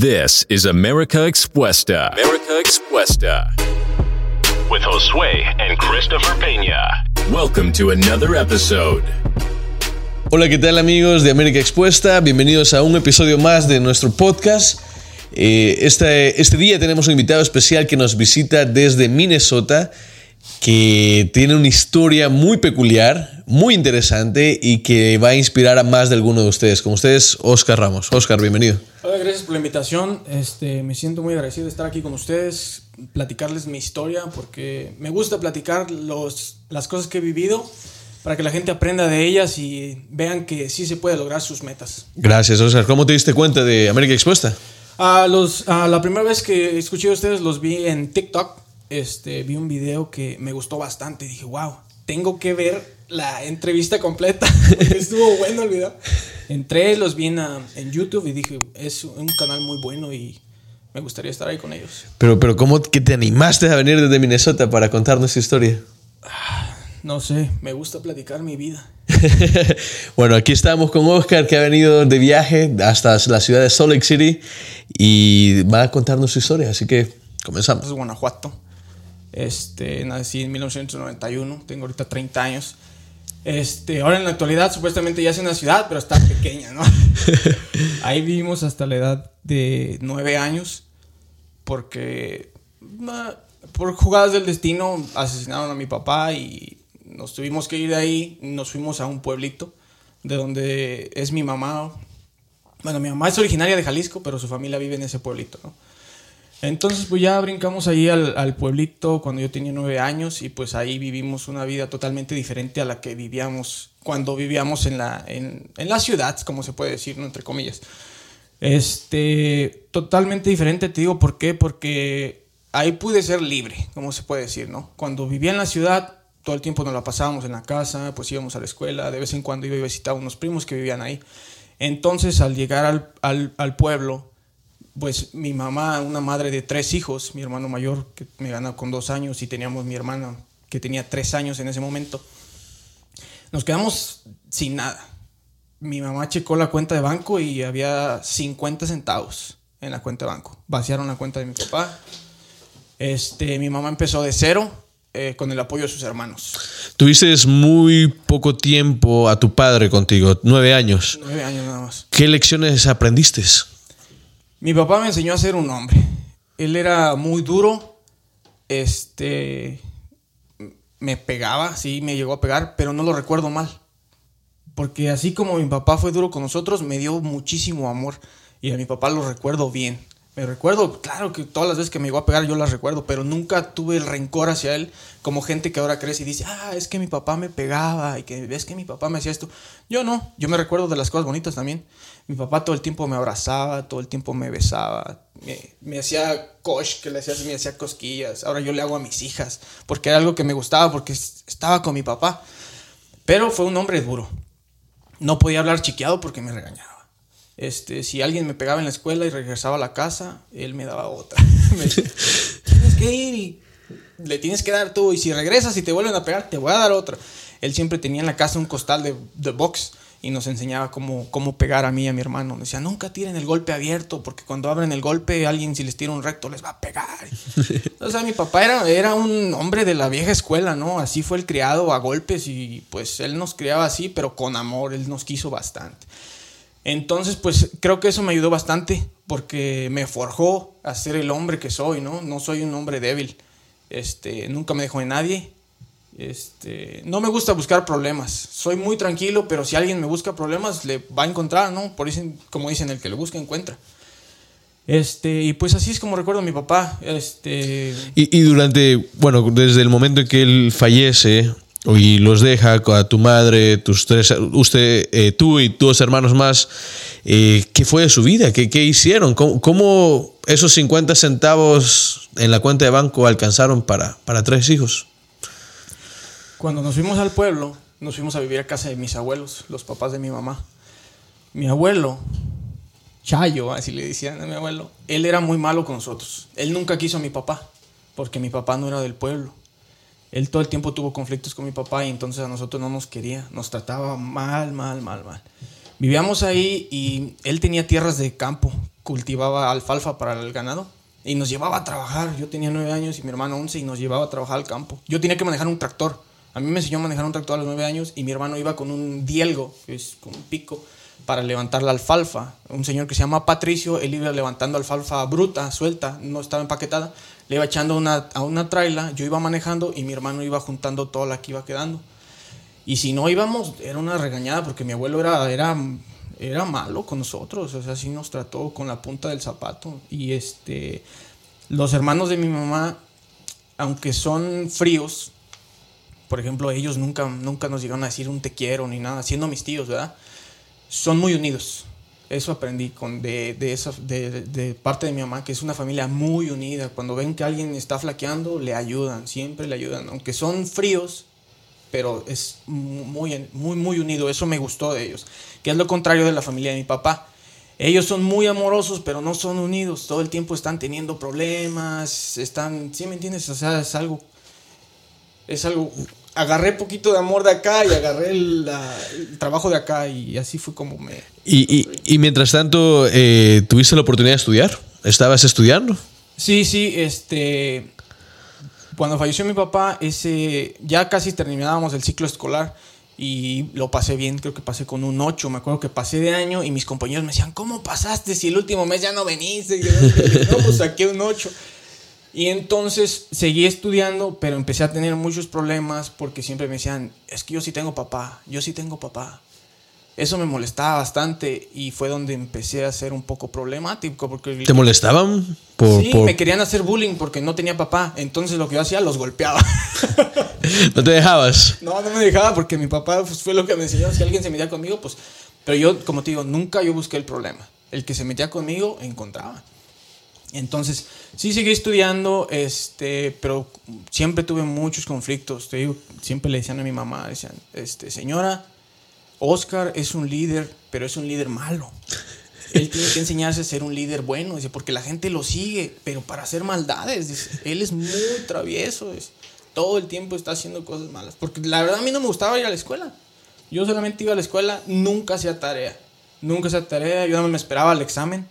This is America Expuesta. America Expuesta. with Josue and Christopher Peña. Welcome to another episode. Hola, ¿qué tal amigos de América Expuesta? Bienvenidos a un episodio más de nuestro podcast. Eh, este, este día tenemos un invitado especial que nos visita desde Minnesota, que tiene una historia muy peculiar, muy interesante y que va a inspirar a más de alguno de ustedes. Con ustedes, Oscar Ramos. Oscar, bienvenido. Hola, gracias por la invitación. Este, me siento muy agradecido de estar aquí con ustedes, platicarles mi historia, porque me gusta platicar los, las cosas que he vivido para que la gente aprenda de ellas y vean que sí se puede lograr sus metas. Gracias, Oscar. ¿Cómo te diste cuenta de América Expuesta? A los, la primera vez que escuché a ustedes los vi en TikTok. Este, vi un video que me gustó bastante. Dije, wow, tengo que ver la entrevista completa. Estuvo bueno el video. Entré, los vi en, ah, en YouTube y dije, es un canal muy bueno y me gustaría estar ahí con ellos. Pero, pero ¿cómo que te animaste a venir desde Minnesota para contarnos tu historia? No sé, me gusta platicar mi vida. bueno, aquí estamos con Oscar que ha venido de viaje hasta la ciudad de Salt Lake City y va a contarnos su historia, así que comenzamos. Es Guanajuato. Este, nací en 1991, tengo ahorita 30 años. Este, ahora en la actualidad supuestamente ya es una ciudad, pero está pequeña, ¿no? Ahí vivimos hasta la edad de 9 años porque por jugadas del destino asesinaron a mi papá y nos tuvimos que ir de ahí, nos fuimos a un pueblito de donde es mi mamá. Bueno, mi mamá es originaria de Jalisco, pero su familia vive en ese pueblito, ¿no? Entonces, pues ya brincamos ahí al, pueblito cuando yo tenía nueve años y pues ahí vivimos una vida totalmente diferente a la que vivíamos cuando vivíamos en la, en, en la ciudad, como se puede decir, ¿no? entre comillas. Este, totalmente diferente, te digo, ¿por qué? Porque ahí pude ser libre, como se puede decir, ¿no? Cuando vivía en la ciudad, todo el tiempo nos la pasábamos en la casa, pues íbamos a la escuela, de vez en cuando iba a visitar unos primos que vivían ahí. Entonces, al llegar al, al pueblo, pues mi mamá, una madre de tres hijos, mi hermano mayor que me gana con dos años y teníamos mi hermana que tenía tres años en ese momento, nos quedamos sin nada. Mi mamá checó la cuenta de banco y había 50 centavos en la cuenta de banco. Vaciaron la cuenta de mi papá. Este, mi mamá empezó de cero eh, con el apoyo de sus hermanos. Tuviste muy poco tiempo a tu padre contigo, nueve años. Nueve años nada más. ¿Qué lecciones aprendiste? Mi papá me enseñó a ser un hombre. Él era muy duro. Este. Me pegaba, sí, me llegó a pegar, pero no lo recuerdo mal. Porque así como mi papá fue duro con nosotros, me dio muchísimo amor. Y a mi papá lo recuerdo bien. Me recuerdo, claro que todas las veces que me llegó a pegar yo las recuerdo, pero nunca tuve el rencor hacia él como gente que ahora crece y dice, ah, es que mi papá me pegaba y que ves que mi papá me hacía esto. Yo no, yo me recuerdo de las cosas bonitas también. Mi papá todo el tiempo me abrazaba, todo el tiempo me besaba, me, hacía cosh, que le hacía, me hacía cosquillas. Ahora yo le hago a mis hijas, porque era algo que me gustaba, porque es- estaba con mi papá. Pero fue un hombre duro. No podía hablar chiqueado porque me regañaba. Este, si alguien me pegaba en la escuela y regresaba a la casa, él me daba otra. me decía, tienes que ir y le tienes que dar tú. Y si regresas y te vuelven a pegar, te voy a dar otra. Él siempre tenía en la casa un costal de, de box y nos enseñaba cómo, cómo pegar a mí y a mi hermano. Me decía, nunca tiren el golpe abierto, porque cuando abren el golpe, alguien si les tira un recto les va a pegar. o sea, mi papá era, era un hombre de la vieja escuela, ¿no? Así fue el criado a golpes y pues él nos criaba así, pero con amor, él nos quiso bastante. Entonces, pues creo que eso me ayudó bastante porque me forjó a ser el hombre que soy, ¿no? No soy un hombre débil. Este, nunca me dejo de nadie. Este, no me gusta buscar problemas. Soy muy tranquilo, pero si alguien me busca problemas, le va a encontrar, ¿no? Por eso, como dicen, el que lo busca encuentra. Este, y pues así es como recuerdo a mi papá. Este, Y, y durante, bueno, desde el momento en que él fallece y los deja a tu madre, tus tres, usted, eh, tú y dos hermanos más, eh, ¿qué fue de su vida? ¿Qué, qué hicieron? ¿Cómo, cómo esos 50 centavos en la cuenta de banco alcanzaron para, para tres hijos? Cuando nos fuimos al pueblo, nos fuimos a vivir a casa de mis abuelos, los papás de mi mamá. Mi abuelo, Chayo, así le decían a mi abuelo, él era muy malo con nosotros. Él nunca quiso a mi papá, porque mi papá no era del pueblo. Él todo el tiempo tuvo conflictos con mi papá y entonces a nosotros no nos quería, nos trataba mal, mal, mal, mal. Vivíamos ahí y él tenía tierras de campo cultivaba alfalfa para el ganado y nos llevaba a trabajar. Yo tenía nueve años y mi hermano once y nos llevaba a trabajar al campo. Yo tenía que manejar un tractor. A mí me enseñó a manejar un tractor a los nueve años y mi hermano iba con un dielgo, que es con un pico, para levantar la alfalfa. Un señor que se llama Patricio, él iba levantando alfalfa bruta, suelta, no estaba empaquetada. Le iba echando una, a una traila, yo iba manejando y mi hermano iba juntando toda la que iba quedando. Y si no íbamos, era una regañada porque mi abuelo era, era, era malo con nosotros, o sea, nos trató con la punta del zapato. Y este, los hermanos de mi mamá, aunque son fríos, por ejemplo, ellos nunca, nunca nos llegaron a decir un te quiero ni nada, siendo mis tíos, ¿verdad? Son muy unidos. Eso aprendí con, de, de, esa, de, de parte de mi mamá, que es una familia muy unida. Cuando ven que alguien está flaqueando, le ayudan, siempre le ayudan. Aunque son fríos, pero es muy, muy, muy unido. Eso me gustó de ellos. Que es lo contrario de la familia de mi papá. Ellos son muy amorosos, pero no son unidos. Todo el tiempo están teniendo problemas, están, ¿sí me entiendes? O sea, es algo, es algo. Agarré poquito de amor de acá y agarré el, la- el trabajo de acá y así fue como me. Y, y- y mientras tanto, eh, ¿tuviste la oportunidad de estudiar? ¿Estabas estudiando? Sí, sí, este. Cuando falleció mi papá, ese ya casi terminábamos el ciclo escolar y lo pasé bien, creo que pasé con un 8, me acuerdo que pasé de año y mis compañeros me decían, ¿cómo pasaste si el último mes ya no veniste? Y yo, no, pues saqué un 8. Y entonces seguí estudiando, pero empecé a tener muchos problemas porque siempre me decían, es que yo sí tengo papá, yo sí tengo papá. Eso me molestaba bastante y fue donde empecé a ser un poco problemático porque ¿Te molestaban? Por, sí, por- me querían hacer bullying porque no tenía papá. Entonces lo que yo hacía, los golpeaba. ¿No te dejabas? no, no me dejaba porque mi papá pues, fue lo que me enseñó. Si alguien se metía conmigo, pues... Pero yo, como te digo, nunca yo busqué el problema. El que se metía conmigo, encontraba. Entonces, sí seguí estudiando, este, pero siempre tuve muchos conflictos. Te digo, siempre le decían a mi mamá, decían, este, señora, Oscar es un líder, pero es un líder malo. Él tiene que enseñarse a ser un líder bueno, dice, porque la gente lo sigue, pero para hacer maldades, él es muy travieso, dice, todo el tiempo está haciendo cosas malas. Porque la verdad a mí no me gustaba ir a la escuela. Yo solamente iba a la escuela, nunca hacía tarea. Nunca hacía tarea, yo más me esperaba al examen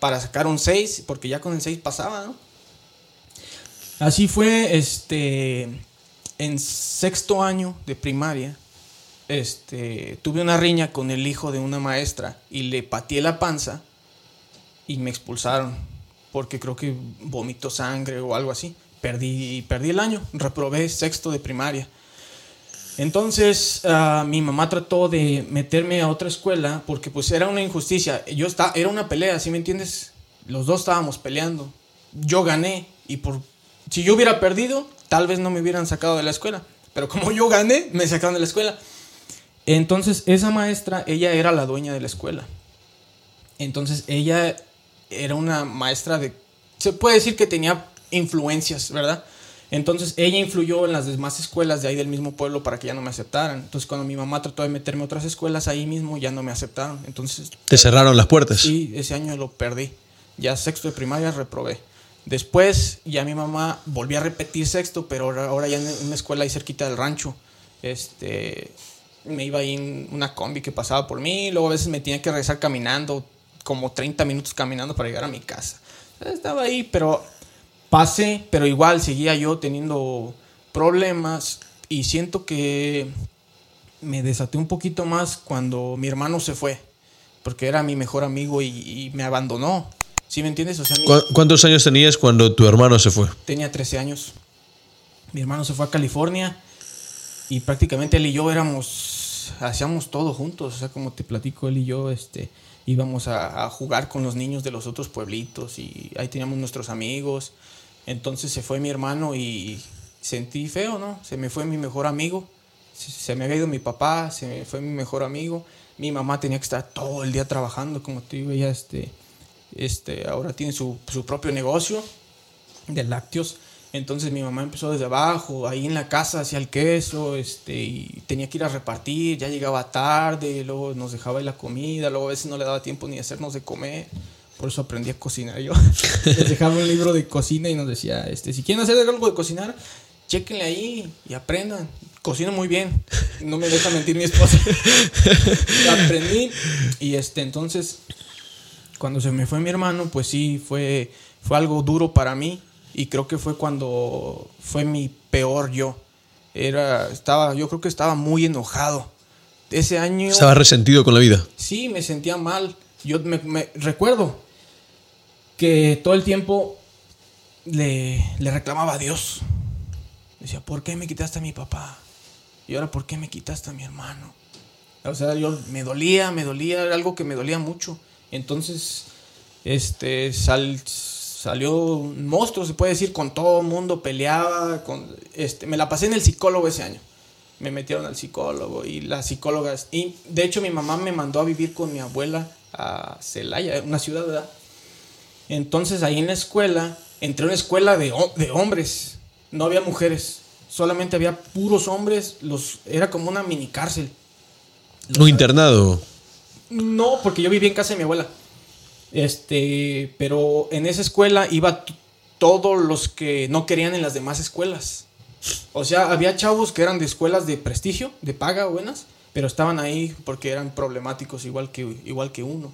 para sacar un 6, porque ya con el 6 pasaba, ¿no? Así fue, este, en sexto año de primaria, este, tuve una riña con el hijo de una maestra y le pateé la panza y me expulsaron porque creo que vomitó sangre o algo así. Perdí, perdí el año, reprobé sexto de primaria. Entonces ah, mi mamá trató de meterme a otra escuela porque pues era una injusticia. Yo estaba, era una pelea, ¿sí me entiendes? Los dos estábamos peleando. Yo gané y por si yo hubiera perdido, tal vez no me hubieran sacado de la escuela. Pero como yo gané, me sacaron de la escuela. Entonces, esa maestra, ella era la dueña de la escuela. Entonces, ella era una maestra de... Se puede decir que tenía influencias, ¿verdad? Entonces, ella influyó en las demás escuelas de ahí del mismo pueblo para que ya no me aceptaran. Entonces, cuando mi mamá trató de meterme a otras escuelas ahí mismo, ya no me aceptaron. Entonces, Te cerraron las puertas. Sí, ese año lo perdí. Ya sexto de primaria reprobé. Después ya mi mamá volvió a repetir sexto, pero ahora, ya en una escuela ahí cerquita del rancho. Este, me iba ahí en una combi que pasaba por mí, luego a veces me tenía que regresar caminando, como 30 minutos caminando para llegar a mi casa. Estaba ahí, pero pasé, pero igual seguía yo teniendo problemas y siento que me desaté un poquito más cuando mi hermano se fue, porque era mi mejor amigo y, y me abandonó. ¿Sí me entiendes? O sea, mi- ¿Cu- ¿Cuántos años tenías cuando tu hermano se fue? tenía 13 años. Mi hermano se fue a California y prácticamente él y yo éramos, hacíamos todo juntos. O sea, como te platico, él y yo este, íbamos a, a jugar con los niños de los otros pueblitos y ahí teníamos nuestros amigos. Entonces se fue mi hermano y sentí feo, ¿no? Se me fue mi mejor amigo. Se, me había ido mi papá, se me fue mi mejor amigo. Mi mamá tenía que estar todo el día trabajando, como te digo, ella este, este, ahora tiene su, su propio negocio de lácteos. Entonces mi mamá empezó desde abajo, ahí en la casa hacía el queso, este, y tenía que ir a repartir, ya llegaba tarde, luego nos dejaba ahí la comida, luego a veces no le daba tiempo ni hacernos de comer. Por eso aprendí a cocinar yo. Les dejaba un libro de cocina y nos decía, este, si quieren hacer algo de cocinar, chequenle ahí y aprendan. Cocino muy bien. No me deja mentir mi esposa. Aprendí y este, entonces Cuando se me fue mi hermano, pues sí, fue, fue algo duro para mí y creo que fue cuando fue mi peor yo. Era, estaba, yo creo que estaba muy enojado. Ese año... Estaba resentido con la vida. Sí, me sentía mal. Yo me, me- recuerdo que todo el tiempo le, le reclamaba a Dios. Decía, ¿por qué me quitaste a mi papá? Y ahora, ¿por qué me quitaste a mi hermano? O sea, yo me dolía, me dolía, era algo que me dolía mucho. Entonces, este, sal- salió un monstruo, se puede decir, con todo el mundo, peleaba, con, este, me la pasé en el psicólogo ese año. Me metieron al psicólogo y las psicólogas, y de hecho mi mamá me mandó a vivir con mi abuela a Celaya, una ciudad, ¿verdad? Entonces ahí en la escuela, entré a una escuela de, de hombres, no había mujeres, solamente había puros hombres, los, era como una mini cárcel. Un internado. No, porque yo vivía en casa de mi abuela. Este, pero en esa escuela iba todos los que no querían en las demás escuelas. O sea, había chavos que eran de escuelas de prestigio, de paga buenas, pero estaban ahí porque eran problemáticos igual que, igual que uno.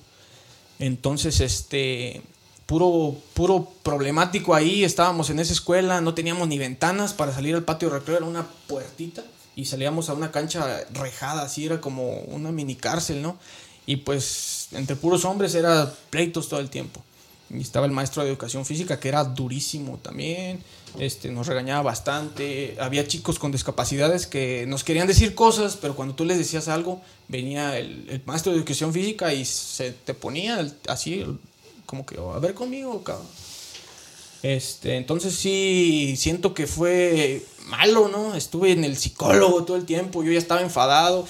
Entonces, este, puro, puro problemático ahí, estábamos en esa escuela, no teníamos ni ventanas para salir al patio de recreo, era una puertita y salíamos a una cancha rejada, así era como una mini cárcel, ¿no? Y pues entre puros hombres era pleitos todo el tiempo. Y estaba el maestro de educación física que era durísimo también, este, nos regañaba bastante. Había chicos con discapacidades que nos querían decir cosas, pero cuando tú les decías algo, venía el, maestro de educación física y se te ponía así, como que, "Oh, a ver conmigo, cabrón. Este, entonces sí siento que fue malo, ¿no? Estuve en el psicólogo todo el tiempo, yo ya estaba enfadado.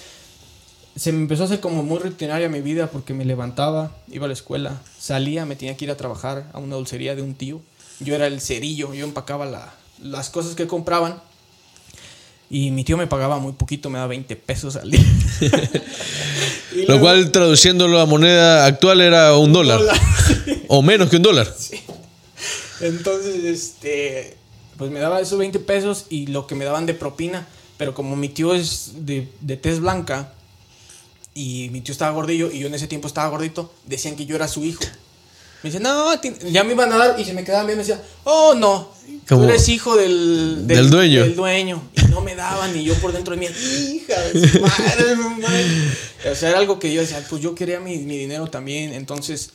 Se me empezó a hacer como muy rutinaria mi vida porque me levantaba, iba a la escuela, salía, me tenía que ir a trabajar a una dulcería de un tío. Yo era el cerillo, yo empacaba la- las cosas que compraban. Y mi tío me pagaba muy poquito, me daba 20 pesos al día. Lo cual, traduciendo la moneda actual, era un dólar. O menos que un dólar. Entonces, este, pues me daba esos 20 pesos y lo que me daban de propina. Pero como mi tío es de, de tez blanca y mi tío estaba gordillo y yo en ese tiempo estaba gordito, decían que yo era su hijo. Me decían, no, ya me iban a dar y se me quedaban y me decían, oh, no, Como- tú eres hijo del, Del dueño. Del dueño. Y no me daban y yo por dentro de mí, hija de su madre, madre". O sea, era algo que yo decía, pues yo quería mi, mi dinero también. Entonces,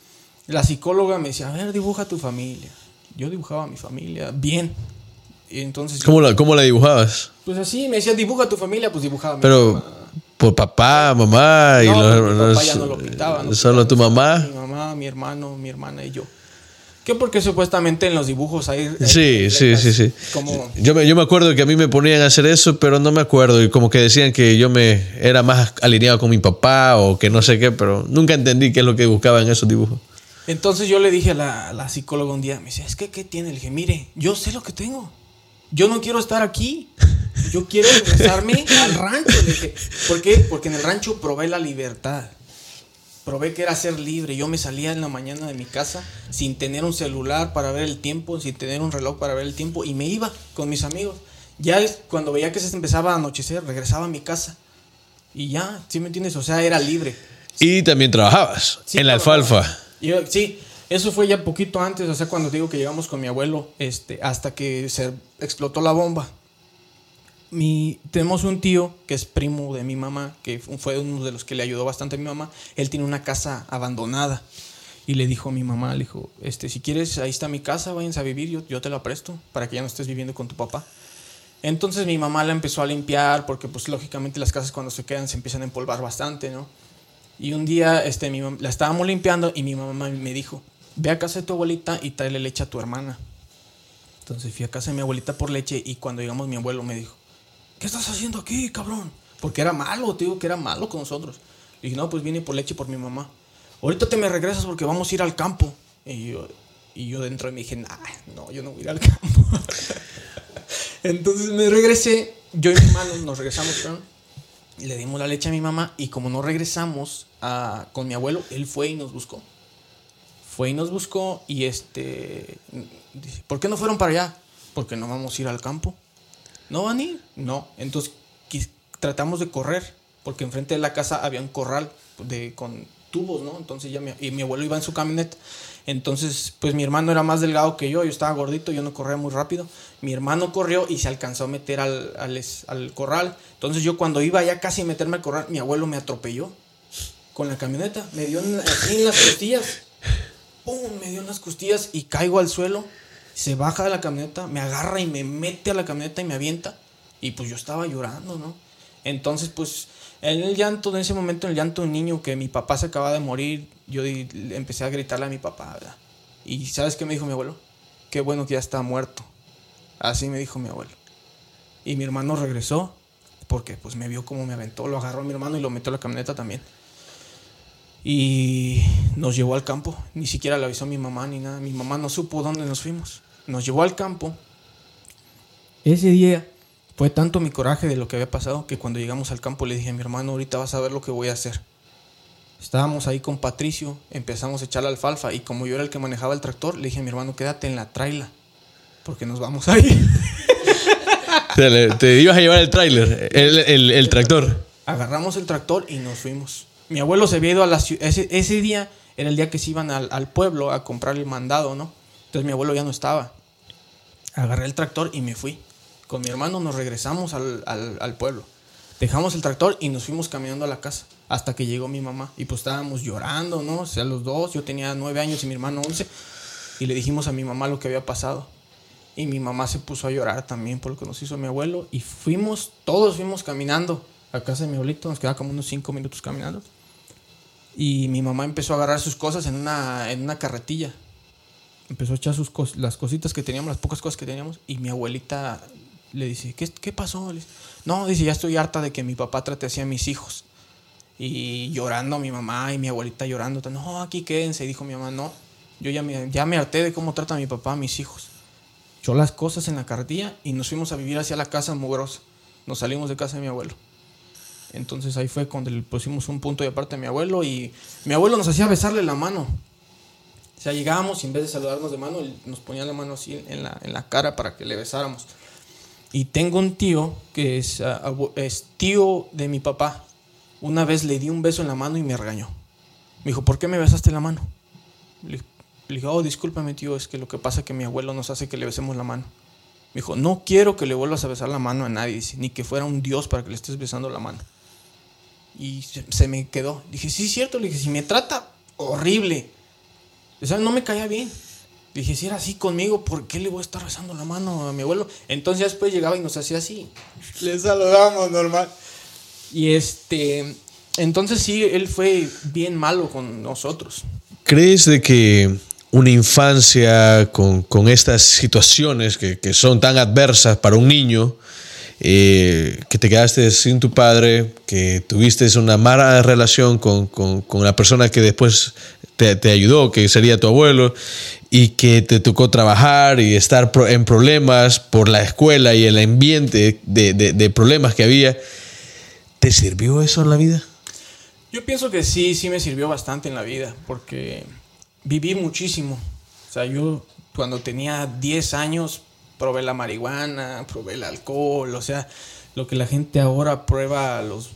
la psicóloga me decía, a ver, dibuja tu familia. Yo dibujaba a mi familia bien. Y entonces, yo- ¿Cómo la, cómo la dibujabas? pues así, me decía, dibuja tu familia, pues dibujaba a mi Pero por papá, mamá y No, los- mi papá los- ya no lo pintaba. no Solo tu mamá. Mi mamá, mi hermano, mi hermana y yo. Que porque supuestamente en los dibujos hay... hay Sí, sí, sí, sí. Como... Yo me, yo me acuerdo que a mí me ponían a hacer eso, pero no me acuerdo. Y como que decían que yo me era más alineado con mi papá o que no sé qué, pero nunca entendí qué es lo que buscaba en esos dibujos. Entonces yo le dije a la, a la psicóloga un día, me dice, es que ¿qué tiene? Le dije, mire, yo sé lo que tengo. Yo no quiero estar aquí. Yo quiero regresarme al rancho. Le dije, ¿por qué? Porque en el rancho probé la libertad. Probé que era ser libre. Yo me salía en la mañana de mi casa sin tener un celular para ver el tiempo, sin tener un reloj para ver el tiempo y me iba con mis amigos. Ya cuando veía que se empezaba a anochecer, regresaba a mi casa. Y ya, ¿sí me entiendes? O sea, era libre. Y también trabajabas Sí, en la alfalfa. Yo- sí, eso fue ya poquito antes, o sea, cuando digo que llegamos con mi abuelo, este, hasta que se explotó la bomba. Tenemos un tío que es primo de mi mamá, que fu- fue uno de los que le ayudó bastante a mi mamá. Él tiene una casa abandonada. Y le dijo a mi mamá, le dijo, este, si quieres, ahí está mi casa, váyanse a vivir, yo, te la presto, para que ya no estés viviendo con tu papá. Entonces mi mamá la empezó a limpiar, porque pues lógicamente las casas cuando se quedan se empiezan a empolvar bastante, ¿no? Y un día este, mi la estábamos limpiando y mi mamá me dijo, ve a casa de tu abuelita y tráele leche a tu hermana. Entonces fui a casa de mi abuelita por leche y cuando llegamos mi abuelo me dijo, ¿qué estás haciendo aquí, cabrón? Porque era malo, te digo que era malo con nosotros. Le dije, no, pues vine por leche por mi mamá. Ahorita te me regresas porque vamos a ir al campo. Y yo, y yo dentro de mí dije, nah, no, yo no voy a ir al campo. Entonces me regresé, yo y mi hermano nos regresamos, perdón, y le dimos la leche a mi mamá y como no regresamos con mi abuelo, él fue y nos buscó. Fue y nos buscó y este, dice, ¿por qué no fueron para allá? Porque no vamos a ir al campo. ¿No van a ir? No. Entonces tratamos de correr porque enfrente de la casa había un corral de, con tubos, ¿no? Entonces ya mi, y mi abuelo iba en su camioneta. Entonces, pues mi hermano era más delgado que yo, yo estaba gordito, yo no corría muy rápido. Mi hermano corrió y se alcanzó a meter al, al, corral. Entonces yo cuando iba ya casi a meterme al corral, mi abuelo me atropelló con la camioneta. Me dio en las costillas. ¡Pum! Me dio en las costillas y caigo al suelo. Se baja de la camioneta, me agarra y me mete a la camioneta y me avienta. Y pues yo estaba llorando, ¿no? Entonces, pues, en el llanto, en ese momento, en el llanto de un niño que mi papá se acaba de morir, yo empecé a gritarle a mi papá, ¿verdad? Y ¿sabes qué me dijo mi abuelo? Qué bueno que ya está muerto. Así me dijo mi abuelo. Y mi hermano regresó, porque pues me vio como me aventó, lo agarró mi hermano y lo metió a la camioneta también. Y nos llevó al campo. Ni siquiera le avisó a mi mamá ni nada. Mi mamá no supo dónde nos fuimos. Nos llevó al campo. Ese día fue tanto mi coraje de lo que había pasado que cuando llegamos al campo le dije a mi hermano, ahorita vas a ver lo que voy a hacer. Estábamos ahí con Patricio, empezamos a echar la alfalfa y como yo era el que manejaba el tractor, le dije a mi hermano, quédate en la traila, porque nos vamos a ir. Te, ibas a llevar el tráiler, el, el- el tractor. Agarramos el tractor y nos fuimos. Mi abuelo se había ido a la ciudad. Ese, día era el día que se iban al, pueblo a comprar el mandado, ¿no? Entonces mi abuelo ya no estaba. Agarré el tractor y me fui. Con mi hermano nos regresamos al- al pueblo. Dejamos el tractor y nos fuimos caminando a la casa. Hasta que llegó mi mamá. Y pues estábamos llorando, ¿no? O sea, los dos. Yo tenía nueve años y mi hermano once. Y le dijimos a mi mamá lo que había pasado. Y mi mamá se puso a llorar también por lo que nos hizo mi abuelo. Y fuimos, todos fuimos caminando a casa de mi abuelito. Nos quedaba como unos cinco minutos caminando. Y mi mamá empezó a agarrar sus cosas en una, en una carretilla. Empezó a echar sus las cositas que teníamos, las pocas cosas que teníamos. Y mi abuelita le dice, ¿qué, qué pasó? No, dice, ya estoy harta de que mi papá trate así a mis hijos. Y llorando mi mamá y mi abuelita llorando. No, aquí quédense. Y dijo mi mamá, no. Yo ya me, ya me harté de cómo trata mi papá a mis hijos echó las cosas en la carretilla y nos fuimos a vivir hacia la casa mugrosa. Nos salimos de casa de mi abuelo. Entonces ahí fue cuando le pusimos un punto de aparte a mi abuelo y mi abuelo nos hacía besarle la mano. O sea, llegábamos y en vez de saludarnos de mano, nos ponía la mano así en la, en la cara para que le besáramos. Y tengo un tío que es, ah, es tío de mi papá. Una vez le di un beso en la mano y me regañó. Me dijo, ¿por qué me besaste la mano? Le, le dije, oh, discúlpame, tío, es que lo que pasa es que mi abuelo nos hace que le besemos la mano. Me dijo, no quiero que le vuelvas a besar la mano a nadie, ni que fuera un dios para que le estés besando la mano. Y se, se me quedó. Dije, sí, es cierto, le dije, si me trata horrible. O sea, no me caía bien. Dije, si era así conmigo, ¿por qué le voy a estar besando la mano a mi abuelo? Entonces ya después llegaba y nos hacía así. Le saludábamos normal. Y este, entonces sí, él fue bien malo con nosotros. ¿Crees de que una infancia con, con estas situaciones que, que son tan adversas para un niño, eh, que te quedaste sin tu padre, que tuviste una mala relación con, con- con la persona que después te, te ayudó, que sería tu abuelo, y que te tocó trabajar y estar en problemas por la escuela y el ambiente de, de- de problemas que había, ¿te sirvió eso en la vida? Yo pienso que sí, sí me sirvió bastante en la vida, porque viví muchísimo. O sea, yo cuando tenía 10 años probé la marihuana, probé el alcohol, o sea, lo que la gente ahora prueba a los...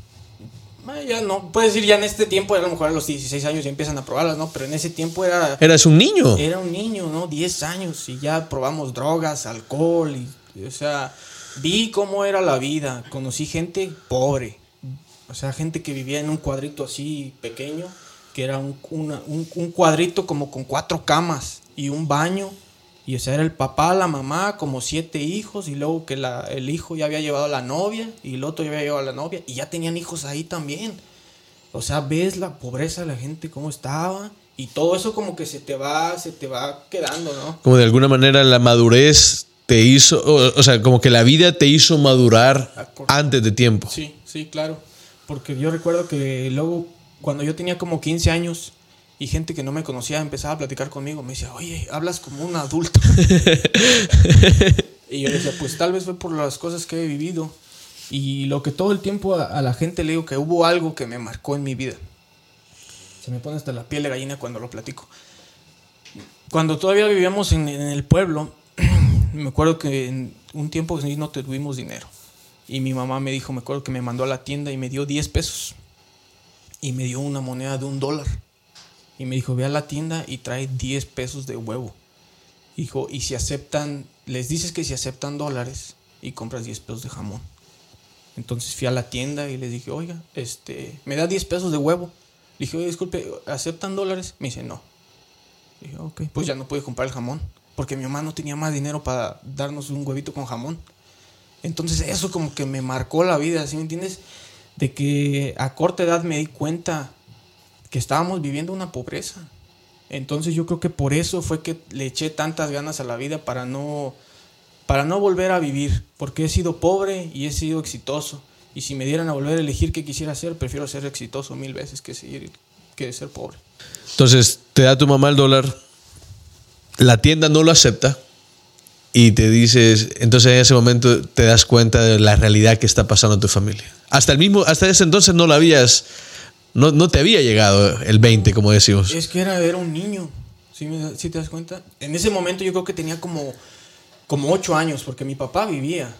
Ah, Ya no, puedes decir ya en este tiempo, a lo mejor a los 16 años ya empiezan a probarlas, ¿no? Pero en ese tiempo era... Eras un niño. Era un niño, ¿no? 10 años y ya probamos drogas, alcohol y, o sea, vi cómo era la vida, conocí gente pobre, o sea, gente que vivía en un cuadrito así pequeño, que era un, una- un- un cuadrito como con cuatro camas y un baño, y o sea, era el papá, la mamá, como siete hijos, y luego que la- el hijo ya había llevado a la novia, y el otro ya había llevado a la novia, y ya tenían hijos ahí también. O sea, ves la pobreza de la gente, cómo estaba. Y todo eso como que se te va, se te va quedando, ¿no? como de alguna manera la madurez te hizo, o, o sea, como que la vida te hizo madurar Ah, antes de tiempo. Sí, sí, claro. Porque yo recuerdo que luego, cuando yo tenía como 15 años y gente que no me conocía empezaba a platicar conmigo, me decía, oye, hablas como un adulto. y yo le decía, pues tal vez fue por las cosas que he vivido. Y lo que todo el tiempo a, a la gente le digo que hubo algo que me marcó en mi vida. Se me pone hasta la piel de gallina cuando lo platico. Cuando todavía vivíamos en, en el pueblo, me acuerdo que en un tiempo no tuvimos dinero. Y mi mamá me dijo, me acuerdo que me mandó a la tienda y me dio 10 pesos. Y me dio una moneda de un dólar. Y me dijo, ve a la tienda y trae 10 pesos de huevo. Dijo, y si aceptan, les dices que si aceptan dólares y compras 10 pesos de jamón. Entonces fui a la tienda y les dije, oiga, este, me da 10 pesos de huevo. Le dije, oye, disculpe, ¿aceptan dólares? Me dice, no. Dije, ok, pues ya no pude comprar el jamón. Porque mi mamá no tenía más dinero para darnos un huevito con jamón. Entonces eso como que me marcó la vida, ¿sí me entiendes? De que a corta edad me di cuenta estábamos viviendo una pobreza. Entonces yo creo que por eso fue que le eché tantas ganas a la vida para no para no volver a vivir, porque he sido pobre y he sido exitoso. Y si me dieran a volver a elegir qué quisiera hacer, prefiero ser exitoso mil veces que, seguir, que ser pobre. Entonces, te da tu mamá el dólar, la tienda no lo acepta y te dices, entonces en ese momento te das cuenta de la realidad que está pasando en tu familia. Hasta el mismo, hasta ese entonces no lo habías, no, no te había llegado el 20, como decimos. Es que era, era un niño, ¿sí, ¿sí te das cuenta? En ese momento yo creo que tenía como, como 8 años, porque mi papá vivía.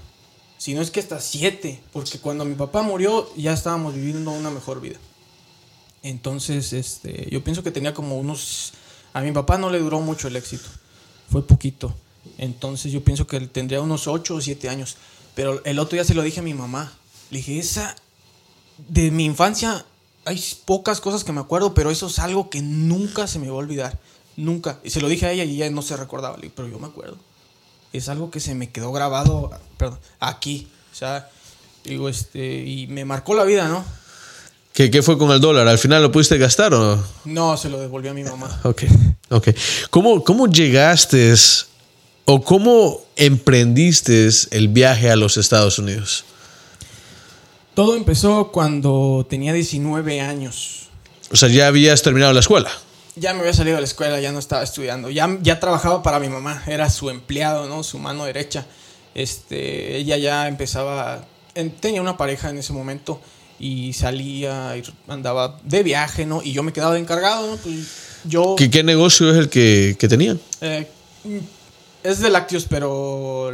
Si no es que hasta 7, porque cuando mi papá murió ya estábamos viviendo una mejor vida. Entonces, este, yo pienso que tenía como unos... A mi papá no le duró mucho el éxito, fue poquito. Entonces yo pienso que tendría unos 8 o 7 años. Pero el otro día se lo dije a mi mamá. Le dije, esa... De mi infancia hay pocas cosas que me acuerdo, pero eso es algo que nunca se me va a olvidar. Nunca. Y se lo dije a ella y ella no se recordaba. Pero yo me acuerdo. Es algo que se me quedó grabado, perdón, aquí. O sea, digo, este, y me marcó la vida, ¿no? ¿Qué, ¿Qué, fue con el dólar? ¿Al final lo pudiste gastar o no? No, se lo devolvió a mi mamá. Ok, ok. ¿Cómo, cómo llegaste o cómo emprendiste el viaje a los Estados Unidos? Todo empezó cuando tenía 19 años. O sea, ya habías terminado la escuela. Ya me había salido de la escuela, ya no estaba estudiando. Ya, ya trabajaba para mi mamá, era su empleado, ¿no? Su mano derecha. Este, ella ya empezaba, tenía una pareja en ese momento y salía y andaba de viaje, ¿no? Y yo me quedaba de encargado, ¿no? Pues yo... ¿Qué, qué negocio es el que, que tenían? Eh, es de lácteos, pero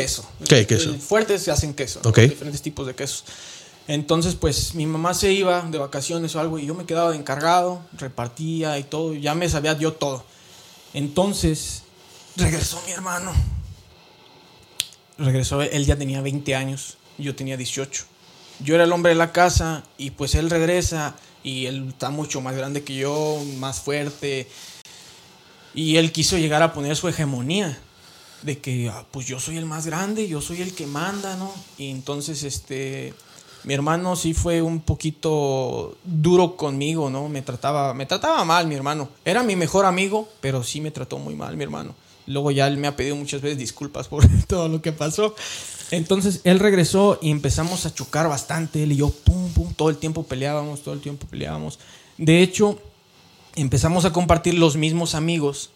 queso. ¿Qué queso? El fuerte se hacen queso. Diferentes tipos de quesos. Entonces, pues mi mamá se iba de vacaciones o algo y yo me quedaba de encargado, repartía y todo, ya me sabía yo todo. Entonces, regresó mi hermano. Regresó, él ya tenía 20 años, yo tenía 18. Yo era el hombre de la casa y pues él regresa y él está mucho más grande que yo, más fuerte. Y él quiso llegar a poner su hegemonía de que ah, pues yo soy el más grande, yo soy el que manda, ¿no? Y entonces este mi hermano sí fue un poquito duro conmigo, ¿no? Me trataba me trataba mal mi hermano. Era mi mejor amigo, pero sí me trató muy mal mi hermano. Luego ya él me ha pedido muchas veces disculpas por todo lo que pasó. Entonces él regresó y empezamos a chocar bastante. Él y yo, pum, pum, todo el tiempo peleábamos, todo el tiempo peleábamos. De hecho, empezamos a compartir los mismos amigos.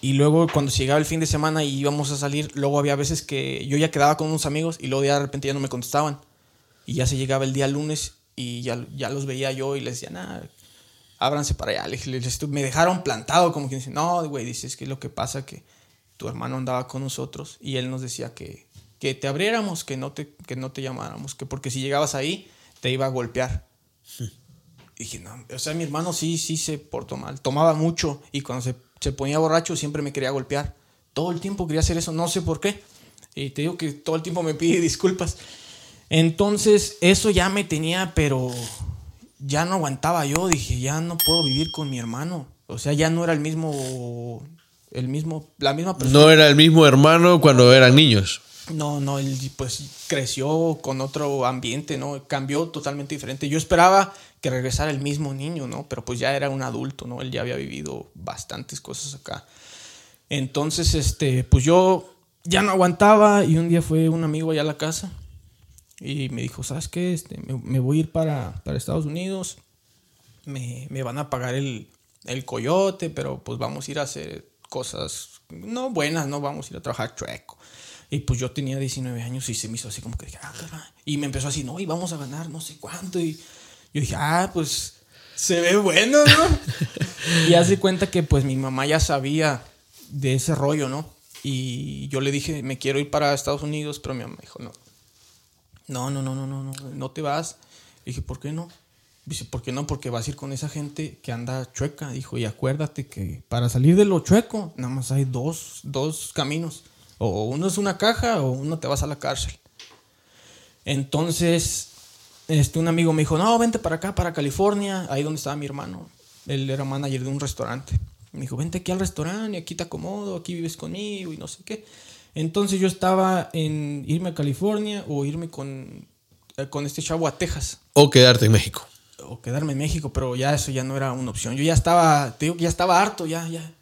Y luego cuando llegaba el fin de semana y íbamos a salir, luego había veces que yo ya quedaba con unos amigos y luego ya de repente ya no me contestaban. Y ya se llegaba el día lunes y ya, ya los veía yo y les decía, nada, ábranse para allá. Les, les, me dejaron plantado como que dicen, no, güey, dices que lo que pasa que tu hermano andaba con nosotros y él nos decía que, que te abriéramos, que no te, que no te llamáramos, que porque si llegabas ahí te iba a golpear. Sí. Y dije, no, o sea, mi hermano sí, sí se portó mal, tomaba mucho y cuando se, se, ponía borracho siempre me quería golpear. Todo el tiempo quería hacer eso, no sé por qué. Y te digo que todo el tiempo me pide disculpas. Entonces, eso ya me tenía, pero ya no aguantaba yo, dije, ya no puedo vivir con mi hermano. O sea, ya no era el mismo, el mismo, la misma persona. No era el mismo hermano cuando eran niños. No, no, él pues creció con otro ambiente, ¿no? Cambió totalmente diferente. Yo esperaba que regresara el mismo niño, ¿no? Pero pues ya era un adulto, ¿no? Él ya había vivido bastantes cosas acá. Entonces, este, pues yo ya no aguantaba y un día fue un amigo allá a la casa y me dijo, ¿sabes qué? Este, me, voy a ir para, para Estados Unidos, me, me, van a pagar el, el coyote, pero pues vamos a ir a hacer cosas no buenas, no vamos a ir a trabajar chueco. Y pues yo tenía 19 años y se me hizo así como que dije, ah, caray. Y me empezó así, no, y vamos a ganar no sé cuánto. Y yo dije, ah, pues se ve bueno, ¿no? y hace cuenta que pues mi mamá ya sabía de ese rollo, ¿no? Y yo le dije, me quiero ir para Estados Unidos, pero mi mamá dijo, no. No, no, no, no, no, no, no te vas. Y dije, ¿por qué no? Dice, ¿por qué no? Porque vas a ir con esa gente que anda chueca. Dijo, y acuérdate que para salir de lo chueco, nada más hay dos, dos caminos. O uno es una caja o uno te vas a la cárcel. Entonces, este, un amigo me dijo, no, vente para acá, para California, ahí donde estaba mi hermano. Él era manager de un restaurante. Me dijo, vente aquí al restaurante, aquí te acomodo, aquí vives conmigo y no sé qué. Entonces yo estaba en irme a California o irme con, eh, con este chavo a Texas O quedarte en México. o quedarme en México, pero ya eso ya no era una opción. Yo ya estaba, te digo que ya estaba harto, ya, ya.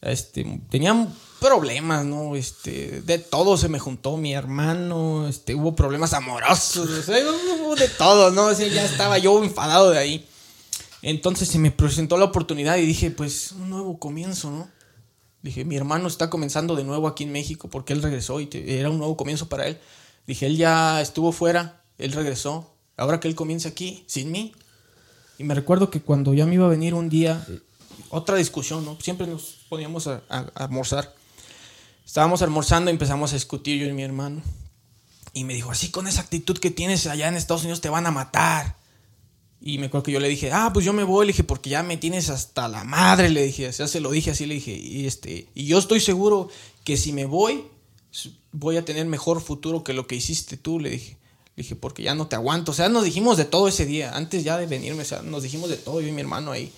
Este, tenía problemas, ¿no? Este, de todo se me juntó mi hermano, este, hubo problemas amorosos, o sea, hubo de todo, ¿no? O sea, ya estaba yo enfadado de ahí. Entonces se me presentó la oportunidad y dije, pues, un nuevo comienzo, ¿no? Dije, mi hermano está comenzando de nuevo aquí en México porque él regresó y te- era un nuevo comienzo para él. Dije, él ya estuvo fuera, él regresó, ahora que él comienza aquí, sin mí. Y me recuerdo que cuando ya me iba a venir un día, otra discusión, ¿no? Siempre nos poníamos a, a- a almorzar. Estábamos almorzando y empezamos a discutir yo y mi hermano. Y me dijo, así con esa actitud que tienes allá en Estados Unidos te van a matar. Y me acuerdo que yo le dije, ah, pues yo me voy, le dije, porque ya me tienes hasta la madre, le dije, o sea, se lo dije así, le dije, y este, y yo estoy seguro que si me voy, voy a tener mejor futuro que lo que hiciste tú, le dije. Le dije, porque ya no te aguanto. O sea, nos dijimos de todo ese día, antes ya de venirme, o sea, nos dijimos de todo, yo y mi hermano ahí.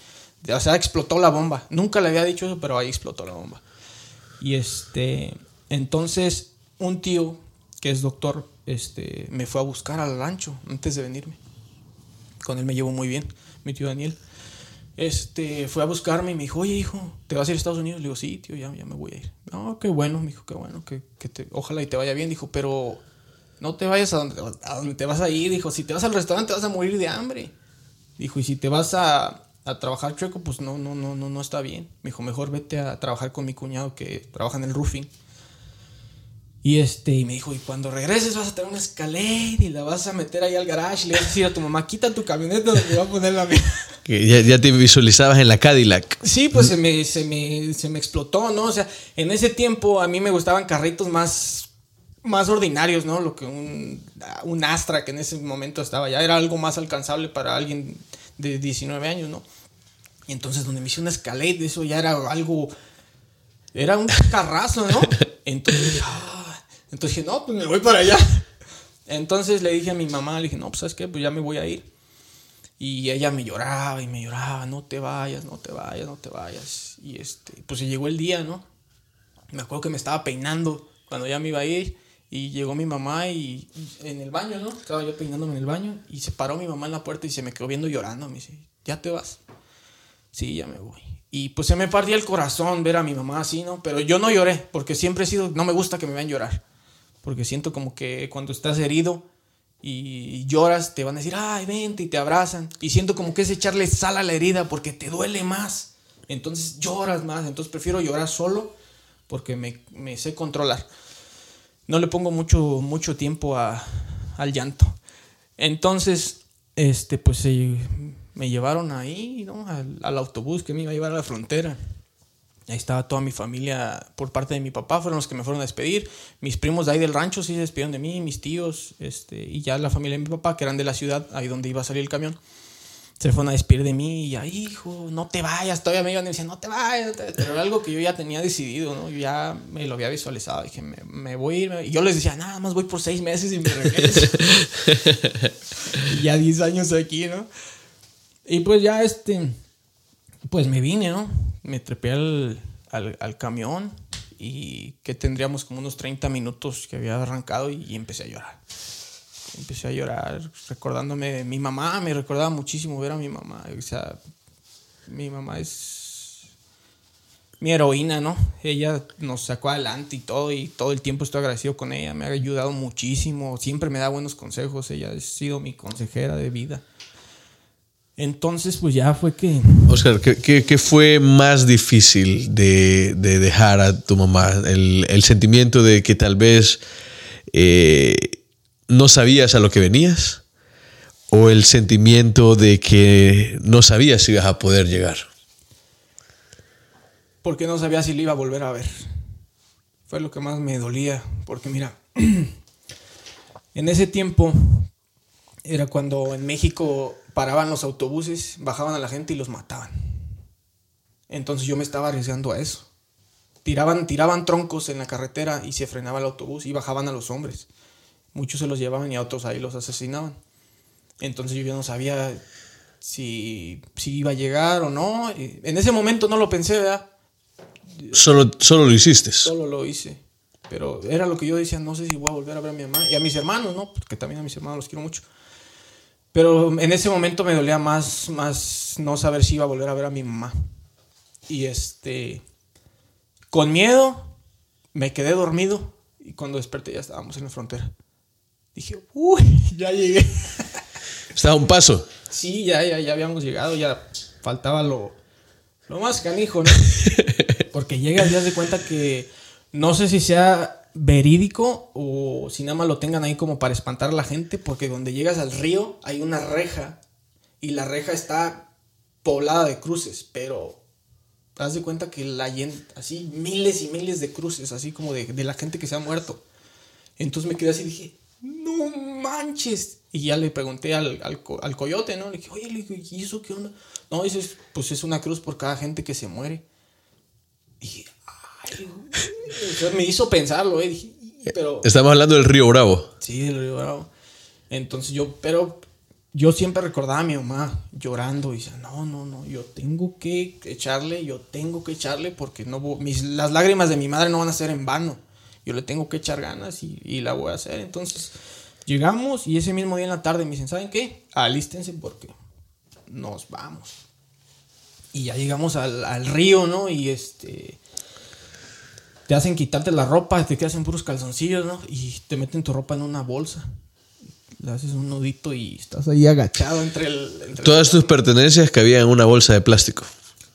O sea, explotó la bomba. Nunca le había dicho eso, pero ahí explotó la bomba. Y este, entonces, un tío que es doctor, este, me fue a buscar al rancho antes de venirme. Con él me llevo muy bien, mi tío Daniel. Este, fue a buscarme y me dijo, oye, hijo, ¿te vas a ir a Estados Unidos? Le digo, sí, tío, ya, me voy a ir. No, qué bueno, me dijo, qué bueno, que, que te, ojalá y te vaya bien. Dijo, pero no te vayas a donde te vas a ir. Dijo, si te vas al restaurante vas a morir de hambre. Dijo, y si te vas a, a trabajar chueco, pues no, no, no, no, no está bien. Me dijo, mejor vete a trabajar con mi cuñado que trabaja en el roofing. Y este, y me dijo, y cuando regreses vas a tener una Escalade y la vas a meter ahí al garage. Le vas a decir a tu mamá, quita tu camioneta donde voy a poner la mía. Que ya, ya te visualizabas en la Cadillac. Sí, pues se me, se, me, se me explotó, ¿no? O sea, en ese tiempo a mí me gustaban carritos más, más ordinarios, ¿no? Lo que un, un Astra que en ese momento estaba ya era algo más alcanzable para alguien de 19 años, ¿no? Y entonces donde me hice una Escalade, eso ya era algo... Era un carrazo, ¿no? Entonces, "Ah". entonces dije, no, pues me voy para allá. Entonces le dije a mi mamá, le dije, no, pues sabes qué, pues ya me voy a ir. Y ella me lloraba y me lloraba, no te vayas, no te vayas, no te vayas. Y este, pues llegó el día, ¿no? Me acuerdo que me estaba peinando cuando ya me iba a ir y llegó mi mamá y, y en el baño, ¿no? Estaba yo peinándome en el baño y se paró mi mamá en la puerta y se me quedó viendo llorando. Me dice, ¿ya te vas? Sí, ya me voy. Y pues se me partía el corazón ver a mi mamá así, ¿no? Pero yo no lloré porque siempre he sido, no me gusta que me vean llorar. Porque siento como que cuando estás herido y lloras, te van a decir, ay, vente y te abrazan. Y siento como que es echarle sal a la herida porque te duele más. Entonces lloras más. Entonces prefiero llorar solo porque me, sé controlar. No le pongo mucho, mucho tiempo a- al llanto. Entonces, este, pues se- me llevaron ahí, ¿no? Al, al autobús que me iba a llevar a la frontera. Ahí estaba toda mi familia por parte de mi papá, fueron los que me fueron a despedir. Mis primos de ahí del rancho sí se despidieron de mí, mis tíos, este, y ya la familia de mi papá, que eran de la ciudad, ahí donde iba a salir el camión, se fueron a despedir de mí y ya, hijo, no te vayas. Todavía me iban y decían, no te vayas. Pero era algo que yo ya tenía decidido, ¿no? Yo ya me lo había visualizado. Dije, me, me voy a ir. Y yo les decía, nada más voy por seis meses y me regreso. y ya 10 años aquí, ¿no? Y pues ya este, pues me vine, ¿no? Me trepé al, al, camión y que tendríamos como unos 30 minutos que había arrancado y, y empecé a llorar. Empecé a llorar recordándome de mi mamá, me recordaba muchísimo ver a mi mamá. O sea, mi mamá es mi heroína, ¿no? Ella nos sacó adelante y todo, y todo el tiempo estoy agradecido con ella, me ha ayudado muchísimo, siempre me da buenos consejos, ella ha sido mi consejera de vida. Entonces, pues ya fue que... Oscar, ¿qué, qué- qué fue más difícil de, de dejar a tu mamá? El, el sentimiento de que tal vez eh, no sabías a lo que venías o el sentimiento de que no sabías si ibas a poder llegar. porque no sabía si le iba a volver a ver. Fue lo que más me dolía, porque mira, en ese tiempo era cuando en México paraban los autobuses, bajaban a la gente y los mataban. Entonces yo me estaba arriesgando a eso. Tiraban, tiraban troncos en la carretera y se frenaba el autobús y bajaban a los hombres. Muchos se los llevaban y a otros ahí los asesinaban. Entonces yo ya no sabía si, si iba a llegar o no. En ese momento no lo pensé, ¿verdad? Solo, solo lo hiciste. Solo lo hice. Pero era lo que yo decía, no sé si voy a volver a ver a mi mamá. Y a mis hermanos, ¿no? Porque también a mis hermanos los quiero mucho. Pero en ese momento me dolía más, más no saber si iba a volver a ver a mi mamá. Y este, con miedo, me quedé dormido. Y cuando desperté ya estábamos en la frontera. Dije, uy, ya llegué. Estaba un paso. Sí, ya, ya, ya habíamos llegado, ya faltaba lo, lo más canijo, ¿no? Porque llegas y das de cuenta que no sé si sea verídico o si nada más lo tengan ahí como para espantar a la gente, porque donde llegas al río hay una reja y la reja está poblada de cruces, pero haz de cuenta que la así miles y miles de cruces, así como de, de la gente que se ha muerto. Entonces me quedé así y dije, no manches. Y ya le pregunté al, al, co- al coyote, ¿no? Le dije, oye, ¿y eso qué onda? No, dices, pues es una cruz por cada gente que se muere. Dije, me hizo pensarlo, ¿eh? Dije, "Y- pero... Estamos hablando del Río Bravo. Sí, del Río Bravo. Entonces yo, pero yo siempre recordaba a mi mamá llorando y decía, no, no, no, yo tengo que echarle, yo tengo que echarle porque no mis, las lágrimas de mi madre no van a ser en vano. Yo le tengo que echar ganas y, y la voy a hacer. Entonces llegamos y ese mismo día en la tarde me dicen, ¿saben qué? Alístense porque nos vamos. Y ya llegamos al, al río, ¿no? Y este te hacen quitarte la ropa, te quedas en puros calzoncillos, ¿no? Y te meten tu ropa en una bolsa. Le haces un nudito y estás ahí agachado entre el... entre Todas tus pertenencias cabían en una bolsa de plástico.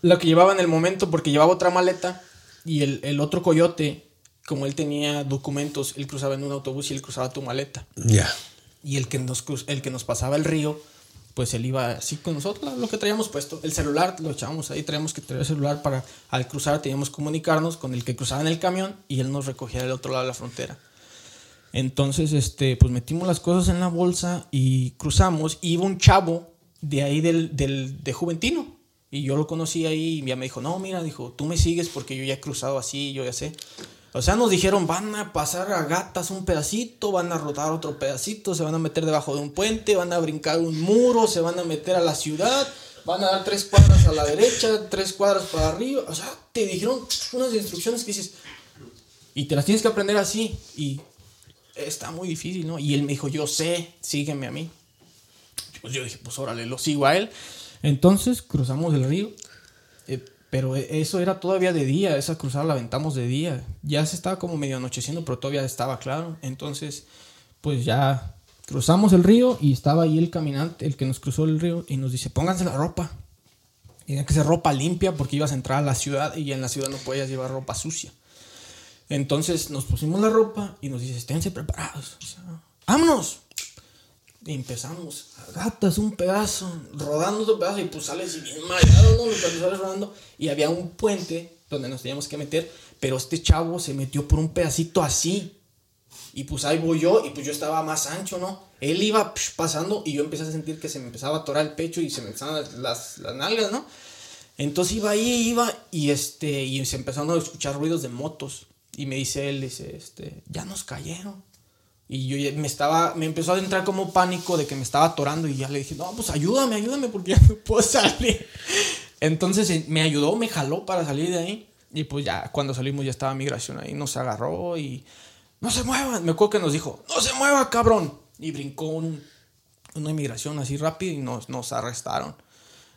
Lo que llevaba en el momento, porque llevaba otra maleta y el, el otro coyote, como él tenía documentos, él cruzaba en un autobús y él cruzaba tu maleta. Ya. Y el que nos, cruz- el que nos pasaba el río, pues él iba así con nosotros, lo que traíamos puesto. El celular lo echábamos ahí, traíamos que traer el celular para al cruzar teníamos que comunicarnos con el que cruzaba en el camión y él nos recogía del otro lado de la frontera. Entonces, este, pues metimos las cosas en la bolsa y cruzamos. Y iba un chavo de ahí del, del, de Juventino. Y yo lo conocí ahí y ya me dijo, no, mira, dijo, tú me sigues porque yo ya he cruzado así, yo ya sé. O sea, nos dijeron, van a pasar a gatas un pedacito, van a rodar otro pedacito, se van a meter debajo de un puente, van a brincar un muro, se van a meter a la ciudad, van a dar tres cuadras a la derecha, tres cuadras para arriba. O sea, te dijeron unas instrucciones que dices, y te las tienes que aprender así. Y está muy difícil, ¿no? Y él me dijo, yo sé, sígueme a mí. Pues yo dije, pues órale, lo sigo a él. Entonces cruzamos el río. Pero eso era todavía de día, esa cruzada la aventamos de día. Ya se estaba como medio anocheciendo, pero todavía estaba claro. Entonces, pues ya cruzamos el río y estaba ahí el caminante, el que nos cruzó el río, y nos dice, pónganse la ropa. Tiene que ser ropa limpia porque ibas a entrar a la ciudad y en la ciudad no podías llevar ropa sucia. Entonces nos pusimos la ropa y nos dice, esténse preparados. ¡Vámonos! Y empezamos, gatas, un pedazo, rodando otro pedazo y pues sales y bien mareado, ¿no? Sales rodando. Y había un puente donde nos teníamos que meter, pero este chavo se metió por un pedacito así. Y pues ahí voy yo, y pues yo estaba más ancho, ¿no? Él iba pasando y yo empecé a sentir que se me empezaba a atorar el pecho y se me empezaban las, las, las nalgas, ¿no? Entonces iba ahí, iba, y este, y se empezaron a escuchar ruidos de motos. Y me dice él, dice, este, ya nos cayeron. Y yo me estaba, me empezó a entrar como pánico de que me estaba atorando y ya le dije, no, pues ayúdame, ayúdame porque ya no puedo salir. Entonces eh, me ayudó, me jaló para salir de ahí. Y pues ya cuando salimos ya estaba migración ahí, nos agarró y no se muevan. Me acuerdo que nos dijo, no se mueva, cabrón. Y brincó un- una inmigración así rápido y nos, nos arrestaron.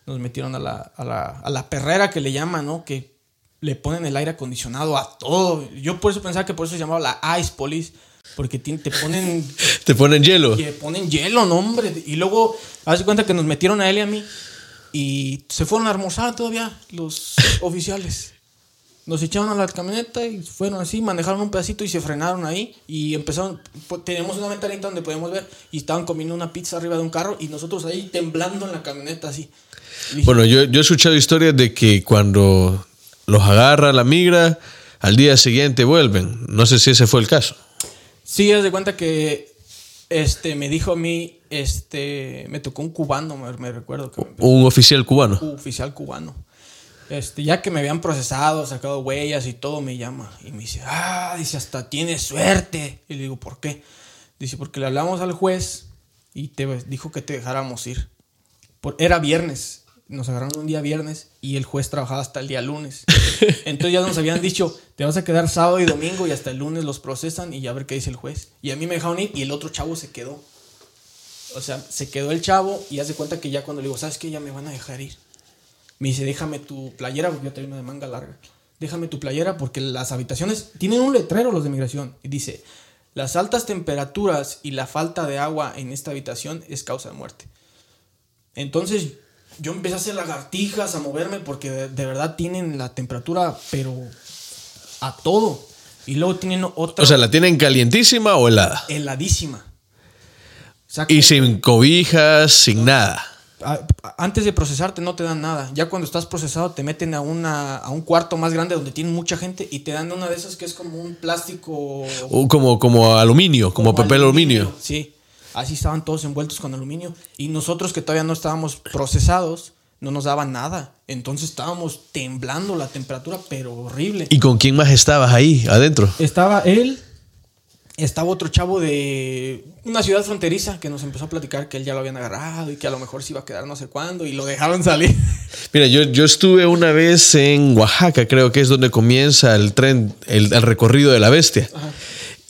Nos metieron a la, a, la, a la perrera que le llaman, ¿no? Que le ponen el aire acondicionado a todo. Yo por eso pensaba que por eso se llamaba la Ice Police. Porque te ponen Te ponen hielo. le ponen hielo, no, hombre. Y luego, haz de cuenta que nos metieron a él y a mí. Y se fueron a almorzar todavía los oficiales. Nos echaron a la camioneta y fueron así, manejaron un pedacito y se frenaron ahí. Y empezaron, pues, teníamos una ventanita donde podíamos ver. Y estaban comiendo una pizza arriba de un carro y nosotros ahí temblando en la camioneta así. Bueno, yo, yo he escuchado historias de que cuando los agarra la migra, al día siguiente vuelven. No sé si ese fue el caso. Sí, haz de cuenta que este, me dijo a mí este, me tocó un cubano, me, recuerdo. Un oficial cubano. un oficial cubano. Este, ya que me habían procesado, sacado huellas y todo, me llama y me dice, ah, dice, hasta tienes suerte. Y le digo, ¿por qué? Dice, porque le hablamos al juez y te dijo que te dejáramos ir. Por, era viernes, nos agarraron un día viernes y el juez trabajaba hasta el día lunes. Entonces ya nos habían dicho, te vas a quedar sábado y domingo y hasta el lunes los procesan y ya a ver qué dice el juez. Y a mí me dejaron ir y el otro chavo se quedó. O sea, se quedó el chavo y hace cuenta que ya cuando le digo, ¿sabes qué? Ya me van a dejar ir. Me dice, déjame tu playera, porque yo tengo una de manga larga. Déjame tu playera porque las habitaciones tienen un letrero los de migración. Y dice, las altas temperaturas y la falta de agua en esta habitación es causa de muerte. Entonces yo empecé a hacer lagartijas, a moverme, porque de, de verdad tienen la temperatura, pero a todo. Y luego tienen otra O sea, ¿la tienen calientísima o helada? heladísima. O sea, Y sin cobijas, sin nada. antes de procesarte no te dan nada. Ya cuando estás procesado te meten a, una, a un cuarto más grande donde tiene mucha gente y te dan una de esas que es como un plástico. O como, como aluminio, como, papel aluminio. Sí, así estaban todos envueltos con aluminio. Y nosotros que todavía no estábamos procesados, no nos daban nada. Entonces estábamos temblando la temperatura, pero horrible. ¿Y con quién más estabas ahí, adentro? Estaba él, estaba otro chavo de una ciudad fronteriza que nos empezó a platicar que él ya lo habían agarrado y que a lo mejor se iba a quedar no sé cuándo y lo dejaron salir. Mira, yo, yo estuve una vez en Oaxaca, creo que es donde comienza el tren, el, el recorrido de la bestia.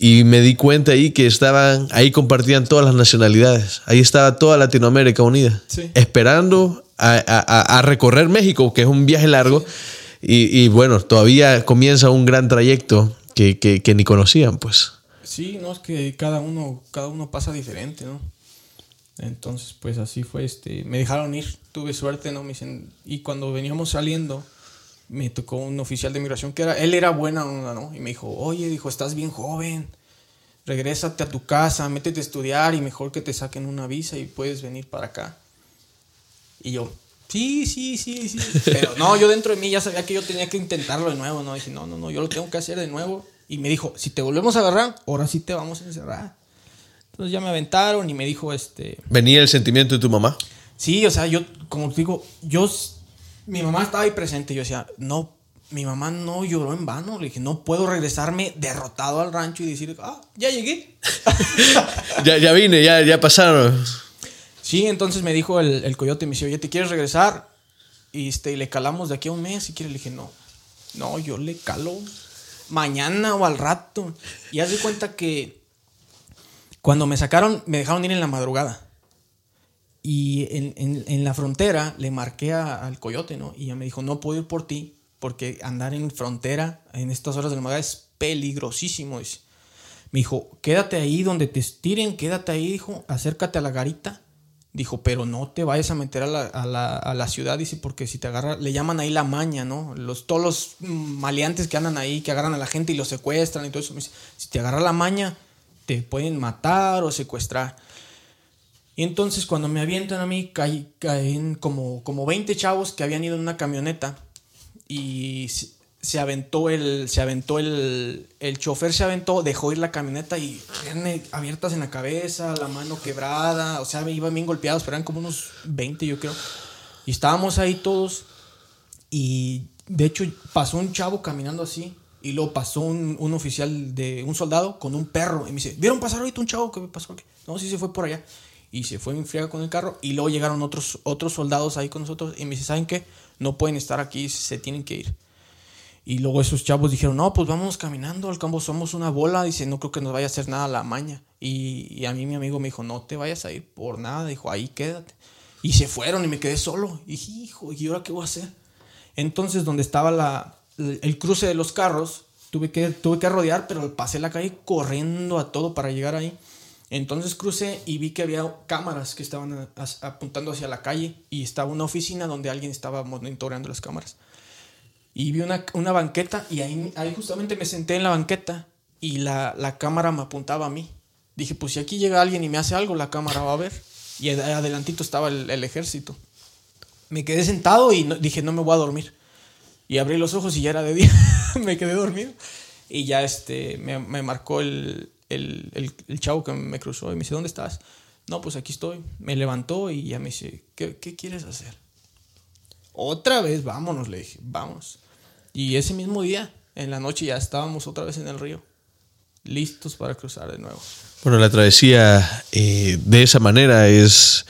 Y me di cuenta ahí que estaban, ahí compartían todas las nacionalidades. Ahí estaba toda Latinoamérica unida, Sí. esperando a, a- a recorrer México, que es un viaje largo. Y, y bueno, todavía comienza un gran trayecto que, que- que ni conocían, pues. Sí, no, es que cada uno, cada uno pasa diferente, ¿no? Entonces, pues así fue, este, me dejaron ir, tuve suerte, ¿no? Me dicen, y cuando veníamos saliendo, me tocó un oficial de migración que era, él era buena onda, ¿no? Y me dijo, oye, dijo, estás bien joven, regrésate a tu casa, métete a estudiar y mejor que te saquen una visa y puedes venir para acá. Y yo, sí, sí, sí, sí. Pero no, yo dentro de mí ya sabía que yo tenía que intentarlo de nuevo, ¿no? Dije, no, no, no, yo lo tengo que hacer de nuevo. Y me dijo, si te volvemos a agarrar, ahora sí te vamos a encerrar. Entonces ya me aventaron y me dijo, este, Venía el sentimiento de tu mamá. sí, o sea, yo, como te digo, yo, mi mamá estaba ahí presente. Yo decía, no, mi mamá no lloró en vano. Le dije, no puedo regresarme derrotado al rancho y decir, ah, ya llegué. Ya, ya vine, ya, ya pasaron. Sí, entonces me dijo el, el coyote, me dice, oye, ¿te quieres regresar? Y este, y le calamos de aquí a un mes, si quieres. Le dije, no, no, yo le calo mañana o al rato. Y haz de cuenta que cuando me sacaron, me dejaron ir en la madrugada. Y en, en- la frontera le marqué a- al coyote, ¿no? Y ya me dijo, no puedo ir por ti, porque andar en frontera en estas horas de la es peligrosísimo, dice. Me dijo, quédate ahí donde te estiren, quédate ahí, dijo, acércate a la garita. Dijo, pero no te vayas a meter a la, a la- a la ciudad, dice, porque si te agarra, le llaman ahí la maña, ¿no? Los, todos los maleantes que andan ahí, que agarran a la gente y los secuestran y todo eso. Me dice, si te agarra la maña, te pueden matar o secuestrar. Y entonces cuando me avientan a mí, caí- caen como, como 20 chavos que habían ido en una camioneta y se, se aventó el se aventó el el chofer se aventó dejó ir la camioneta y abiertas en la cabeza la mano quebrada o sea iban bien golpeados pero eran como unos 20 yo creo. Y estábamos ahí todos y de hecho pasó un chavo caminando así y luego pasó un, un oficial de un soldado con un perro y me dice vieron pasar ahorita un chavo que pasó aquí no sí se fue por allá y se fue en friega con el carro y luego llegaron otros otros soldados ahí con nosotros y me dice saben qué no pueden estar aquí se tienen que ir y luego esos chavos dijeron, no, pues vamos caminando, al campo somos una bola. Dice, no creo que nos vaya a hacer nada la maña. Y, y a mí mi amigo me dijo, no te vayas a ir por nada. Dijo, ahí quédate. Y se fueron y me quedé solo. Y dije, hijo, ¿y ahora qué voy a hacer? Entonces, donde estaba la, el cruce de los carros, tuve que, tuve que rodear, pero pasé la calle corriendo a todo para llegar ahí. Entonces crucé y vi que había cámaras que estaban apuntando hacia la calle y estaba una oficina donde alguien estaba monitoreando las cámaras. Y vi una, una banqueta y ahí, ahí justamente me senté en la banqueta y la, la cámara me apuntaba a mí. Dije, pues si aquí llega alguien y me hace algo, la cámara va a ver. Y ad- adelantito estaba el, ejército. Me quedé sentado y dije, no me voy a dormir. Y abrí los ojos y ya era de día. me quedé dormido. Y ya este, me marcó el, el, el- chavo que me cruzó y me dice, ¿dónde estás? No, pues aquí estoy. Me levantó y ya me dice, ¿qué, quieres hacer? Otra vez, vámonos, le dije, vamos. Y ese mismo día, en la noche, ya estábamos otra vez en el río, listos para cruzar de nuevo. Bueno, la travesía eh, de esa manera es,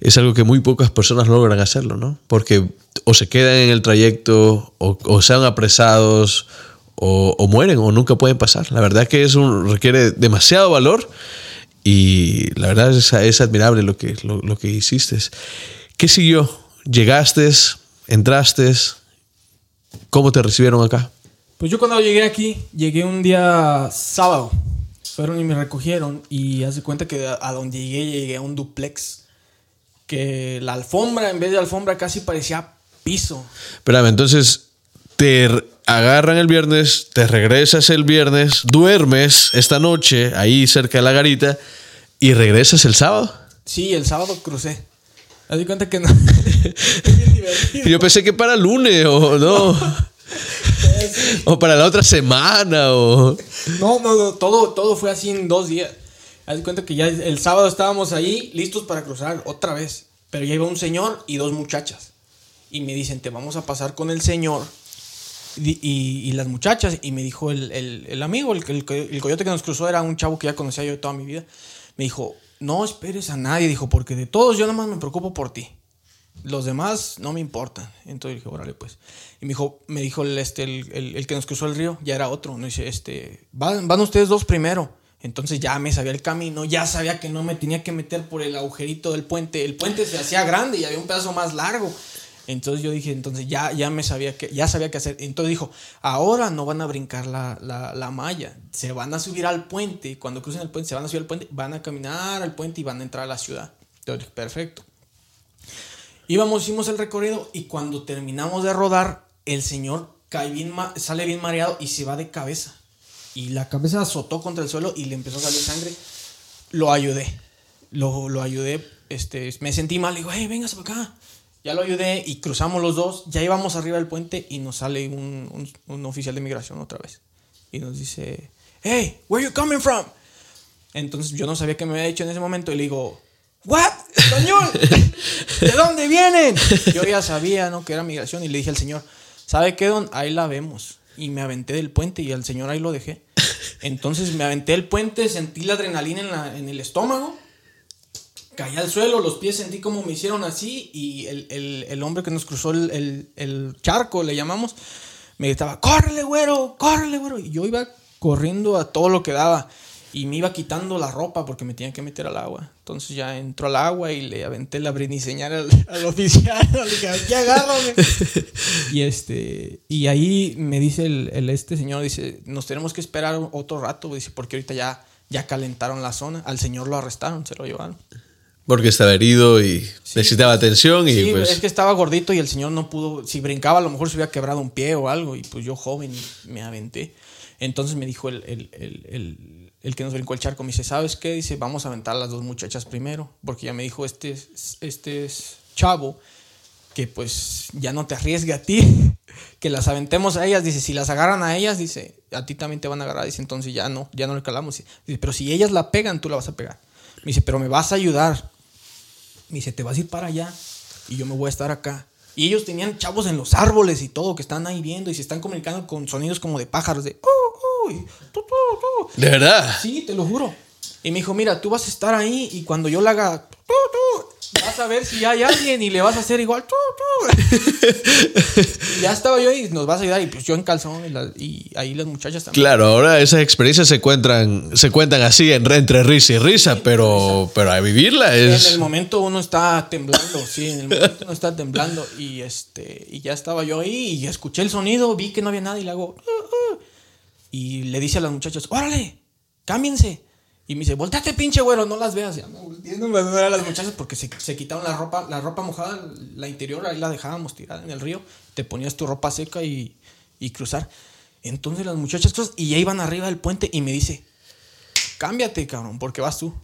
es algo que muy pocas personas logran hacerlo, ¿no? Porque o se quedan en el trayecto, o sean apresados, o, o mueren, o nunca pueden pasar. La verdad que es un, requiere demasiado valor y la verdad es, es admirable lo que, lo, lo que hiciste. ¿Qué siguió? ¿Llegaste? ¿Entraste? ¿Cómo te recibieron acá? Pues yo cuando llegué aquí, llegué un día sábado. Fueron y me recogieron y hace cuenta que a, donde llegué, llegué a un duplex. Que la alfombra, en vez de alfombra, casi parecía piso. Espérame, entonces te agarran el viernes, te regresas el viernes, duermes esta noche ahí cerca de la garita y regresas el sábado. Sí, el sábado crucé. Haz cuenta que no. Es bien divertido. Yo pensé que para lunes o no. O para la otra semana o... No, no, no, todo, todo fue así en dos días. Haz cuenta que ya el sábado estábamos ahí listos para cruzar otra vez. Pero ya iba un señor y dos muchachas. Y me dicen, te vamos a pasar con el señor y, las muchachas. Y me dijo el, el- amigo, el, el, coyote que nos cruzó era un chavo que ya conocía yo toda mi vida. Me dijo, no esperes a nadie, dijo, porque de todos yo nada más me preocupo por ti. Los demás no me importan. Entonces dije, órale, pues. Y me dijo, me dijo el, este, el, que nos cruzó el río, ya era otro. Me dice, este, van, van ustedes dos primero. Entonces ya me sabía el camino, ya sabía que no me tenía que meter por el agujerito del puente. El puente se hacía grande y había un pedazo más largo. Entonces yo dije, entonces ya, ya me sabía que, ya sabía qué hacer. Entonces dijo, ahora no van a brincar la, la, la malla, se van a subir al puente. Cuando crucen el puente, se van a subir al puente, van a caminar al puente y van a entrar a la ciudad. Entonces dije, perfecto. Íbamos, hicimos el recorrido y cuando terminamos de rodar, el señor cae bien sale bien mareado y se va de cabeza. Y la cabeza azotó contra el suelo y le empezó a salir sangre. Lo ayudé. Lo, lo ayudé. Este, me sentí mal. Le digo, hey, véngase para acá. Ya lo ayudé y cruzamos los dos. Ya íbamos arriba del puente y nos sale un, un- un oficial de migración otra vez. Y nos dice, hey, where you coming from? Entonces yo no sabía qué me había dicho en ese momento y le digo, ¿What? ¡Español! ¿De dónde vienen? Yo ya sabía, ¿no? Que era migración y le dije al señor, ¿sabe qué, don? Ahí la vemos. Y me aventé del puente y al señor ahí lo dejé. Entonces me aventé del puente, sentí la adrenalina en, la- en el estómago, caí al suelo, los pies sentí como me hicieron así y el, el- el hombre que nos cruzó el, el- charco, le llamamos, me gritaba, córrele, güero, córrele, güero. Y yo iba corriendo a todo lo que daba y me iba quitando la ropa porque me tenía que meter al agua. Entonces ya entró al agua y le aventé la briniseñal al, al oficial. Le dije, aquí agárrame. y este, y ahí me dice el, el este señor, dice, nos tenemos que esperar otro rato, dice, porque ahorita ya, ya calentaron la zona. Al señor lo arrestaron, se lo llevaron. Porque estaba herido y necesitaba atención y Sí, pues... es que estaba gordito y el señor no pudo. Si brincaba, a lo mejor se hubiera quebrado un pie o algo. Y pues yo, joven, me aventé. Entonces me dijo el, el- el- el- el que nos brincó el charco: Me dice, ¿sabes qué? Dice, vamos a aventar a las dos muchachas primero. Porque ya me dijo este, este es chavo que pues ya no te arriesgue a ti. Que las aventemos a ellas. Dice, si las agarran a ellas, dice, a ti también te van a agarrar. Dice, entonces ya no, ya no le calamos. Dice, pero si ellas la pegan, tú la vas a pegar. Me dice, pero me vas a ayudar. Me dice, te vas a ir para allá y yo me voy a estar acá. Y ellos tenían chavos en los árboles y todo, que están ahí viendo y se están comunicando con sonidos como de pájaros, de... "Oh, oh", y "Tu, tu, tu". De verdad. Sí, te lo juro. Y me dijo, mira, tú vas a estar ahí y cuando yo la haga... Vas a ver si hay alguien y le vas a hacer igual... Y ya estaba yo y nos vas a ayudar y pues yo en calzón y, la- y ahí las muchachas también. Claro, ahora esas experiencias se cuentan, se cuentan así en, entre risa y risa, pero, pero a vivirla En es... el momento uno está temblando, sí, en el momento uno está temblando y este y ya estaba yo ahí y escuché el sonido, vi que no había nadie y le hago "Uh, uh", y le dice a las muchachas, "Órale, cámbiense." Y me dice, "Volteate, pinche güero, no las veas." Ya me a las muchachas porque se, se quitaron la ropa, la ropa mojada, la interior ahí la dejábamos tirada en el río, te ponías tu ropa seca y, y cruzar. Entonces las muchachas y ya iban arriba del puente y me dice, cámbiate, cabrón, porque vas tú.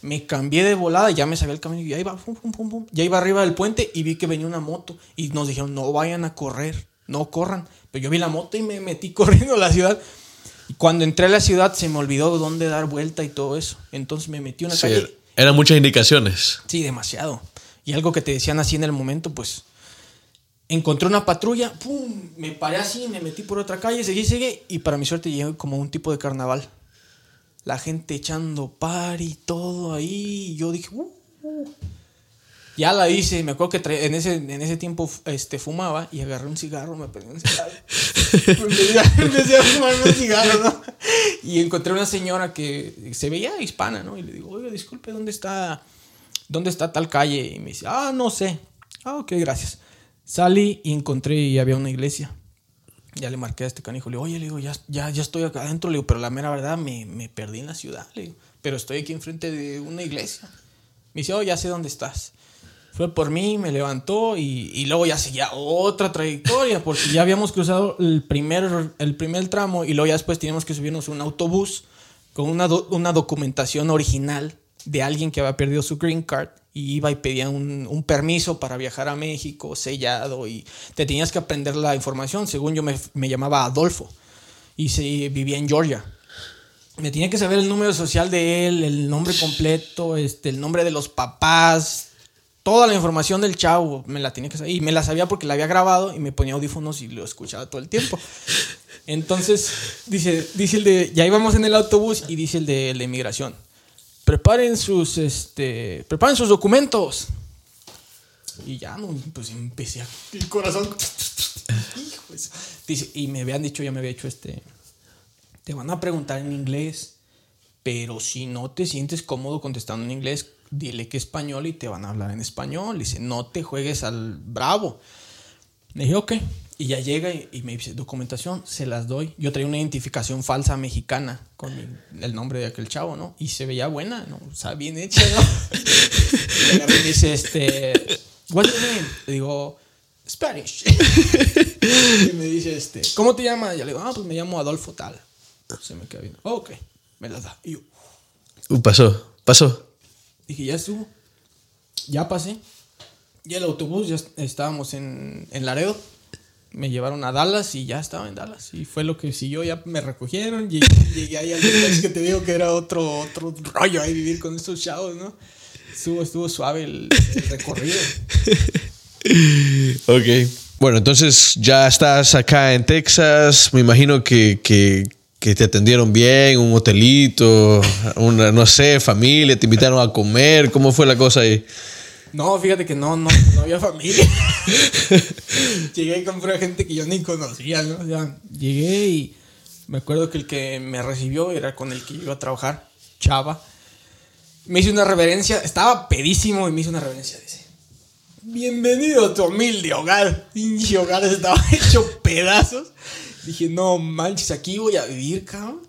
Me cambié de volada, ya me sabía el camino y ya iba, pum, pum, pum, pum. ya iba arriba del puente y vi que venía una moto y nos dijeron, no vayan a correr, no corran. Pero yo vi la moto y me metí corriendo a la ciudad. Cuando entré a la ciudad se me olvidó dónde dar vuelta y todo eso. Entonces me metí una Sí, calle Eran muchas indicaciones. Sí, demasiado. Y algo que te decían así en el momento, pues encontré una patrulla, pum, me paré así, me metí por otra calle, seguí, seguí, y para mi suerte llegué como un tipo de carnaval. La gente echando par y todo ahí, y yo dije, "Uh, uh". Ya la hice, me acuerdo que en, ese, en ese tiempo este, fumaba y agarré un cigarro, me prendí un cigarro. empecé, a, empecé a fumar un cigarro, ¿no? Y encontré una señora que se veía hispana, ¿no? Y le digo, oiga, disculpe, ¿dónde está, ¿dónde está tal calle? Y me dice, ah, no sé. Ah, ok, gracias. Salí y encontré y había una iglesia. Ya le marqué a este canijo, le digo, oye, le digo, ya, ya, ya estoy acá adentro, le digo, pero la mera verdad me, me perdí en la ciudad, le digo, pero estoy aquí enfrente de una iglesia. Me dice, oh, ya sé dónde estás. Fue por mí, me levantó y, y luego ya seguía otra trayectoria, porque ya habíamos cruzado el primer, el primer tramo y luego ya después teníamos que subirnos un autobús con una, do- una documentación original de alguien que había perdido su green card y iba y pedía un, un permiso para viajar a México sellado y te tenías que aprender la información. Según yo me, me llamaba Adolfo y se, vivía en Georgia. Me tenía que saber el número social de él, el nombre completo, este, el nombre de los papás, toda la información del chavo, me la tenía que saber. Y me la sabía porque la había grabado y me ponía audífonos y lo escuchaba todo el tiempo. Entonces, dice, dice el de, ya íbamos en el autobús y dice el de la inmigración, preparen sus, este, preparen sus documentos. Y ya, no, pues empecé a, el corazón, hijo de su- dice, y me habían dicho, ya me había hecho este, te van a preguntar en inglés, pero si no te sientes cómodo contestando en inglés, dile que español y te van a hablar en español. Dice, no te juegues al bravo. Le dije, ok. Y ya llega y, y me dice, documentación, se las doy. Yo traía una identificación falsa mexicana con mi- el nombre de aquel chavo, ¿no? Y se veía buena, ¿no? O sea, bien hecha, ¿no? y me dice, este, what's your name? Le digo, Spanish. y me dice, este, ¿cómo te llamas? Y le digo, ah, pues me llamo Adolfo Tal. Se me queda. "Oh, ok, me las da. Y yo, Uh, pasó, pasó. Dije, ya estuvo. Ya pasé. Ya el autobús, ya est- estábamos en, en Laredo. Me llevaron a Dallas y ya estaba en Dallas. Y fue lo que siguió. Ya me recogieron. Llegué, llegué ahí al duplex que te digo que era otro, otro rollo ahí vivir con estos chavos, ¿no? Estuvo, estuvo suave el, el recorrido. Ok. Bueno, entonces ya estás acá en Texas. Me imagino que, que- que te atendieron bien, un hotelito, una, no sé, familia, te invitaron a comer. ¿Cómo fue la cosa ahí? No, fíjate que no, no, no había familia. llegué y compré gente que yo ni conocía, ¿no? O sea, llegué y me acuerdo que el que me recibió era con el que iba a trabajar, Chava. Me hizo una reverencia, estaba pedísimo y me hizo una reverencia. Dice: Bienvenido a tu humilde hogar. Pinche hogar estaba hecho pedazos. Dije: No manches, aquí voy a vivir, cabrón.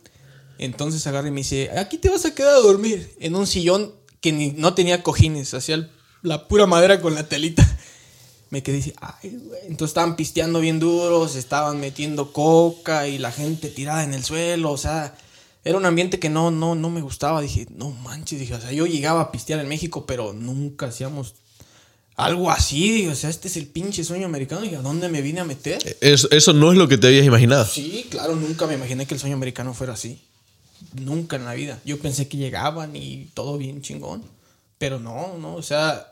Entonces agarra y me dice: Aquí te vas a quedar a dormir en un sillón que no tenía cojines, hacía la pura madera con la telita. Me quedé así, ay, güey. Entonces estaban pisteando bien duros, estaban metiendo coca y la gente tirada en el suelo, o sea, era un ambiente que no, no, no me gustaba. Dije, no manches, dije, o sea, yo llegaba a pistear en México, pero nunca hacíamos algo así. O sea, este es el pinche sueño americano. Dije, ¿a dónde me vine a meter? Eso, eso no es lo que te habías imaginado. Sí, claro, nunca me imaginé que el sueño americano fuera así. Nunca en la vida. Yo pensé que llegaban y todo bien chingón. Pero no, no, o sea,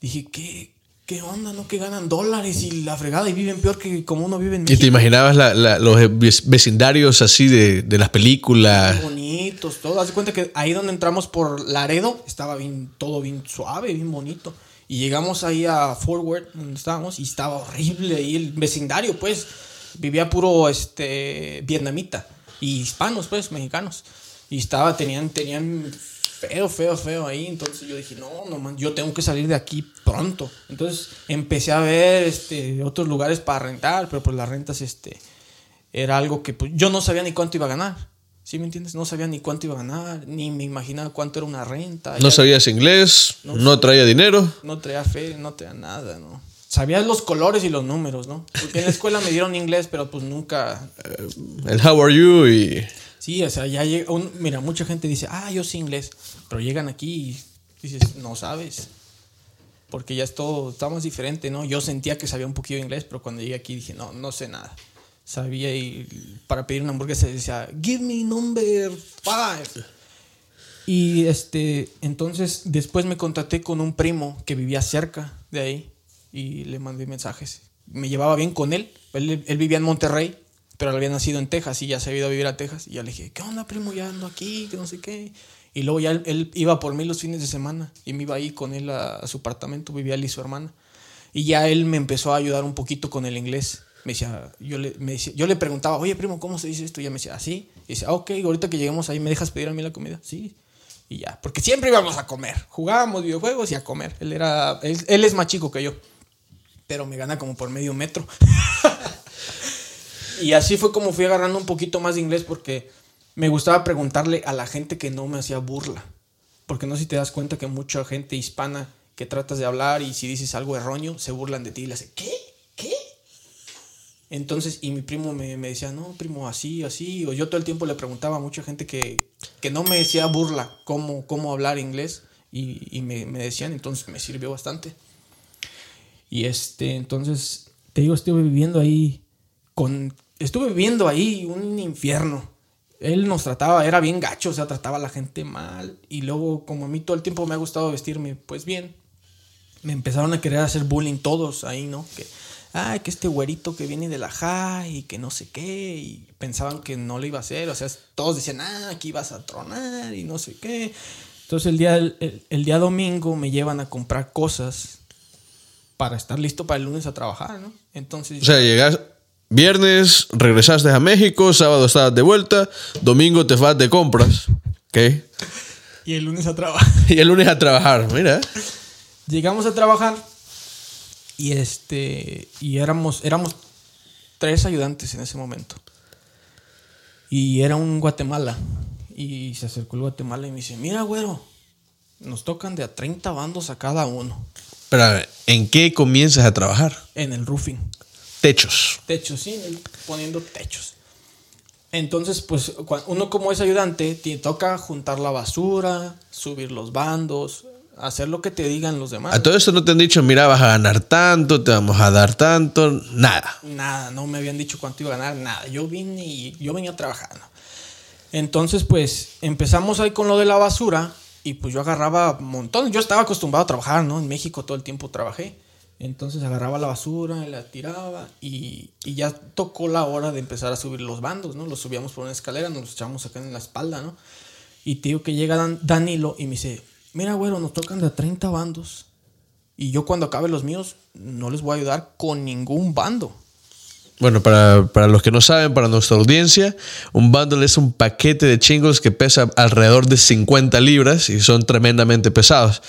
dije, ¿qué, qué onda? ¿No? Que ganan dólares y la fregada y viven peor que como uno vive en ¿Y te México. imaginabas la- la- los vec- vecindarios así de, de las películas? Bonitos, todo. Haz cuenta que ahí donde entramos por Laredo estaba bien, todo bien suave, bien bonito. Y llegamos ahí a Forward, donde estábamos, y estaba horrible ahí el vecindario, pues. Vivía puro este vietnamita. Y hispanos, pues, mexicanos. Y estaba, tenían, tenían feo, feo, feo ahí. Entonces yo dije, no, no man, yo tengo que salir de aquí pronto. Entonces empecé a ver este, otros lugares para rentar, pero pues las rentas, este, era algo que pues, yo no sabía ni cuánto iba a ganar. ¿Sí me entiendes? No sabía ni cuánto iba a ganar, ni me imaginaba cuánto era una renta. No sabías inglés, no traía dinero. No traía fe, no traía nada, ¿no? Sabías los colores y los números, ¿no? Porque en la escuela me dieron inglés, pero pues nunca... El how are you y... Sí, o sea, ya llega... un- mira, mucha gente dice, ah, yo sé inglés. Pero llegan aquí y dices, no sabes. Porque ya es todo, está más diferente, ¿no? Yo sentía que sabía un poquito de inglés, pero cuando llegué aquí dije, no, no sé nada. Sabía y para pedir una hamburguesa decía, give me number five. Y este, entonces después me contacté con un primo que vivía cerca de ahí y le mandé mensajes. Me llevaba bien con él. Él, él vivía en Monterrey, pero él había nacido en Texas y ya se había ido a vivir a Texas. Y ya le dije, ¿qué onda, primo? Ya ando aquí, que no sé qué. Y luego ya él, él iba por mí los fines de semana y me iba ahí con él a, a su apartamento, vivía él y su hermana. Y ya él me empezó a ayudar un poquito con el inglés. Me decía, yo le, me decía, yo le preguntaba, oye, primo, ¿cómo se dice esto? Y ya me decía, así. Y ah, ok, ahorita que lleguemos ahí, ¿me dejas pedir a mí la comida? Sí. Y ya, porque siempre íbamos a comer. Jugábamos videojuegos y a comer. Él, era, él, él es más chico que yo, pero me gana como por medio metro. y así fue como fui agarrando un poquito más de inglés porque me gustaba preguntarle a la gente que no me hacía burla. Porque no sé si te das cuenta que mucha gente hispana que tratas de hablar y si dices algo erróneo, se burlan de ti y le hacen, ¿qué? ¿Qué? Entonces, y mi primo me, decía, no, primo, así, así. O yo todo el tiempo le preguntaba a mucha gente que, que no me decía burla cómo, cómo hablar inglés. Y, y me, me, decían, entonces me sirvió bastante. Y este, entonces, te digo, estuve viviendo ahí con. Estuve viviendo ahí un infierno. Él nos trataba, era bien gacho, o sea, trataba a la gente mal. Y luego, como a mí todo el tiempo me ha gustado vestirme, pues bien, me empezaron a querer hacer bullying todos ahí, ¿no? Que, ay, que este güerito que viene de la high y que no sé qué, y pensaban que no lo iba a hacer, o sea, todos decían, ah, aquí vas a tronar y no sé qué. Entonces el día, el, el día domingo me llevan a comprar cosas para estar listo para el lunes a trabajar, ¿no? Entonces... O sea, llegas viernes, regresaste a México, sábado estabas de vuelta, domingo te vas de compras, ¿ok? Y el lunes a trabajar. Y el lunes a trabajar, mira. Llegamos a trabajar y este y éramos éramos tres ayudantes en ese momento. Y era un Guatemala y se acercó el Guatemala y me dice, "Mira, güero, nos tocan de a 30 bandos a cada uno." Pero ¿en qué comienzas a trabajar? En el roofing. Techos. Techos, sí, poniendo techos. Entonces, pues uno como es ayudante, te toca juntar la basura, subir los bandos, hacer lo que te digan los demás. A todo esto no te han dicho, mira, vas a ganar tanto, te vamos a dar tanto, nada. Nada, no me habían dicho cuánto iba a ganar, nada. Yo vine y yo venía trabajando. Entonces, pues empezamos ahí con lo de la basura y pues yo agarraba un montón. Yo estaba acostumbrado a trabajar, ¿no? En México todo el tiempo trabajé. Entonces agarraba la basura, la tiraba y, y, ya tocó la hora de empezar a subir los bandos, ¿no? Los subíamos por una escalera, nos los echábamos acá en la espalda, ¿no? Y te digo que llega Dan, Danilo y me dice, mira, güero, nos tocan de 30 bandos. Y yo cuando acabe los míos, no les voy a ayudar con ningún bando. Bueno, para, para, los que no saben, para nuestra audiencia, un bundle es un paquete de chingos que pesa alrededor de 50 libras y son tremendamente pesados.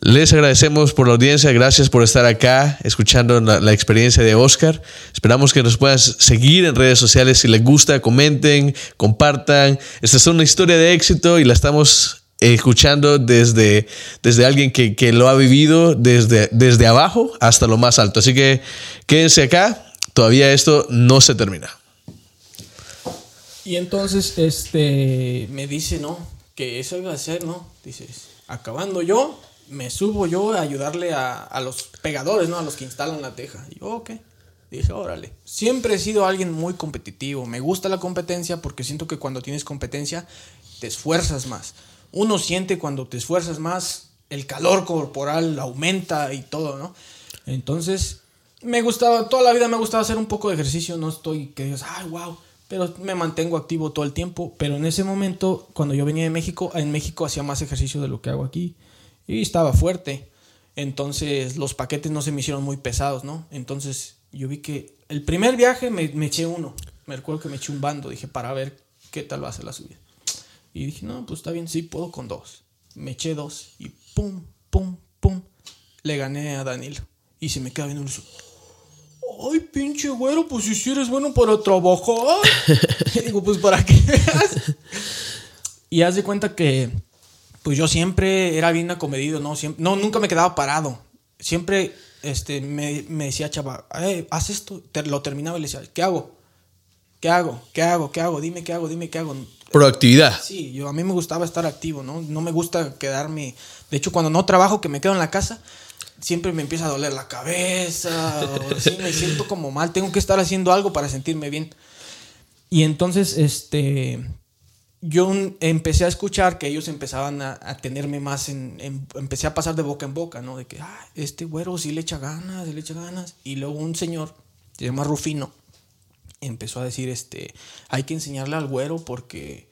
Les agradecemos por la audiencia, gracias por estar acá escuchando la, la, experiencia de Oscar. Esperamos que nos puedas seguir en redes sociales si les gusta, comenten, compartan. Esta es una historia de éxito y la estamos escuchando desde, desde alguien que, que lo ha vivido desde, desde abajo hasta lo más alto. Así que quédense acá, todavía esto no se termina. Y entonces este me dice, ¿no? Que eso iba a ser, ¿no? Dices, acabando yo, me subo yo a ayudarle a, a, los pegadores, ¿no? A los que instalan la teja. Yo, ok. Dije, órale. Siempre he sido alguien muy competitivo. Me gusta la competencia porque siento que cuando tienes competencia te esfuerzas más. Uno siente cuando te esfuerzas más, el calor corporal aumenta y todo, ¿no? Entonces, me gustaba, toda la vida me gustaba hacer un poco de ejercicio. No estoy que digas, ay, wow. Pero me mantengo activo todo el tiempo. Pero en ese momento, cuando yo venía de México, en México hacía más ejercicio de lo que hago aquí y estaba fuerte. Entonces los paquetes no se me hicieron muy pesados, ¿no? Entonces yo vi que el primer viaje me, me, eché uno. Me recuerdo que me eché un bando, dije, para ver qué tal va a ser la subida. Y dije, no, pues está bien, sí, puedo con dos. Me eché dos y pum, pum, pum. Le gané a Danilo. Y se me queda viendo eso. Ay, pinche güero, pues si eres bueno para trabajar. y digo, pues para qué y haz de cuenta que pues yo siempre era bien acomedido, ¿no? Siempre, no, nunca me quedaba parado. Siempre este, me, me decía, chava, eh, haz esto. Lo terminaba y le decía, ¿qué hago? ¿Qué hago? ¿Qué hago? ¿Qué hago? Dime qué hago, dime qué hago. Proactividad. Sí, yo, a mí me gustaba estar activo, ¿no? No me gusta quedarme. De hecho, cuando no trabajo, que me quedo en la casa, siempre me empieza a doler la cabeza. o me siento como mal. Tengo que estar haciendo algo para sentirme bien. Y entonces, este yo empecé a escuchar que ellos empezaban a, a tenerme más en, en- Empecé a pasar de boca en boca, ¿no? De que, ah, este güero sí le echa ganas, sí le echa ganas. Y luego un señor, se llama Rufino, empezó a decir, este, hay que enseñarle al güero porque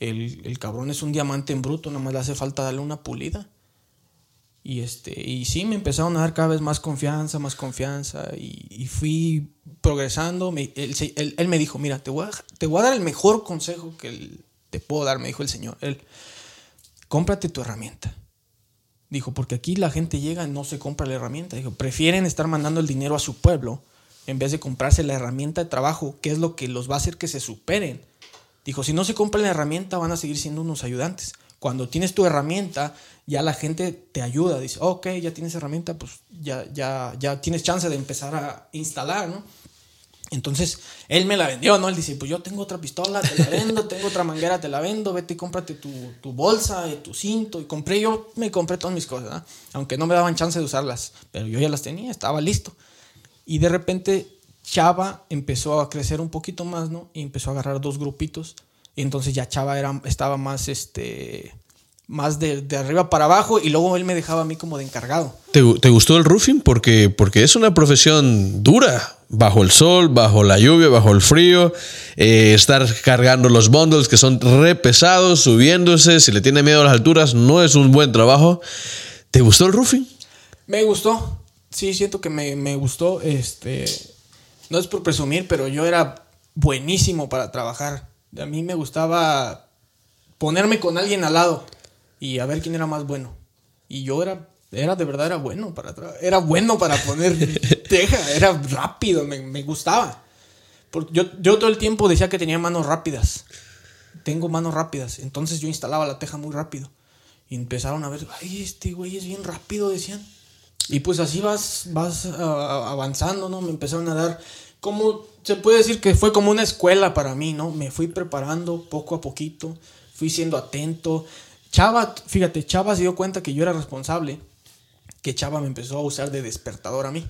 el, el cabrón es un diamante en bruto, nada más le hace falta darle una pulida. Y, este, y sí, me empezaron a dar cada vez más confianza, más confianza. Y, fui progresando. Me- él, él- me dijo, mira, te voy, a, te voy a dar el mejor consejo que te puedo dar, me dijo el Señor. Él, cómprate tu herramienta. Dijo, porque aquí la gente llega y no se compra la herramienta. Dijo, prefieren estar mandando el dinero a su pueblo en vez de comprarse la herramienta de trabajo, que es lo que los va a hacer que se superen. Dijo, si no se compra la herramienta, van a seguir siendo unos ayudantes. Cuando tienes tu herramienta, ya la gente te ayuda. Dice, ok, ya tienes herramienta, pues ya, ya, ya tienes chance de empezar a instalar, ¿no? Entonces, él me la vendió, ¿no? Él dice, pues yo tengo otra pistola, te la vendo, tengo otra manguera, te la vendo, vete y cómprate tu, tu bolsa, tu cinto. Y compré, yo me compré todas mis cosas, ¿no? Aunque no me daban chance de usarlas, pero yo ya las tenía, estaba listo. Y de repente Chava empezó a crecer un poquito más, ¿no? Y empezó a agarrar dos grupitos. Y entonces ya Chava era, estaba más, este, más de, de arriba para abajo y luego él me dejaba a mí como de encargado. ¿Te, gu- te gustó el roofing? Porque, porque es una profesión dura. Bajo el sol, bajo la lluvia, bajo el frío. eh, estar cargando los bundles que son re pesados, subiéndose. Si le tiene miedo a las alturas, no es un buen trabajo. ¿Te gustó el roofing? Me gustó. Sí, siento que me, me gustó. Este. No es por presumir, pero yo era buenísimo para trabajar. A mí me gustaba ponerme con alguien al lado y a ver quién era más bueno. Y yo era, era de verdad, era bueno para Era bueno para poner teja, era rápido, me, me gustaba. Porque yo, yo todo el tiempo decía que tenía manos rápidas. Tengo manos rápidas. Entonces yo instalaba la teja muy rápido. Y empezaron a ver, ay, este güey es bien rápido, decían. Y pues así vas, vas ah, avanzando, ¿no? Me empezaron a dar, como se puede decir que fue como una escuela para mí, ¿no? Me fui preparando poco a poquito, fui siendo atento. Chava, fíjate, Chava se dio cuenta que yo era responsable, que Chava me empezó a usar de despertador a mí.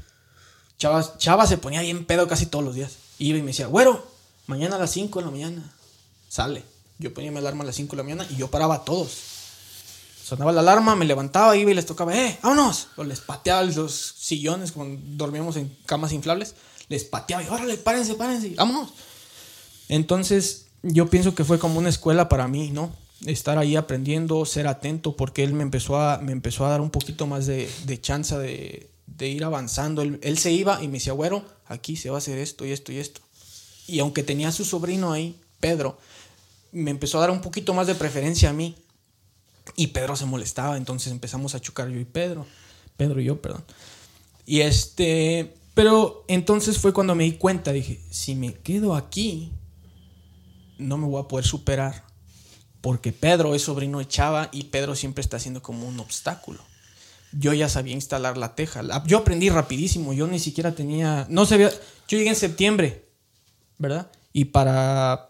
Chava, Chava se ponía bien pedo casi todos los días. Iba y me decía, güero, mañana a las 5 de la mañana sale. Yo ponía mi alarma a las 5 de la mañana y yo paraba a todos. Sonaba la alarma, me levantaba, iba y les tocaba, ¡eh, vámonos! O les pateaba los sillones, cuando dormíamos en camas inflables, les pateaba y, órale, párense, párense, vámonos. Entonces, yo pienso que fue como una escuela para mí, ¿no? Estar ahí aprendiendo, ser atento, porque él me empezó a, me empezó a dar un poquito más de, de chance de, de ir avanzando. Él, él se iba y me decía, güero, aquí se va a hacer esto y esto y esto. Y aunque tenía a su sobrino ahí, Pedro, me empezó a dar un poquito más de preferencia a mí. Y Pedro se molestaba, entonces empezamos a chocar yo y Pedro. Pedro y yo, perdón. Y este, pero entonces fue cuando me di cuenta, dije, si me quedo aquí, no me voy a poder superar. Porque Pedro es sobrino de Chava y Pedro siempre está haciendo como un obstáculo. Yo ya sabía instalar la teja. Yo aprendí rapidísimo, yo ni siquiera tenía, no sabía, yo llegué en septiembre, ¿verdad? Y para.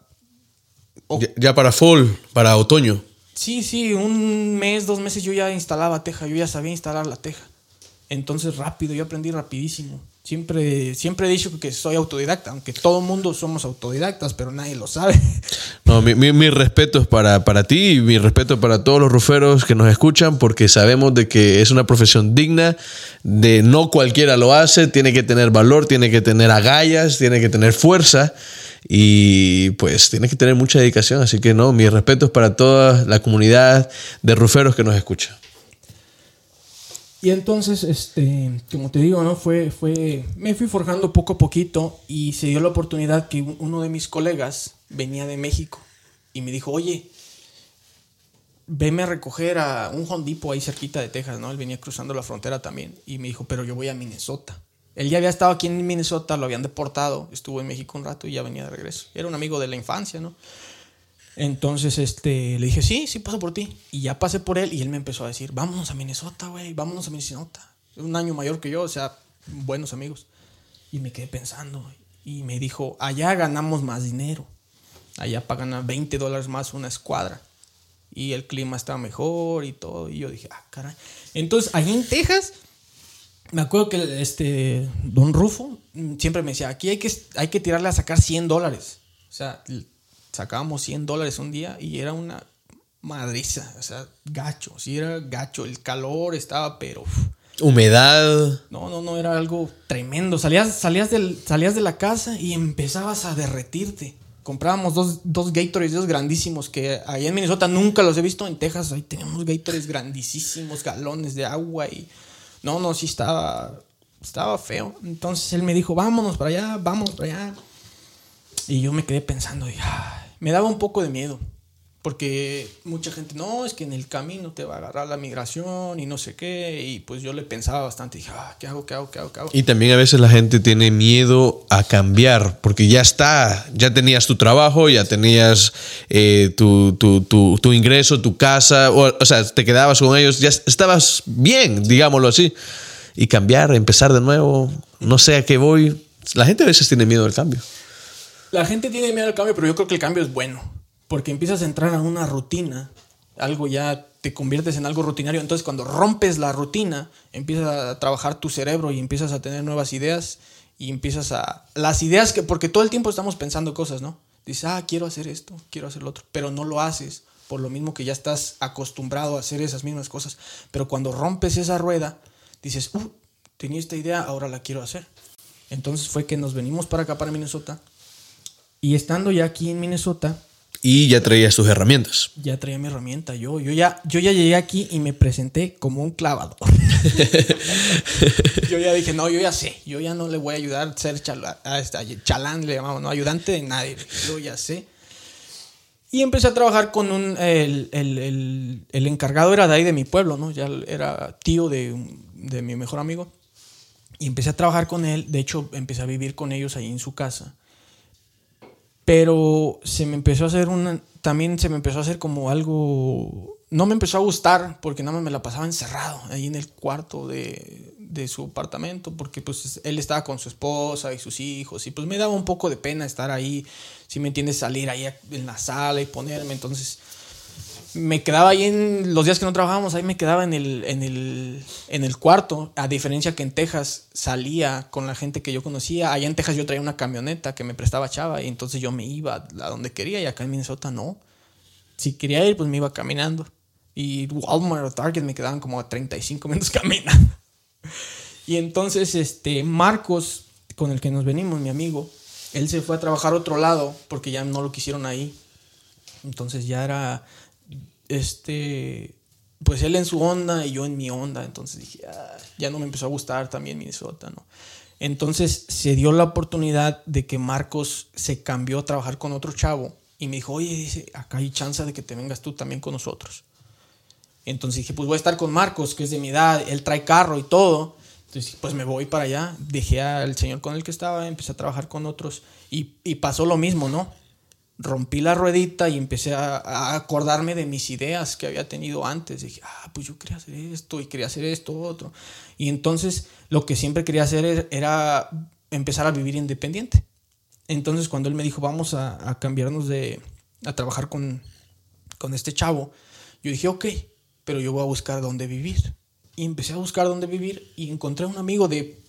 Ya, ya para fall, para otoño. Sí, sí, un mes, dos meses yo ya instalaba teja, yo ya sabía instalar la teja. Entonces rápido, yo aprendí rapidísimo. Siempre, siempre he dicho que soy autodidacta, aunque todo mundo somos autodidactas, pero nadie lo sabe. No, mi, mi, mi respeto es para, para ti y mi respeto para todos los ruferos que nos escuchan porque sabemos de que es una profesión digna, de no cualquiera lo hace, tiene que tener valor, tiene que tener agallas, tiene que tener fuerza y pues tiene que tener mucha dedicación. Así que no, mi respeto es para toda la comunidad de ruferos que nos escucha. Y entonces, este, como te digo, ¿no? Fue, fue, me fui forjando poco a poquito y se dio la oportunidad que un- uno de mis colegas venía de México y me dijo, oye, veme a recoger a un Hondipo ahí cerquita de Texas, ¿no? Él venía cruzando la frontera también y me dijo, pero yo voy a Minnesota. Él ya había estado aquí en Minnesota, lo habían deportado, estuvo en México un rato y ya venía de regreso. Era un amigo de la infancia, ¿no? Entonces, este, le dije, sí, sí paso por ti. Y ya pasé por él y él me empezó a decir, vámonos a Minnesota, güey, vámonos a Minnesota. Es un año mayor que yo, o sea, buenos amigos. Y me quedé pensando. Y me dijo, allá ganamos más dinero. Allá pagan a 20 dólares más una escuadra. Y el clima está mejor y todo. Y yo dije, ah, caray. Entonces, allí en Texas, me acuerdo que este, Don Rufo siempre me decía, aquí hay que, hay que tirarle a sacar 100 dólares. O sea, sacábamos 100 dólares un día y era una madriza, o sea, gacho, sí era gacho, el calor estaba, pero... uf, Humedad. no, no, no, era algo tremendo. Salías, salías, del, salías de la casa y empezabas a derretirte. Comprábamos dos, dos Gatorades de esos grandísimos que allá en Minnesota nunca los he visto. En Texas ahí teníamos Gatorades grandísimos, galones de agua y... No, no, sí estaba... Estaba feo. Entonces él me dijo, vámonos para allá, vámonos para allá. Y yo me quedé pensando, me daba un poco de miedo. Porque mucha gente, no, es que en el camino te va a agarrar la migración y no sé qué. Y pues yo le pensaba bastante. Dije, "Ah, ¿qué hago, qué hago, qué hago, qué hago? Y también a veces la gente tiene miedo a cambiar, porque ya está, ya tenías tu trabajo, ya tenías eh, tu, tu- tu- tu ingreso, tu casa, o, o sea, te quedabas con ellos, ya estabas bien, digámoslo así. Y cambiar, empezar de nuevo, no sé a qué voy. La gente a veces tiene miedo al cambio. La gente tiene miedo al cambio, pero yo creo que el cambio es bueno. Porque empiezas a entrar a una rutina, algo ya te conviertes en algo rutinario. Entonces, cuando rompes la rutina, empiezas a trabajar tu cerebro y empiezas a tener nuevas ideas y empiezas a. Las ideas que. Porque todo el tiempo estamos pensando cosas, ¿no? Dices, ah, quiero hacer esto, quiero hacer lo otro, pero no lo haces por lo mismo que ya estás acostumbrado a hacer esas mismas cosas. Pero cuando rompes esa rueda, dices, uh, tenía esta idea, ahora la quiero hacer. Entonces fue que nos venimos para acá, para Minnesota. Y estando ya aquí en Minnesota, Y ya traías tus herramientas. ya traía mi herramienta. Yo, yo, ya, yo ya llegué aquí y me presenté como un clavador. yo ya dije, no, yo ya sé. Yo ya no le voy a ayudar a ser chala- a esta- chalán, le llamamos, no, ayudante de nadie. Yo ya sé. Y empecé a trabajar con un. El, el- el- el encargado era de ahí de mi pueblo, ¿no? Ya era tío de, de mi mejor amigo. Y empecé a trabajar con él. De hecho, empecé a vivir con ellos ahí en su casa. Pero se me empezó a hacer una. También se me empezó a hacer como algo. No me empezó a gustar porque nada más me la pasaba encerrado ahí en el cuarto de, de su apartamento porque pues él estaba con su esposa y sus hijos y pues me daba un poco de pena estar ahí, si me entiendes, salir ahí en la sala y ponerme. Entonces me quedaba ahí en los días que no trabajábamos, ahí me quedaba en el, en el, en el cuarto, a diferencia que en Texas salía con la gente que yo conocía. Allá en Texas yo traía una camioneta que me prestaba chava y entonces yo me iba a donde quería y acá en Minnesota no. Si quería ir, pues me iba caminando. Y Walmart o Target me quedaban como a 35 minutos caminando. Y entonces, este, Marcos, con el que nos venimos, mi amigo, él se fue a trabajar a otro lado porque ya no lo quisieron ahí. Entonces ya era, este, pues él en su onda y yo en mi onda. Entonces dije, "Ah", ya no me empezó a gustar también Minnesota, ¿no? Entonces se dio la oportunidad de que Marcos se cambió a trabajar con otro chavo y me dijo, oye, dice, acá hay chance de que te vengas tú también con nosotros. Entonces dije, pues voy a estar con Marcos, que es de mi edad, él trae carro y todo. Entonces, pues me voy para allá. Dejé al señor con el que estaba, empecé a trabajar con otros y, y pasó lo mismo, ¿no? Rompí la ruedita y empecé a, a acordarme de mis ideas que había tenido antes. Dije, ah, pues yo quería hacer esto y quería hacer esto, otro. Y entonces lo que siempre quería hacer era- era empezar a vivir independiente. Entonces cuando él me dijo, vamos a, a cambiarnos de, a trabajar con, con este chavo, yo dije, ok, pero yo voy a buscar dónde vivir. Y empecé a buscar dónde vivir y encontré un amigo de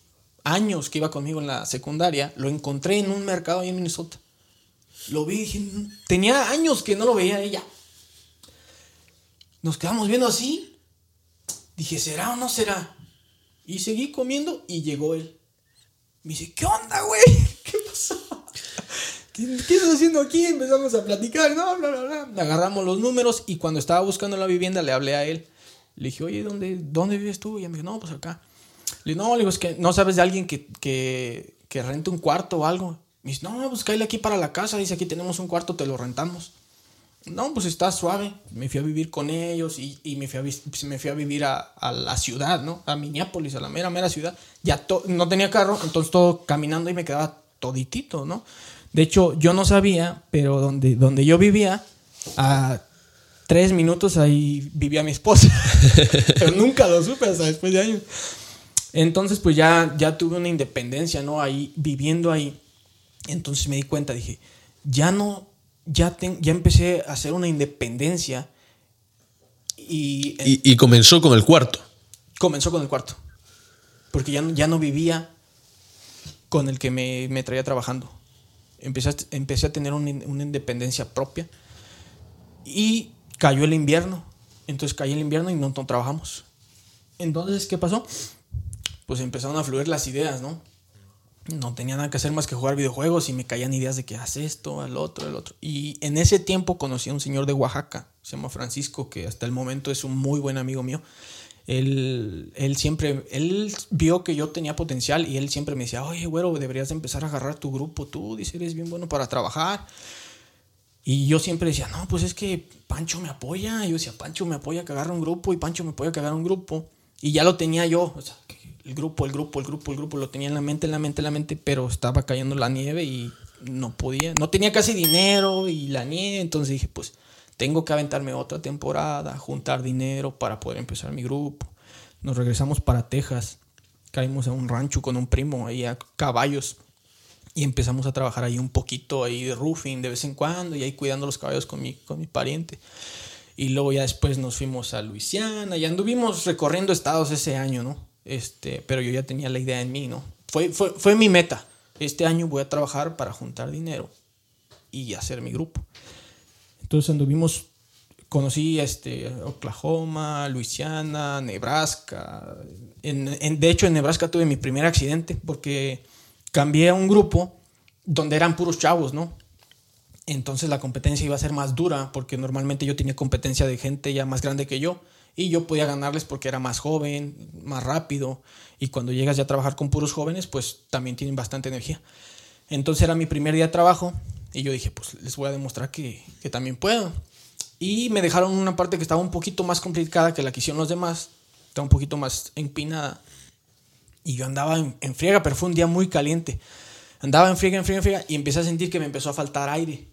años que iba conmigo en la secundaria, lo encontré en un mercado ahí en Minnesota. Lo vi dije, "Mm, tenía años que no lo veía ella. Nos quedamos viendo así. Dije, ¿será o no será? Y seguí comiendo y llegó él. Me dice, ¿qué onda, güey? ¿Qué pasó? ¿Qué, estás haciendo aquí? Empezamos a platicar, no, bla, bla, bla. Agarramos los números y cuando estaba buscando la vivienda le hablé a él. Le dije, oye, ¿dónde, dónde vives tú? Y ella me dijo, no, pues acá. Le dije, no, le digo, es que no sabes de alguien que, que, que rente un cuarto o algo. Me dice, no, pues cállate aquí para la casa. Dice, aquí tenemos un cuarto, te lo rentamos. No, pues está suave. Me fui a vivir con ellos y, y me, fui a, me fui a vivir a, la ciudad, ¿no? A Minneapolis, a la mera, mera ciudad. Ya no tenía carro, entonces todo caminando y me quedaba toditito, ¿no? De hecho, yo no sabía, pero donde, donde yo vivía, a tres minutos ahí vivía mi esposa. pero nunca lo supe hasta después de años. Entonces, pues ya, ya tuve una independencia, ¿no? Ahí, viviendo ahí. Entonces me di cuenta, dije, ya no, ya, ten- ya empecé a hacer una independencia y, Y, y comenzó con el cuarto. comenzó con el cuarto. Porque ya no, ya no vivía con el que me, me traía trabajando. Empecé a, empecé a tener un- una independencia propia. Y cayó el invierno. Entonces cayó el invierno y no, no trabajamos. Entonces, ¿qué pasó? Pues empezaron a fluir las ideas, ¿no? No tenía nada que hacer más que jugar videojuegos y me caían ideas de que haz esto, al otro, al otro. Y en ese tiempo conocí a un señor de Oaxaca, se llama Francisco, que hasta el momento es un muy buen amigo mío. Él, él siempre, él vio que yo tenía potencial y él siempre me decía, oye, güero, deberías de empezar a agarrar tu grupo, tú, dice, eres bien bueno para trabajar. Y yo siempre decía, no, pues es que Pancho me apoya. Y yo decía, Pancho me apoya que agarre un grupo y Pancho me apoya que agarre un grupo. Y ya lo tenía yo, o sea, que el grupo, el grupo, el grupo, el grupo, lo tenía en la mente, en la mente, en la mente, pero estaba cayendo la nieve y no podía, no tenía casi dinero y la nieve, entonces dije, pues tengo que aventarme otra temporada, juntar dinero para poder empezar mi grupo. Nos regresamos para Texas, caímos a un rancho con un primo, ahí a caballos. Y empezamos a trabajar ahí un poquito ahí de roofing de vez en cuando y ahí cuidando los caballos con mi, con mi pariente. Y luego ya después nos fuimos a Luisiana y anduvimos recorriendo estados ese año, ¿no? Este, pero yo ya tenía la idea en mí, ¿no? Fue, fue, fue mi meta. Este año voy a trabajar para juntar dinero y hacer mi grupo. Entonces anduvimos, conocí este, Oklahoma, Luisiana, Nebraska. En, en- de hecho, en Nebraska tuve mi primer accidente porque cambié a un grupo donde eran puros chavos, ¿no? Entonces la competencia iba a ser más dura porque normalmente yo tenía competencia de gente ya más grande que yo y yo podía ganarles porque era más joven, más rápido y cuando llegas ya a trabajar con puros jóvenes pues también tienen bastante energía. Entonces era mi primer día de trabajo y yo dije pues les voy a demostrar que, que también puedo. Y me dejaron una parte que estaba un poquito más complicada que la que hicieron los demás, estaba un poquito más empinada y yo andaba en, en friega, pero fue un día muy caliente. Andaba en friega, en friega, en friega y empecé a sentir que me empezó a faltar aire.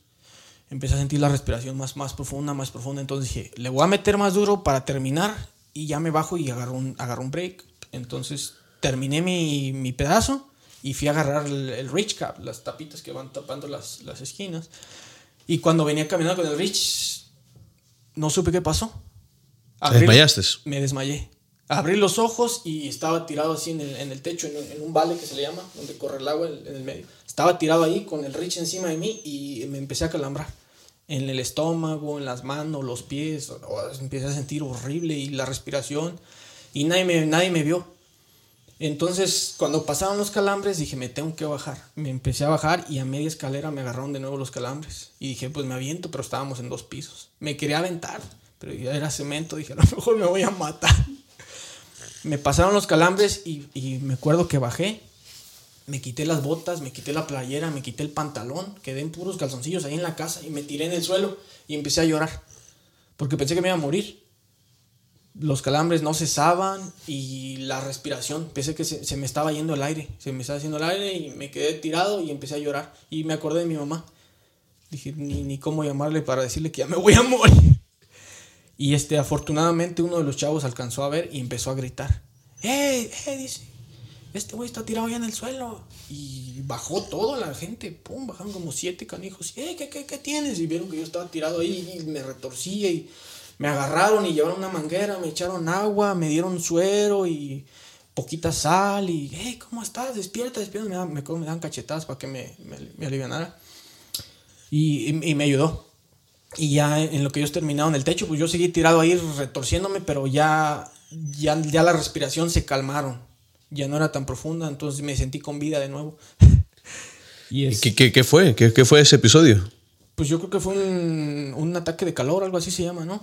Empecé a sentir la respiración más, más profunda, más profunda. Entonces dije, le voy a meter más duro para terminar y ya me bajo y agarro un, agarro un break. Entonces terminé mi, mi pedazo y fui a agarrar el, el reach cap, las tapitas que van tapando las, las esquinas. Y cuando venía caminando con el reach, no supe qué pasó. ¿Te Abrí- desmayaste? me desmayé. Abrí los ojos y estaba tirado así en el, en el techo, en, un- en un vale que se le llama, donde corre el agua en, en el medio. Estaba tirado ahí con el rich encima de mí y me empecé a calambrar. En el estómago, en las manos, los pies. o- o empecé a sentir horrible y la respiración. Y nadie me, nadie me vio. Entonces, cuando pasaron los calambres, dije, me tengo que bajar. Me empecé a bajar y a media escalera me agarraron de nuevo los calambres. Y dije, pues me aviento, pero estábamos en dos pisos. Me quería aventar, pero ya era cemento. Dije, a lo mejor me voy a matar. Me pasaron los calambres y, y me acuerdo que bajé. Me quité las botas, me quité la playera, me quité el pantalón. Quedé en puros calzoncillos ahí en la casa y me tiré en el suelo y empecé a llorar. Porque pensé que me iba a morir los calambres no cesaban y la respiración, pensé que se, me estaba yendo el aire, se me estaba haciendo el aire y me quedé tirado y empecé a llorar y me acordé de mi mamá. Dije, ni, ni cómo llamarle para decirle que ya me voy a morir. Y este, afortunadamente uno de los chavos alcanzó a ver y empezó a gritar. ¡Eh, eh! Dice, este güey está tirado ya en el suelo. Y bajó toda la gente, pum, bajaron como siete canijos. ¡Eh, qué, tienes! Y vieron que yo estaba tirado ahí y me retorcía y me agarraron y llevaron una manguera, me echaron agua, me dieron suero y poquita sal y, hey, ¿cómo estás? Despierta, despierta. Me, dan- me, dan cachetadas para que me, me, me alivianara. Y me ayudó. Y ya en lo que ellos terminaron el techo, pues yo seguí tirado ahí retorciéndome, pero ya, ya, ya la respiración se calmaron. Ya no era tan profunda, entonces me sentí con vida de nuevo. y es- ¿Qué, qué, qué fue? ¿Qué, qué fue ese episodio? pues yo creo que fue un, un ataque de calor, algo así se llama, ¿no?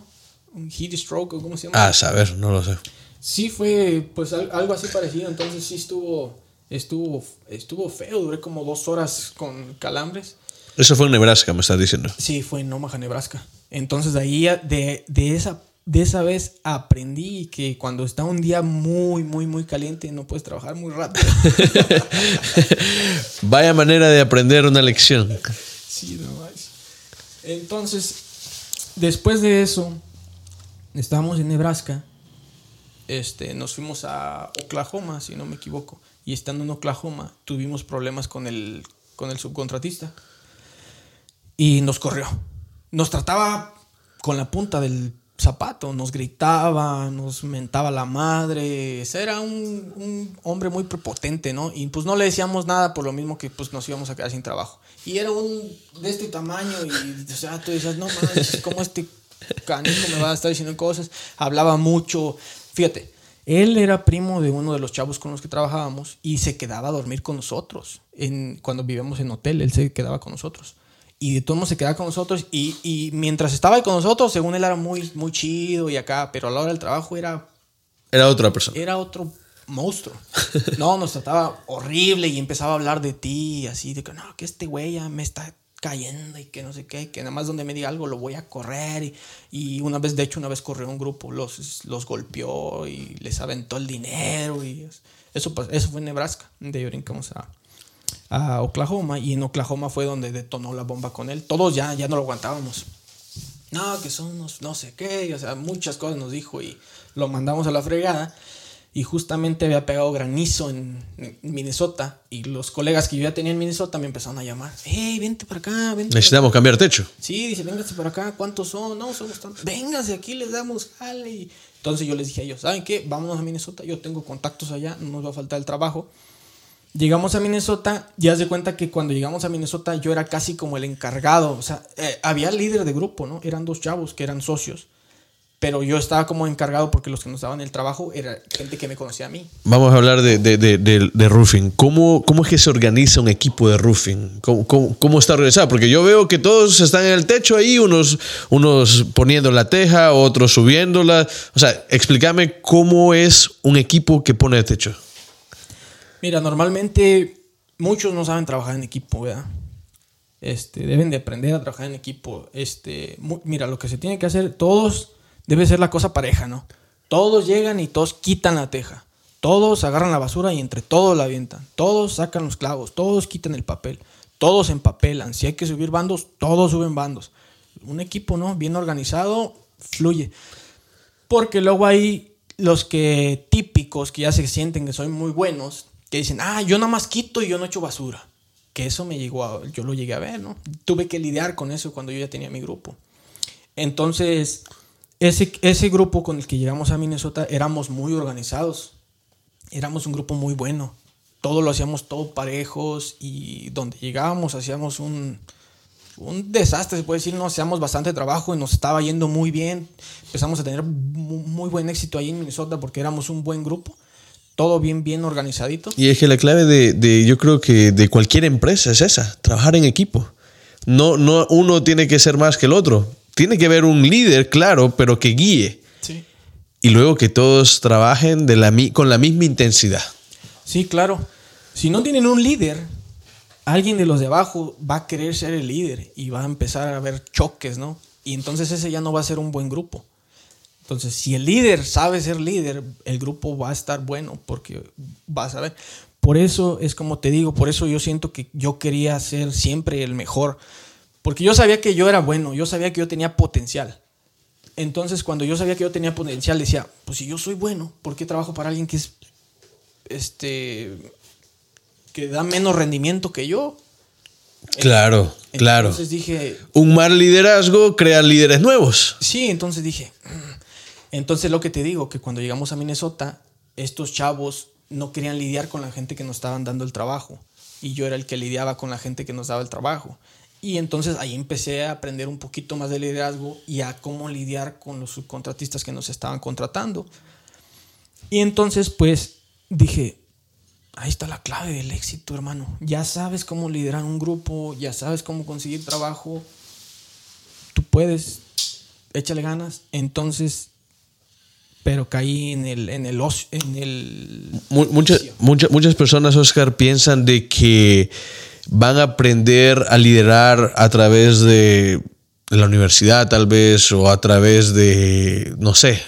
Un heat stroke, o cómo se llama. Ah, saber, no lo sé. Sí fue pues al- algo así parecido, entonces sí estuvo estuvo estuvo feo, duré como dos horas con calambres. Eso fue en Nebraska, me estás diciendo. Sí, fue en Omaha, Nebraska. Entonces de ahí de, de esa de esa vez aprendí que cuando está un día muy muy muy caliente no puedes trabajar muy rápido. Vaya manera de aprender una lección. Sí, no manches. Entonces, después de eso, estábamos en Nebraska. Este, nos fuimos a Oklahoma, si no me equivoco. Y estando en Oklahoma, tuvimos problemas con el, con el subcontratista. Y nos corrió. Nos trataba con la punta del zapato. Nos gritaba, nos mentaba la madre. Era un, hombre muy prepotente, ¿no? Y pues no le decíamos nada por lo mismo que pues nos íbamos a quedar sin trabajo. Y era un de este tamaño y, o sea, tú dices, no manches, ¿cómo este canijo me va a estar diciendo cosas? Hablaba mucho. Fíjate, él era primo de uno de los chavos con los que trabajábamos y se quedaba a dormir con nosotros. Cuando vivíamos en hotel, él se quedaba con nosotros. Y de todos modos se quedaba con nosotros. Y, y mientras estaba ahí con nosotros, según él era muy, muy chido y acá, pero a la hora del trabajo era Era otra persona. era otro monstruo. No, nos trataba horrible y empezaba a hablar de ti, así de que no, que este güey ya me está cayendo y que no sé qué, que nada más donde me diga algo lo voy a correr. Y, y una vez, de hecho, una vez corrió un grupo, los, los golpeó y les aventó el dinero. Y eso, eso fue en Nebraska. De ahí brincamos a, a Oklahoma y en Oklahoma fue donde detonó la bomba con él. Todos ya, ya no lo aguantábamos. No, que son unos no sé qué, y, o sea, muchas cosas nos dijo y lo mandamos a la fregada. Y justamente había pegado granizo en, Minnesota y los colegas que yo ya tenía en Minnesota me empezaron a llamar. Hey, vente para acá, vente. Necesitamos cambiar techo. Sí, dice, véngase para acá, ¿cuántos son? No, somos tantos. Véngase, aquí les damos jale. Entonces yo les dije a ellos, ¿saben qué? Vámonos a Minnesota, yo tengo contactos allá, no nos va a faltar el trabajo. Llegamos a Minnesota, ya se cuenta que cuando llegamos a Minnesota yo era casi como el encargado, o sea, eh, había líder de grupo, ¿no? Eran dos chavos que eran socios, pero yo estaba como encargado porque los que nos daban el trabajo era gente que me conocía a mí. Vamos a hablar de, de, de, de- de roofing. ¿Cómo, ¿Cómo es que se organiza un equipo de roofing? ¿Cómo, cómo, cómo está organizado? Porque yo veo que todos están en el techo ahí, unos, unos poniendo la teja, otros subiéndola. O sea, explícame cómo es un equipo que pone el techo. Mira, normalmente muchos no saben trabajar en equipo, ¿verdad? Este, deben de aprender a trabajar en equipo. Este, mira, lo que se tiene que hacer, todos, debe ser la cosa pareja, ¿no? Todos llegan y todos quitan la teja. Todos agarran la basura y entre todos la avientan. Todos sacan los clavos, todos quitan el papel. Todos empapelan. Si hay que subir bandos, todos suben bandos. Un equipo, ¿no? Bien organizado, fluye. Porque luego hay los que típicos que ya se sienten que son muy buenos, que dicen, ah, yo nada más quito y yo no echo basura. Que eso me llegó a, yo lo llegué a ver, ¿no? Tuve que lidiar con eso cuando yo ya tenía mi grupo. Entonces, ese, ese grupo con el que llegamos a Minnesota éramos muy organizados. Éramos un grupo muy bueno. Todo lo hacíamos todo parejos y donde llegábamos hacíamos un, un desastre, se puede decir, no hacíamos bastante trabajo y nos estaba yendo muy bien. Empezamos a tener mu- muy buen éxito ahí en Minnesota porque éramos un buen grupo. Todo bien, bien organizadito. Y es que la clave de, de- yo creo que de cualquier empresa es esa, trabajar en equipo. No, no, uno tiene que ser más que el otro. Tiene que haber un líder, claro, pero que guíe. Sí. Y luego que todos trabajen de la, con la misma intensidad. Sí, claro. Si no tienen un líder, alguien de los de abajo va a querer ser el líder y va a empezar a haber choques, ¿no? Y entonces ese ya no va a ser un buen grupo. Entonces, si el líder sabe ser líder, el grupo va a estar bueno porque va a saber. Por eso es como te digo, por eso yo siento que yo quería ser siempre el mejor. Porque yo sabía que yo era bueno, yo sabía que yo tenía potencial. Entonces, cuando yo sabía que yo tenía potencial, decía, pues si yo soy bueno, ¿por qué trabajo para alguien que es este que da menos rendimiento que yo. Claro, claro. Entonces dije, Un mal liderazgo crea líderes nuevos. sí, entonces dije. Entonces lo que te digo, que cuando llegamos a Minnesota, estos chavos no querían lidiar con la gente que nos estaban dando el trabajo. Y yo era el que lidiaba con la gente que nos daba el trabajo. Y entonces ahí empecé a aprender un poquito más de liderazgo y a cómo lidiar con los subcontratistas que nos estaban contratando. Y entonces pues dije, ahí está la clave del éxito, hermano. Ya sabes cómo liderar un grupo, ya sabes cómo conseguir trabajo. Tú puedes, échale ganas. Entonces, pero caí en el, en el, ocio- en el Mu- mucha- mucha- muchas personas, Oscar, piensan de que van a aprender a liderar a través de la universidad, tal vez, o a través de, no sé.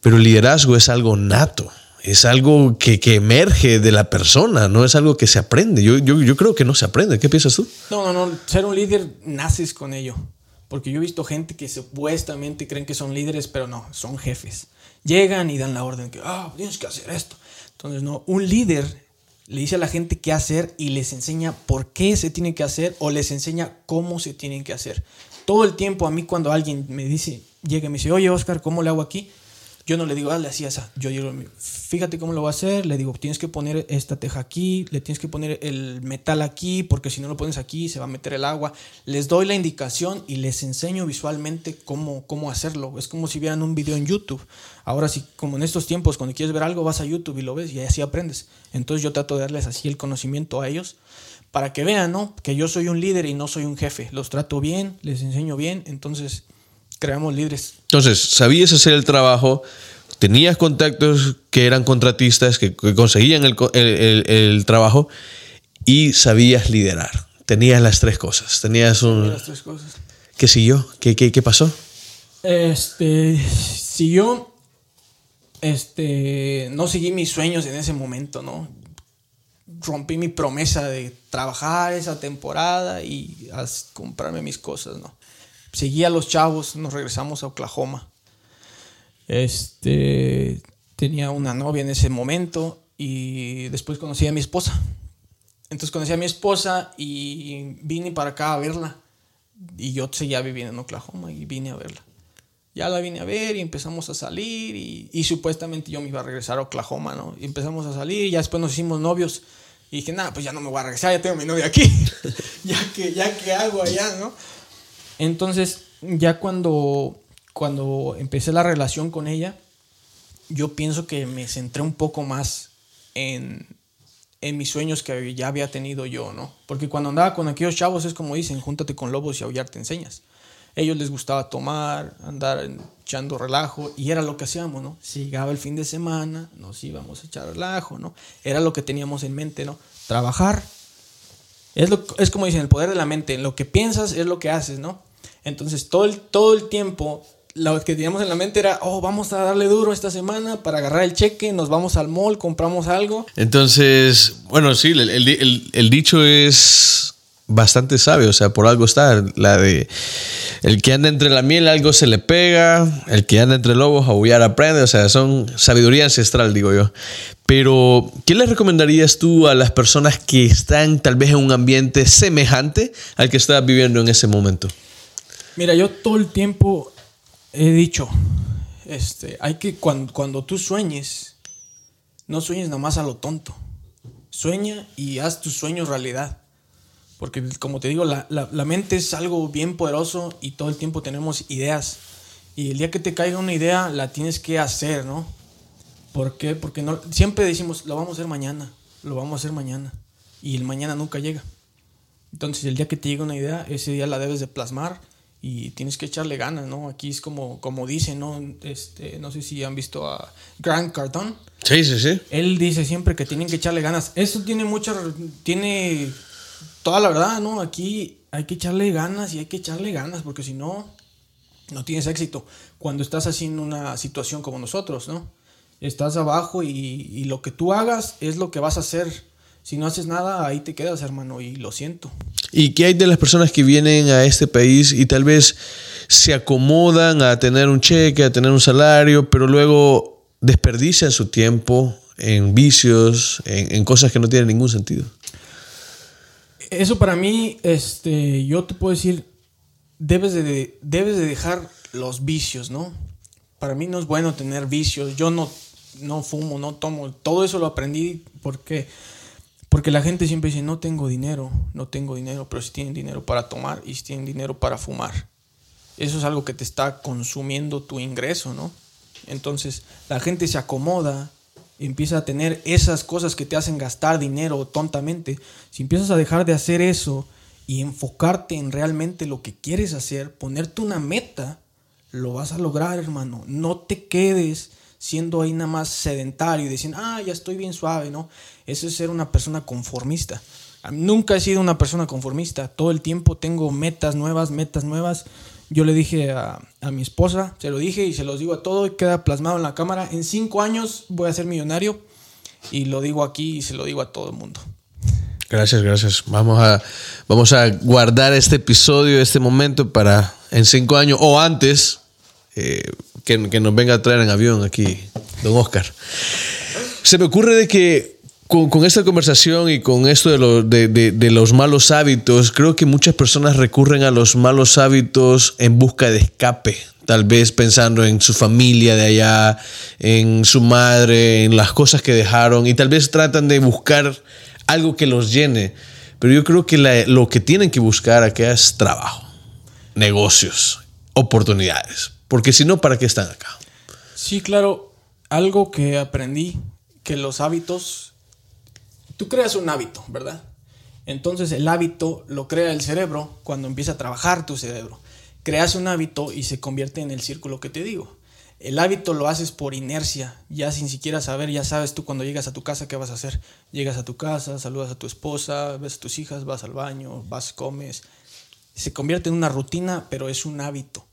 Pero el liderazgo es algo nato. Es algo que, que emerge de la persona, no es algo que se aprende. Yo, yo, yo creo que no se aprende. ¿Qué piensas tú? No, no, no. Ser un líder naces con ello. Porque yo he visto gente que supuestamente creen que son líderes, pero no, son jefes. Llegan y dan la orden que, ah, tienes que hacer esto. Entonces, no, un líder le dice a la gente qué hacer y les enseña por qué se tiene que hacer o les enseña cómo se tienen que hacer. Todo el tiempo a mí cuando alguien me dice, llega y me dice, oye Oscar, ¿cómo le hago aquí? Yo no le digo, ah, le hacía esa. Yo digo, fíjate cómo lo voy a hacer. Le digo, tienes que poner esta teja aquí, le tienes que poner el metal aquí, porque si no lo pones aquí se va a meter el agua. Les doy la indicación y les enseño visualmente cómo, cómo hacerlo. Es como si vieran un video en YouTube. Ahora sí, como en estos tiempos, cuando quieres ver algo, vas a YouTube y lo ves y así aprendes. Entonces yo trato de darles así el conocimiento a ellos para que vean, ¿no? Que yo soy un líder y no soy un jefe. Los trato bien, les enseño bien, entonces creamos líderes. Entonces, sabías hacer el trabajo, tenías contactos que eran contratistas, que, que conseguían el, el, el, trabajo y sabías liderar. Tenías las tres cosas. Tenías un... Las tres cosas. ¿Qué siguió? ¿Qué, qué, qué pasó? Este, siguió, este, no seguí mis sueños en ese momento, ¿no? Rompí mi promesa de trabajar esa temporada y comprarme mis cosas, ¿no? Seguí a los chavos, nos regresamos a Oklahoma. Este, tenía una novia en ese momento y después conocí a mi esposa. Entonces conocí a mi esposa y vine para acá a verla. Y yo seguía viviendo en Oklahoma y vine a verla. Ya la vine a ver y empezamos a salir y, y supuestamente yo me iba a regresar a Oklahoma, ¿no? Y empezamos a salir y ya después nos hicimos novios. Y dije, nada, pues ya no me voy a regresar, ya tengo mi novia aquí. ya que, ya que hago allá, ¿no? Entonces, ya cuando, cuando empecé la relación con ella, yo pienso que me centré un poco más en, en mis sueños que ya había tenido yo, ¿no? Porque cuando andaba con aquellos chavos es como dicen, júntate con lobos y aullar te enseñas. Ellos les gustaba tomar, andar echando relajo y era lo que hacíamos, ¿no? Si llegaba el fin de semana, nos íbamos a echar relajo, ¿no? Era lo que teníamos en mente, ¿no? Trabajar. Es, lo, es como dicen, el poder de la mente. Lo que piensas es lo que haces, ¿no? Entonces todo el, todo el tiempo lo que teníamos en la mente era, oh, vamos a darle duro esta semana para agarrar el cheque, nos vamos al mall, compramos algo. Entonces, bueno, sí, el, el, el dicho es bastante sabio, o sea, por algo está, la de el que anda entre la miel algo se le pega, el que anda entre lobos aullar aprende, o sea, son sabiduría ancestral, digo yo. Pero, ¿qué le recomendarías tú a las personas que están tal vez en un ambiente semejante al que estás viviendo en ese momento? Mira, yo todo el tiempo he dicho, este, hay que cuando, cuando tú sueñes, no sueñes nomás a lo tonto. Sueña y haz tus sueños realidad. Porque como te digo, la, la, la, mente es algo bien poderoso y todo el tiempo tenemos ideas. Y el día que te caiga una idea, la tienes que hacer, ¿no? ¿Por qué? Porque no, siempre decimos, lo vamos a hacer mañana, lo vamos a hacer mañana. Y el mañana nunca llega. Entonces el día que te llega una idea, ese día la debes de plasmar y tienes que echarle ganas, ¿no? Aquí es como, como dice, ¿no? Este, no sé si han visto a Grant Cardone. Sí, sí, sí. Él dice siempre que tienen que echarle ganas. Eso tiene mucha, tiene toda la verdad, ¿no? Aquí hay que echarle ganas y hay que echarle ganas porque si no, no tienes éxito. Cuando estás así en una situación como nosotros, ¿no? Estás abajo y, lo que tú hagas es lo que vas a hacer. Si no haces nada, ahí te quedas, hermano, y lo siento. ¿Y qué hay de las personas que vienen a este país y tal vez se acomodan a tener un cheque, a tener un salario, pero luego desperdician su tiempo en vicios, en cosas que no tienen ningún sentido? Eso para mí, este, yo te puedo decir, debes de, debes de dejar los vicios, ¿no? Para mí no es bueno tener vicios. Yo no, no fumo, no tomo. Todo eso lo aprendí porque porque la gente siempre dice, no tengo dinero, no tengo dinero, pero si tienen dinero para tomar y si tienen dinero para fumar. Eso es algo que te está consumiendo tu ingreso, ¿no? Entonces la gente se acomoda, empieza a tener esas cosas que te hacen gastar dinero tontamente. Si empiezas a dejar de hacer eso y enfocarte en realmente lo que quieres hacer, ponerte una meta, lo vas a lograr, hermano. No te quedes siendo ahí nada más sedentario y diciendo, ah, ya estoy bien suave, ¿no? Eso es ser una persona conformista. Nunca he sido una persona conformista. Todo el tiempo tengo metas nuevas, metas nuevas. Yo le dije a, a, mi esposa, se lo dije y se los digo a todo y queda plasmado en la cámara. En cinco años voy a ser millonario y lo digo aquí y se lo digo a todo el mundo. Gracias, gracias. Vamos a, vamos a guardar este episodio, este momento para en cinco años o antes eh, que, que, nos venga a traer en avión aquí, don Oscar. Se me ocurre de que con, esta conversación y con esto de, lo, de, de, de, los malos hábitos, creo que muchas personas recurren a los malos hábitos en busca de escape. tal vez pensando en su familia de allá, en su madre, en las cosas que dejaron y tal vez tratan de buscar algo que los llene. Pero yo creo que lo que tienen que buscar acá es trabajo, negocios, oportunidades. Porque si no, ¿para qué están acá? Sí, claro. Algo que aprendí, que los hábitos, tú creas un hábito, ¿verdad? Entonces el hábito lo crea el cerebro cuando empieza a trabajar tu cerebro. Creas un hábito y se convierte en el círculo que te digo. El hábito lo haces por inercia, ya sin siquiera saber, ya sabes tú cuando llegas a tu casa qué vas a hacer. Llegas a tu casa, saludas a tu esposa, ves a tus hijas, vas al baño, vas, comes. Se convierte en una rutina, pero es un hábito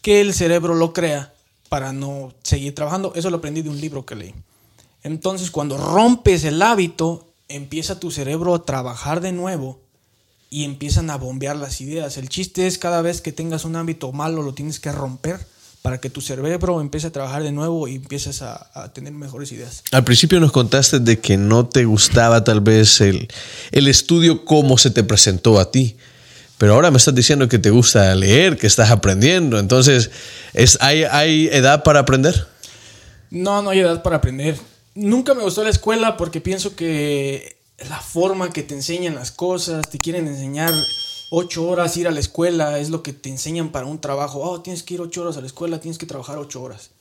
que el cerebro lo crea para no seguir trabajando. Eso lo aprendí de un libro que leí. Entonces, cuando rompes el hábito, empieza tu cerebro a trabajar de nuevo y empiezan a bombear las ideas. El chiste es cada vez que tengas un hábito malo, lo tienes que romper para que tu cerebro empiece a trabajar de nuevo y empieces a, a tener mejores ideas. Al principio nos contaste de que no te gustaba tal vez el, el estudio como se te presentó a ti. Pero ahora me estás diciendo que te gusta leer, que estás aprendiendo. Entonces, ¿es, hay, ¿hay edad para aprender? No, no hay edad para aprender. Nunca me gustó la escuela porque pienso que la forma que te enseñan las cosas, te quieren enseñar ocho horas ir a la escuela, es lo que te enseñan para un trabajo. Oh, tienes que ir ocho horas a la escuela, tienes que trabajar ocho horas.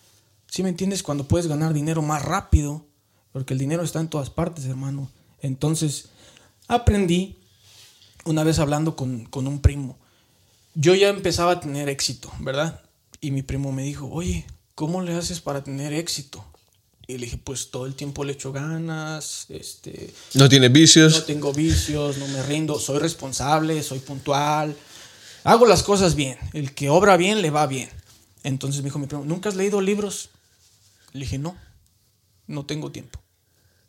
¿Sí me entiendes? Cuando puedes ganar dinero más rápido, porque el dinero está en todas partes, hermano. Entonces, aprendí una vez hablando con, con un primo. Yo ya empezaba a tener éxito, ¿verdad? Y mi primo me dijo, oye, ¿cómo le haces para tener éxito? Y le dije, pues todo el tiempo le echo ganas, este, ¿No tienes no vicios? tengo vicios, no me rindo, soy responsable, soy puntual, hago las cosas bien. El que obra bien le va bien. Entonces me dijo mi primo, ¿nunca has leído libros? Le dije, no, no tengo tiempo.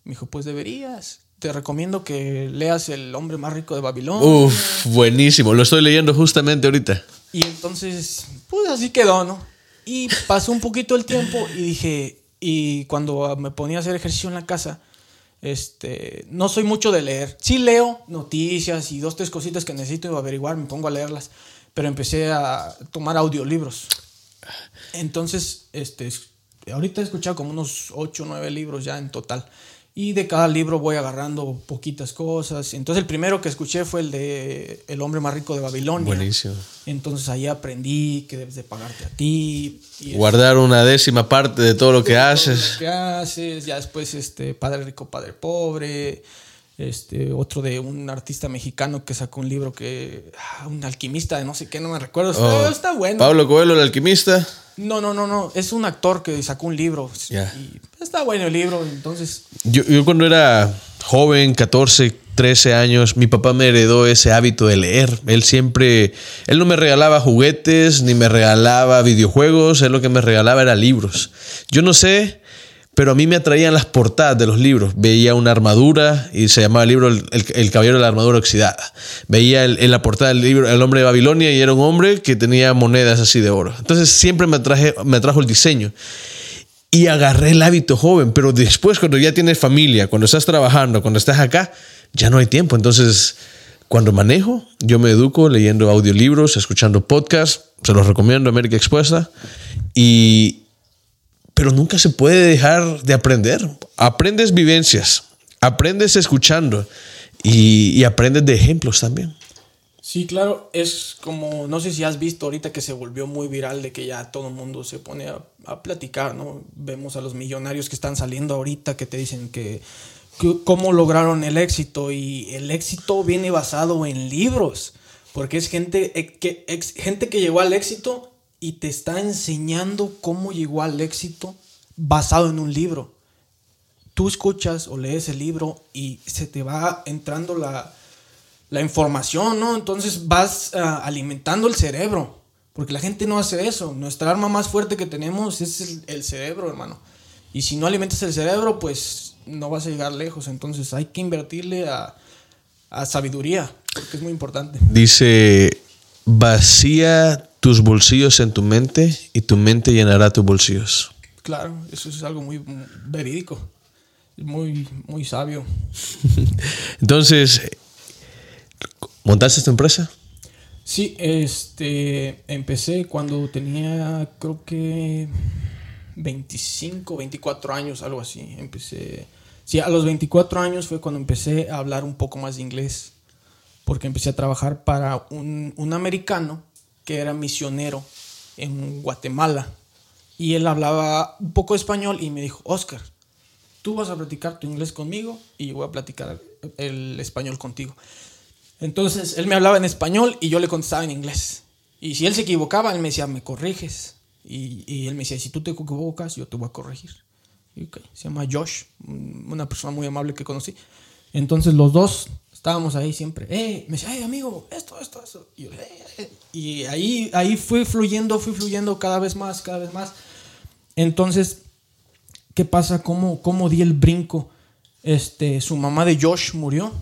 Me dijo, pues deberías. Te recomiendo que leas El hombre más rico de Babilonia. Uf, buenísimo. Lo estoy leyendo justamente ahorita. Y entonces, pues así quedó, ¿no? Y pasó un poquito el tiempo y dije, y cuando me ponía a hacer ejercicio en la casa, este, no soy mucho de leer. Sí leo noticias y dos, tres cositas que necesito averiguar, me pongo a leerlas, pero empecé a tomar audiolibros. Entonces, este, es- ahorita he escuchado como unos 8 o 9 libros ya en total. Y de cada libro voy agarrando poquitas cosas. Entonces el primero que escuché fue el de El hombre más rico de Babilonia. Buenísimo. Entonces ahí aprendí que debes de pagarte a ti. Y Guardar una décima parte de todo lo que haces. lo que haces. Ya después, este, Padre Rico, Padre Pobre. Este, otro de un artista mexicano que sacó un libro que. ah, un alquimista de no sé qué, no me recuerdo. Está, Oh, está bueno. Pablo Coelho, el alquimista. No, no, no, no. Es un actor que sacó un libro. Y está bueno el libro. Entonces, Yo, yo cuando era joven, 14, 13 años, mi papá me heredó ese hábito de leer. Él siempre, él no me regalaba juguetes ni me regalaba videojuegos, él lo que me regalaba era libros. Yo no sé, pero a mí me atraían las portadas de los libros. Veía una armadura y se llamaba el libro El, el- Caballero de la Armadura Oxidada. Veía en la portada del libro El Hombre de Babilonia y era un hombre que tenía monedas así de oro. Entonces siempre me, atraje, me atrajo el diseño y agarré el hábito joven, pero después cuando ya tienes familia, cuando estás trabajando, cuando estás acá, ya no hay tiempo. Entonces, cuando manejo, yo me educo leyendo audiolibros, escuchando podcasts, se los recomiendo, América Expuesta, y pero nunca se puede dejar de aprender. Aprendes vivencias, aprendes escuchando y, aprendes de ejemplos también. Sí, claro, es como, no sé si has visto ahorita que se volvió muy viral de que ya todo el mundo se pone a, platicar, ¿no? Vemos a los millonarios que están saliendo ahorita que te dicen que, cómo lograron el éxito y el éxito viene basado en libros, porque es gente eh, que, gente que llegó al éxito y te está enseñando cómo llegó al éxito basado en un libro tú escuchas o lees el libro y se te va entrando la, la información, ¿no? Entonces vas ah, alimentando el cerebro, porque la gente no hace eso. Nuestra arma más fuerte que tenemos es el, el cerebro, hermano. Y si no alimentas el cerebro, pues no vas a llegar lejos. Entonces hay que invertirle a, a sabiduría, porque es muy importante. Dice, vacía tus bolsillos en tu mente y tu mente llenará tus bolsillos. Claro, eso es algo muy verídico, muy, muy sabio. Entonces, ¿montaste tu empresa? Sí, este, empecé cuando tenía, creo que 25, 24 años, algo así. Empecé, sí, a los 24 años fue cuando empecé a hablar un poco más de inglés, porque empecé a trabajar para un, un americano que era misionero en Guatemala. Y él hablaba un poco español y me dijo, Oscar, tú vas a platicar tu inglés conmigo y yo voy a platicar el español contigo. Entonces él me hablaba en español y yo le contestaba en inglés. Y si él se equivocaba, él me decía, me corriges. Y, y él me decía, si tú te equivocas, yo te voy a corregir. Y, okay. Se llama Josh, una persona muy amable que conocí. Entonces los dos estábamos ahí siempre. Eh, me decía, hey, amigo, esto, esto, yo, hey, hey. y ahí, ahí fluyendo, fui fluyendo cada vez más, cada vez más. Entonces, ¿qué pasa? ¿Cómo, cómo di el brinco? Este, su mamá de Josh murió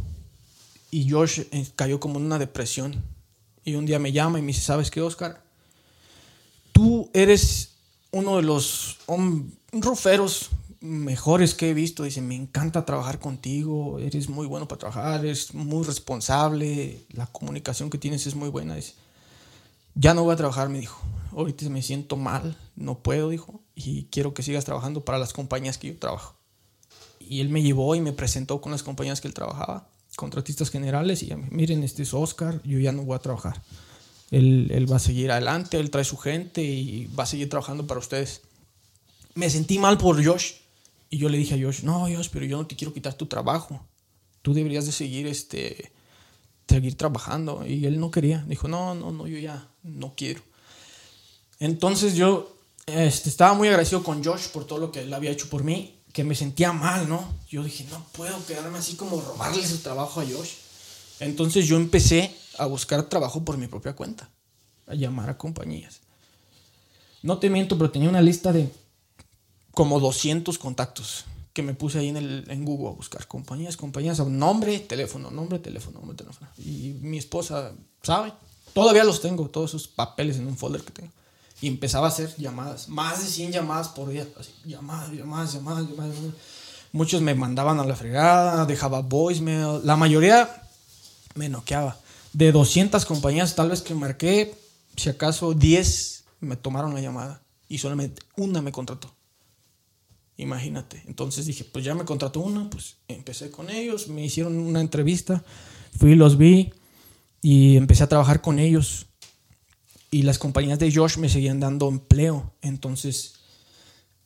y Josh eh, cayó como en una depresión. Y un día me llama y me dice, ¿sabes qué, Oscar? Tú eres uno de los ruferos mejores que he visto. Dice, me encanta trabajar contigo, eres muy bueno para trabajar, eres muy responsable, la comunicación que tienes es muy buena. Dice, ya no voy a trabajar, me dijo. Ahorita me siento mal, no puedo, dijo, y quiero que sigas trabajando para las compañías que yo trabajo. Y él me llevó y me presentó con las compañías que él trabajaba, contratistas generales, y ya, miren, este es Oscar, yo ya no voy a trabajar. Él, él, va a seguir adelante, él trae su gente y va a seguir trabajando para ustedes. Me sentí mal por Josh y yo le dije a Josh, no, Josh, pero yo no te quiero quitar tu trabajo. Tú deberías de seguir, este, seguir trabajando. Y él no quería. Dijo, no, no, no, yo ya no quiero. Entonces yo este, estaba muy agradecido con Josh por todo lo que él había hecho por mí, que me sentía mal, ¿no? Yo dije, no puedo quedarme así como robarle su trabajo a Josh. Entonces yo empecé a buscar trabajo por mi propia cuenta, a llamar a compañías. No te miento, pero tenía una lista de como 200 contactos que me puse ahí en, el, en Google a buscar compañías, compañías, nombre, teléfono, nombre, teléfono, nombre, teléfono. Y mi esposa sabe, todavía los tengo, todos esos papeles en un folder que tengo. Y empezaba a hacer llamadas, más de 100 llamadas por día, así, llamadas, llamadas, llamadas, llamadas, llamadas. Muchos me mandaban a la fregada, dejaba voicemail, la mayoría me noqueaba. De 200 compañías, tal vez que marqué, si acaso 10 me tomaron la llamada y solamente una me contrató. Imagínate. Entonces dije, pues ya me contrató una, pues empecé con ellos, me hicieron una entrevista, fui, los vi y empecé a trabajar con ellos. Y las compañías de Josh me seguían dando empleo. Entonces,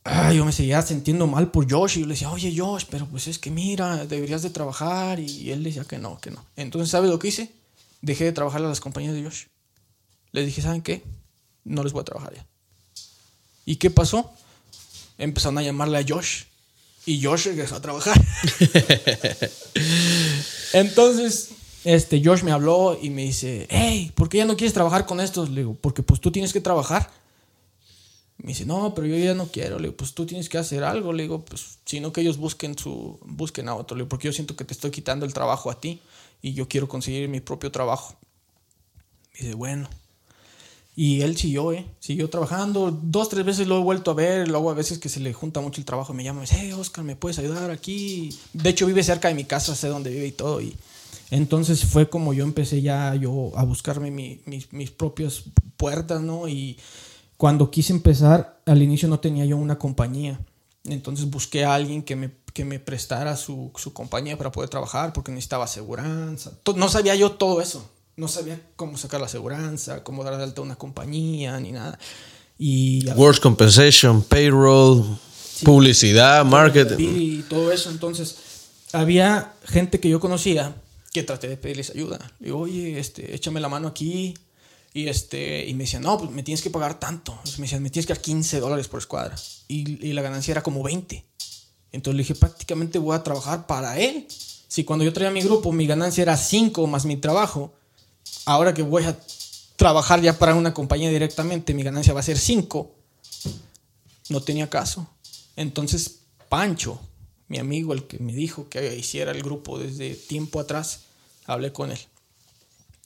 ay, yo me seguía sintiendo mal por Josh. Y yo le decía, oye Josh, pero pues es que mira, deberías de trabajar. Y él decía que no, que no. Entonces, ¿sabes lo que hice? Dejé de trabajar a las compañías de Josh. Les dije, ¿saben qué? No les voy a trabajar ya. ¿Y qué pasó? Empezaron a llamarle a Josh. Y Josh regresó a trabajar. Entonces, este, Josh me habló y me dice, hey, ¿por qué ya no quieres trabajar con estos? Le digo, porque pues tú tienes que trabajar. Me dice, no, pero yo ya no quiero. Le digo, pues tú tienes que hacer algo. Le digo, pues sino que ellos busquen, su, busquen a otro. Le digo, porque yo siento que te estoy quitando el trabajo a ti y yo quiero conseguir mi propio trabajo. Me dice, bueno. Y él siguió, ¿eh? Siguió trabajando. Dos, tres veces lo he vuelto a ver. Luego a veces que se le junta mucho el trabajo me llama y me dice, hey, Oscar, ¿me puedes ayudar aquí? De hecho, vive cerca de mi casa, sé dónde vive y todo. Y entonces fue como yo empecé ya yo a buscarme mi, mis, mis propias puertas, ¿no? Y cuando quise empezar, al inicio no tenía yo una compañía. Entonces busqué a alguien que me, que me prestara su, su compañía para poder trabajar porque necesitaba aseguranza. No sabía yo todo eso no sabía cómo sacar la aseguranza, cómo dar de alta una compañía, ni nada. Y, Works compensation, payroll, sí, publicidad, marketing. Y todo eso. Entonces, había gente que yo conocía que traté de pedirles ayuda. Le digo, oye, este, échame la mano aquí. Y, este, y me decían, no, pues me tienes que pagar tanto. Entonces me decían, me tienes que dar 15 dólares por escuadra. Y, y la ganancia era como 20. Entonces le dije, prácticamente voy a trabajar para él. Si cuando yo traía mi grupo, mi ganancia era 5 más mi trabajo, ahora que voy a trabajar ya para una compañía directamente, mi ganancia va a ser 5. No tenía caso. Entonces, Pancho, mi amigo, el que me dijo que hiciera el grupo desde tiempo atrás, hablé con él.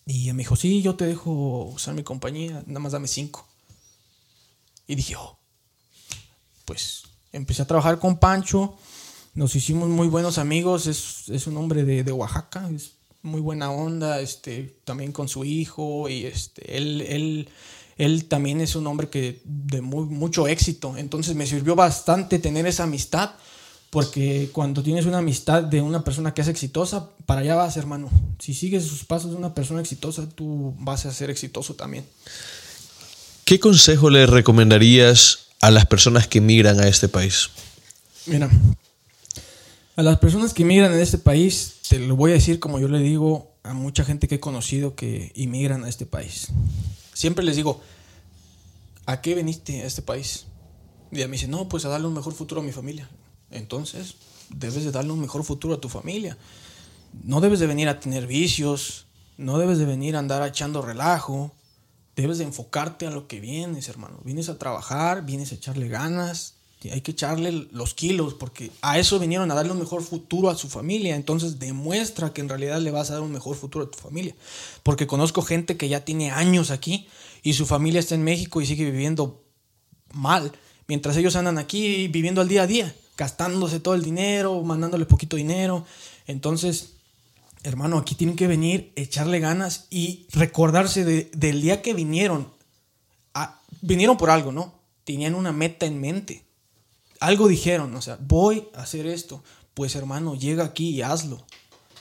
Y me dijo, sí, yo te dejo usar mi compañía, nada más dame 5. Y dije, oh, pues empecé a trabajar con Pancho, nos hicimos muy buenos amigos, es, es un hombre de, de Oaxaca, es muy buena onda, este, también con su hijo y este, él, él, él también es un hombre que de muy, mucho éxito. Entonces me sirvió bastante tener esa amistad porque cuando tienes una amistad de una persona que es exitosa, para allá vas, hermano. Si sigues sus pasos de una persona exitosa, tú vas a ser exitoso también. ¿Qué consejo le recomendarías a las personas que migran a este país? Mira, a las personas que migran a este país, te lo voy a decir como yo le digo a mucha gente que he conocido que inmigran a este país. Siempre les digo, ¿a qué veniste a este país? Y a mí dice, no, pues a darle un mejor futuro a mi familia. Entonces, debes de darle un mejor futuro a tu familia. No debes de venir a tener vicios, no debes de venir a andar echando relajo. Debes de enfocarte a lo que vienes, hermano. Vienes a trabajar, vienes a echarle ganas, hay que echarle los kilos porque a eso vinieron a darle un mejor futuro a su familia. Entonces demuestra que en realidad le vas a dar un mejor futuro a tu familia. Porque conozco gente que ya tiene años aquí y su familia está en México y sigue viviendo mal. Mientras ellos andan aquí viviendo al día a día gastándose todo el dinero, mandándole poquito dinero. Entonces, hermano, aquí tienen que venir, echarle ganas y recordarse del día que vinieron. vinieron por algo, ¿no? Tenían una meta en mente. Algo dijeron, o sea, voy a hacer esto. Pues hermano, llega aquí y hazlo.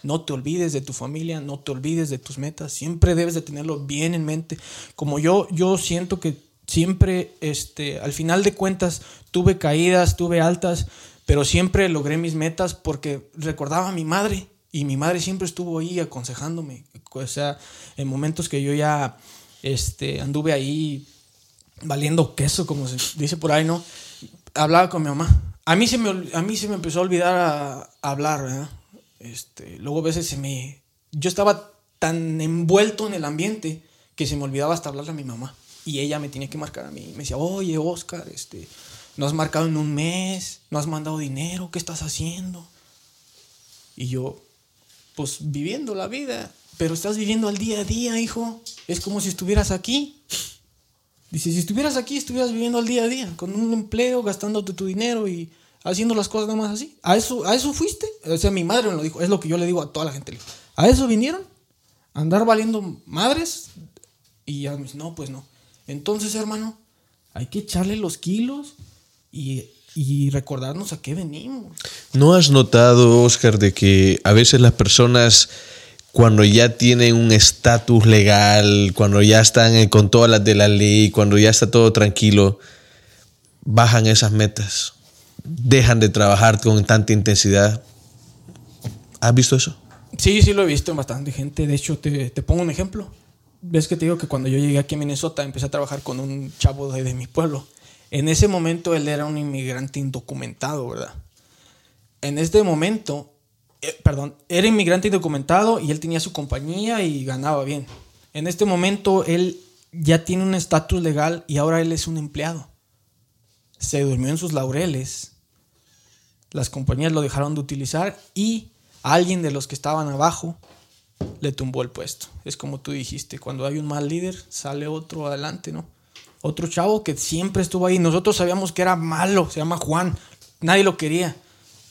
No te olvides de tu familia, no te olvides de tus metas. Siempre debes de tenerlo bien en mente. Como yo, yo siento que siempre, este, al final de cuentas, tuve caídas, tuve altas, pero siempre logré mis metas porque recordaba a mi madre y mi madre siempre estuvo ahí aconsejándome. O sea, en momentos que yo ya este, anduve ahí valiendo queso, como se dice por ahí, ¿no? Hablaba con mi mamá. A mí se me, a mí se me empezó a olvidar hablar, ¿verdad? Este, luego a veces se me... Yo estaba tan envuelto en el ambiente que se me olvidaba hasta hablarle a mi mamá y ella me tenía que marcar a mí. Me decía, oye, Oscar, este, no has marcado en un mes, no has mandado dinero, ¿qué estás haciendo? Y yo, pues viviendo la vida, pero estás viviendo al día a día, hijo. Es como si estuvieras aquí. Dice, si estuvieras aquí, estuvieras viviendo al día a día, con un empleo, gastándote tu dinero y haciendo las cosas nada más así. ¿A eso, ¿A eso fuiste? O sea, mi madre me lo dijo, es lo que yo le digo a toda la gente. ¿A eso vinieron? andar valiendo madres? Y ya me dice, no, pues no. Entonces, hermano, hay que echarle los kilos y, recordarnos a qué venimos. ¿No has notado, Oscar, de que a veces las personas cuando ya tienen un estatus legal, cuando ya están con todas las de la ley, cuando ya está todo tranquilo, bajan esas metas, dejan de trabajar con tanta intensidad. ¿Has visto eso? Sí, sí lo he visto en bastante gente. De hecho, te, te pongo un ejemplo ves que te digo que cuando yo llegué aquí a Minnesota empecé a trabajar con un chavo de, mi pueblo. En ese momento él era un inmigrante indocumentado, ¿verdad? En este momento, eh, perdón, era inmigrante indocumentado y él tenía su compañía y ganaba bien. En este momento él ya tiene un estatus legal y ahora él es un empleado. Se durmió en sus laureles. Las compañías lo dejaron de utilizar y alguien de los que estaban abajo le tumbó el puesto. Es como tú dijiste, cuando hay un mal líder, sale otro adelante, ¿no? Otro chavo que siempre estuvo ahí. Nosotros sabíamos que era malo, se llama Juan. Nadie lo quería.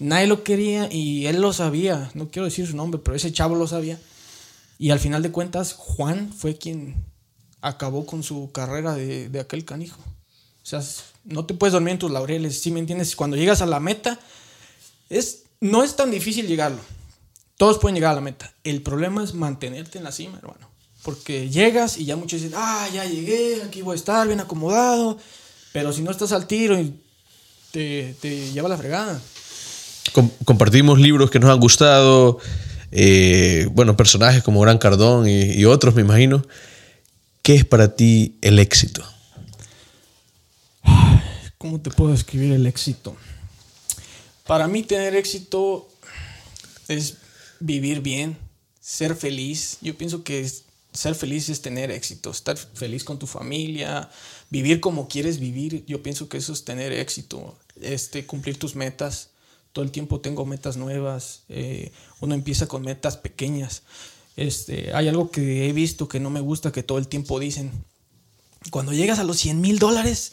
Nadie lo quería y él lo sabía. No quiero decir su nombre, pero ese chavo lo sabía. Y al final de cuentas, Juan fue quien acabó con su carrera de, de aquel canijo. O sea, no te puedes dormir en tus laureles, ¿sí me entiendes? Cuando llegas a la meta, es, no es tan difícil llegarlo. Todos pueden llegar a la meta. El problema es mantenerte en la cima, hermano. Porque llegas y ya muchos dicen, ah, ya llegué, aquí voy a estar bien acomodado. Pero si no estás al tiro, te, te lleva la fregada. Compartimos libros que nos han gustado, eh, bueno, personajes como Gran Cardón y, otros, me imagino. ¿Qué es para ti el éxito? ¿Cómo te puedo describir el éxito? Para mí tener éxito es vivir bien, ser feliz. Yo pienso que ser feliz es tener éxito, estar feliz con tu familia, vivir como quieres vivir. Yo pienso que eso es tener éxito, este, cumplir tus metas. Todo el tiempo tengo metas nuevas. Eh, uno empieza con metas pequeñas. Este, hay algo que he visto que no me gusta, que todo el tiempo dicen. Cuando llegas a los 100 mil dólares,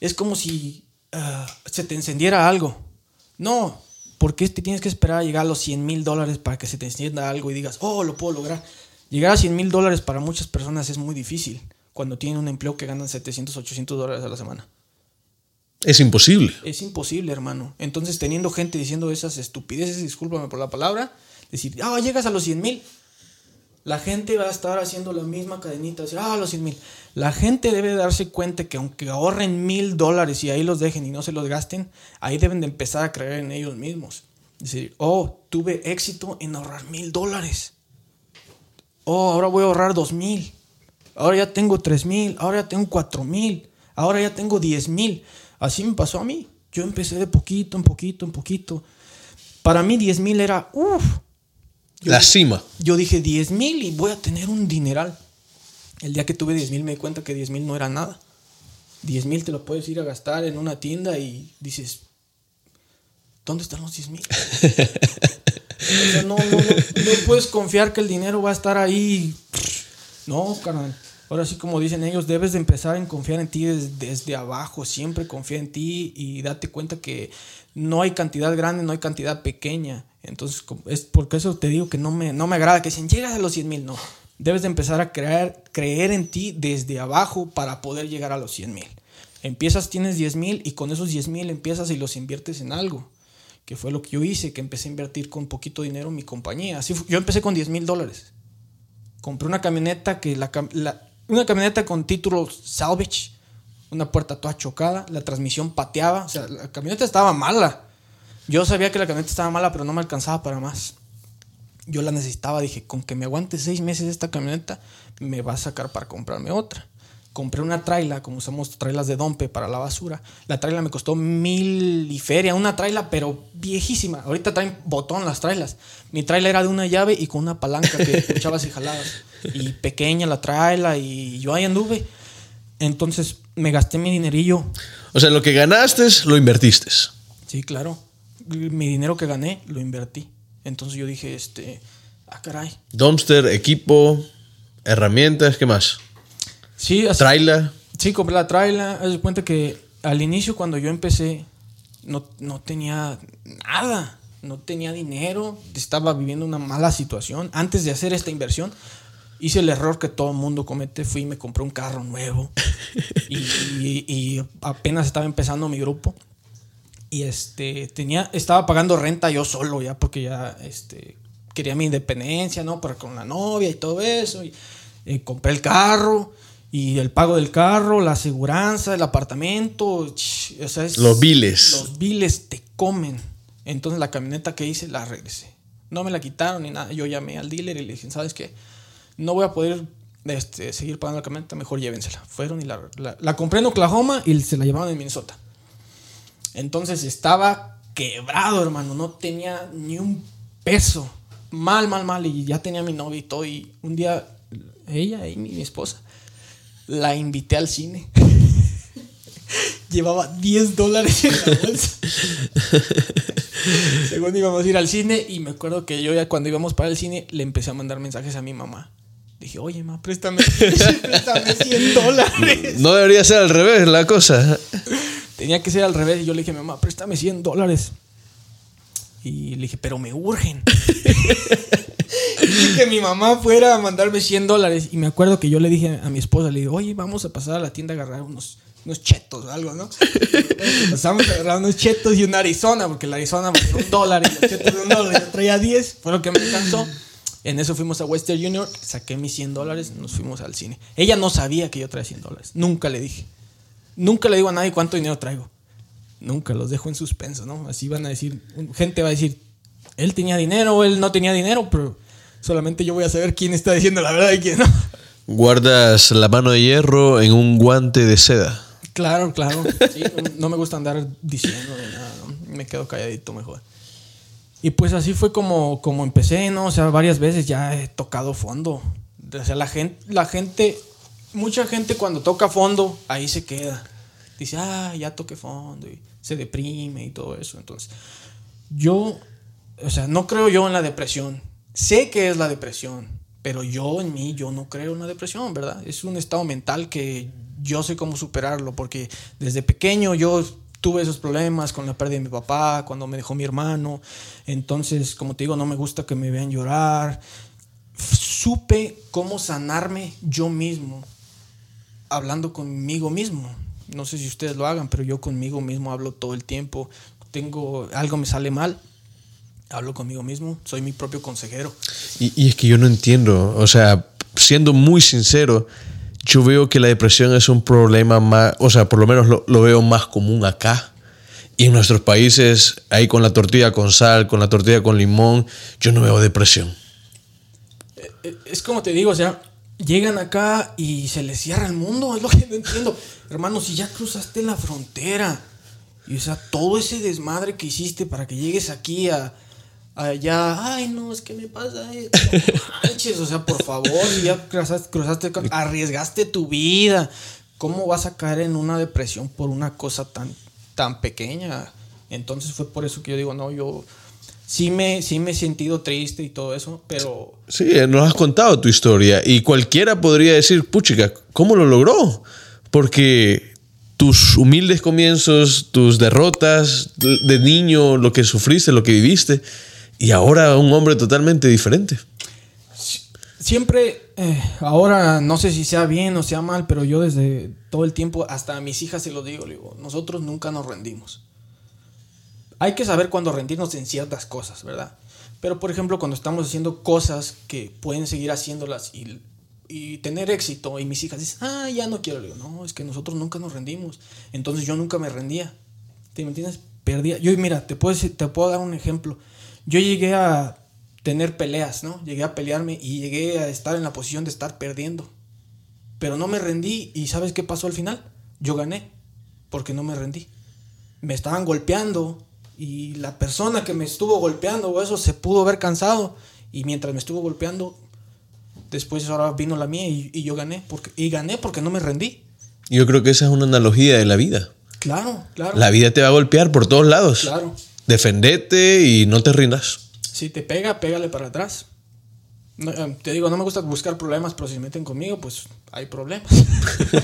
es como si ah, se te encendiera algo. No, ¿Por qué te tienes que esperar a llegar a los 100 mil dólares para que se te encienda algo y digas, oh, lo puedo lograr? Llegar a 100 mil dólares para muchas personas es muy difícil cuando tienen un empleo que ganan 700, 800 dólares a la semana. Es imposible. Es imposible, hermano. Entonces, teniendo gente diciendo esas estupideces, discúlpame por la palabra, decir, ah, llegas a los 100 mil. La gente va a estar haciendo la misma cadenita, decir, ah, los 100 mil. La gente debe darse cuenta que aunque ahorren mil dólares y ahí los dejen y no se los gasten, ahí deben de empezar a creer en ellos mismos. Decir, oh, tuve éxito en ahorrar mil dólares. Oh, ahora voy a ahorrar dos mil. Ahora ya tengo tres mil. Ahora ya tengo cuatro mil. Ahora ya tengo diez mil. Así me pasó a mí. Yo empecé de poquito en poquito en poquito. Para mí 10 mil era, uff. La cima. Yo dije 10 mil y voy a tener un dineral. El día que tuve 10 mil me di cuenta que 10 mil no era nada. 10 mil te lo puedes ir a gastar en una tienda y dices, ¿dónde están los 10 mil? o sea, no, no, no, no puedes confiar que el dinero va a estar ahí. No, carnal. Ahora sí, como dicen ellos, debes de empezar en confiar en ti desde, abajo. Siempre confía en ti y date cuenta que no hay cantidad grande, no hay cantidad pequeña. Entonces, es porque eso te digo que no me, no me agrada que dicen, llegas a los 100 mil. No, debes de empezar a creer, creer en ti desde abajo para poder llegar a los 100 mil. Empiezas, tienes 10 mil y con esos 10 mil empiezas y los inviertes en algo. Que fue lo que yo hice, que empecé a invertir con poquito dinero en mi compañía. Así yo empecé con 10 mil dólares. Compré una camioneta que la, la una camioneta con título salvage, una puerta toda chocada, la transmisión pateaba, o sea, la camioneta estaba mala. Yo sabía que la camioneta estaba mala, pero no me alcanzaba para más. Yo la necesitaba, dije, con que me aguante seis meses esta camioneta, me va a sacar para comprarme otra. Compré una traila, como usamos trailas de dompe para la basura. La traila me costó mil y feria, una traila, pero viejísima. Ahorita traen botón las trailas. Mi traila era de una llave y con una palanca que echabas y jalabas y pequeña la traila y yo ahí anduve. Entonces me gasté mi dinerillo. O sea, lo que ganaste lo invertiste. Sí, claro. Mi dinero que gané lo invertí. Entonces yo dije, este, ah, caray. Dumpster, equipo, herramientas, ¿qué más? Sí, así, Traila. Sí, compré la traila. Haz de cuenta que al inicio cuando yo empecé no, no tenía nada. No tenía dinero. Estaba viviendo una mala situación. Antes de hacer esta inversión, hice el error que todo el mundo comete. Fui y me compré un carro nuevo. y, y- y apenas estaba empezando mi grupo. Y este, tenía, estaba pagando renta yo solo ya, porque ya este, quería mi independencia, ¿no? Para con la novia y todo eso. Y, eh, compré el carro. Y el pago del carro, la aseguranza, el apartamento. ch, o sea, es- Los biles. Los biles te comen. Entonces la camioneta que hice la regresé. No me la quitaron ni nada. Yo llamé al dealer y le dije, ¿sabes qué? No voy a poder este, seguir pagando la camioneta, mejor llévensela. Fueron y la, la, la compré en Oklahoma y se la llevaron en Minnesota. Entonces estaba quebrado, hermano. No tenía ni un peso. Mal, mal, mal. Y ya tenía mi novia y todo. Y un día, ella y mi, mi esposa, la invité al cine. Llevaba 10 dólares en la bolsa. Según íbamos a ir al cine. Y me acuerdo que yo ya cuando íbamos para el cine le empecé a mandar mensajes a mi mamá. Dije, oye, ma, préstame, préstame 100 dólares. No debería ser al revés la cosa. Tenía que ser al revés. Y yo le dije, mamá, préstame 100 dólares. Y le dije, pero me urgen. y que mi mamá fuera a mandarme 100 dólares. Y me acuerdo que yo le dije a mi esposa, le digo, oye, vamos a pasar a la tienda a agarrar unos, unos chetos o algo, ¿no? Pasamos a agarrar unos chetos y una Arizona, porque la Arizona valía un dólar y los chetos de un dólar. Yo traía 10, fue lo que me alcanzó. En eso fuimos a Western Junior, saqué mis 100 dólares, nos fuimos al cine. Ella no sabía que yo traía 100 dólares, nunca le dije. Nunca le digo a nadie cuánto dinero traigo. Nunca los dejo en suspenso, ¿no? Así van a decir, gente va a decir, él tenía dinero, él no tenía dinero, pero solamente yo voy a saber quién está diciendo la verdad y quién no. Guardas la mano de hierro en un guante de seda. Claro, claro. Sí, no, me gusta andar diciendo nada, ¿no? Me quedo calladito mejor. Y pues así fue como, como empecé, ¿no? O sea, varias veces ya he tocado fondo. O sea, la gente, la gente, mucha gente cuando toca fondo, ahí se queda. Dice, ah, ya toqué fondo y se deprime y todo eso. Entonces, yo, o sea, no creo yo en la depresión. Sé que es la depresión, pero yo en mí, yo no creo en la depresión, ¿verdad? Es un estado mental que yo sé cómo superarlo, porque desde pequeño yo tuve esos problemas con la pérdida de mi papá, cuando me dejó mi hermano. Entonces, como te digo, no me gusta que me vean llorar. Supe cómo sanarme yo mismo, hablando conmigo mismo. No sé si ustedes lo hagan, pero yo conmigo mismo hablo todo el tiempo. Tengo algo me sale mal, hablo conmigo mismo, soy mi propio consejero. Y, y es que yo no entiendo, o sea, siendo muy sincero, yo veo que la depresión es un problema más, o sea, por lo menos lo, veo más común acá. Y en nuestros países, ahí con la tortilla con sal, con la tortilla con limón, yo no veo depresión. Es como te digo, o sea, llegan acá y se les cierra el mundo, es lo que no entiendo. Hermano, si ya cruzaste la frontera, y o sea, todo ese desmadre que hiciste para que llegues aquí a, allá, ay no, es que me pasa esto. Manches, o sea, por favor, si ya cruzaste, cruzaste, arriesgaste tu vida, ¿cómo vas a caer en una depresión por una cosa tan, tan pequeña? Entonces fue por eso que yo digo, no, yo sí me, sí me he sentido triste y todo eso, pero... Sí, nos has contado tu historia y cualquiera podría decir, puchica, ¿cómo lo logró? Porque tus humildes comienzos, tus derrotas de niño, lo que sufriste, lo que viviste, y ahora un hombre totalmente diferente. Siempre, eh, ahora no sé si sea bien o sea mal, pero yo desde todo el tiempo, hasta a mis hijas se lo digo, digo, nosotros nunca nos rendimos. Hay que saber cuándo rendirnos en ciertas cosas, ¿verdad? Pero por ejemplo, cuando estamos haciendo cosas que pueden seguir haciéndolas y, y tener éxito, y mis hijas dicen, ah, ya no quiero, digo, no, es que nosotros nunca nos rendimos. Entonces yo nunca me rendía. ¿Te entiendes? Perdía. Yo, mira, te puedo, te puedo dar un ejemplo. Yo llegué a tener peleas, ¿no? Llegué a pelearme y llegué a estar en la posición de estar perdiendo. Pero no me rendí y ¿sabes qué pasó al final? Yo gané porque no me rendí. Me estaban golpeando y la persona que me estuvo golpeando o eso se pudo haber cansado y mientras me estuvo golpeando después ahora vino la mía y, y, yo gané porque y gané porque no me rendí. Yo creo que esa es una analogía de la vida. Claro, claro. La vida te va a golpear por todos lados. Claro. Defendete y no te rindas. Si te pega, pégale para atrás. No, te digo, no me gusta buscar problemas, pero si se meten conmigo, pues hay problemas.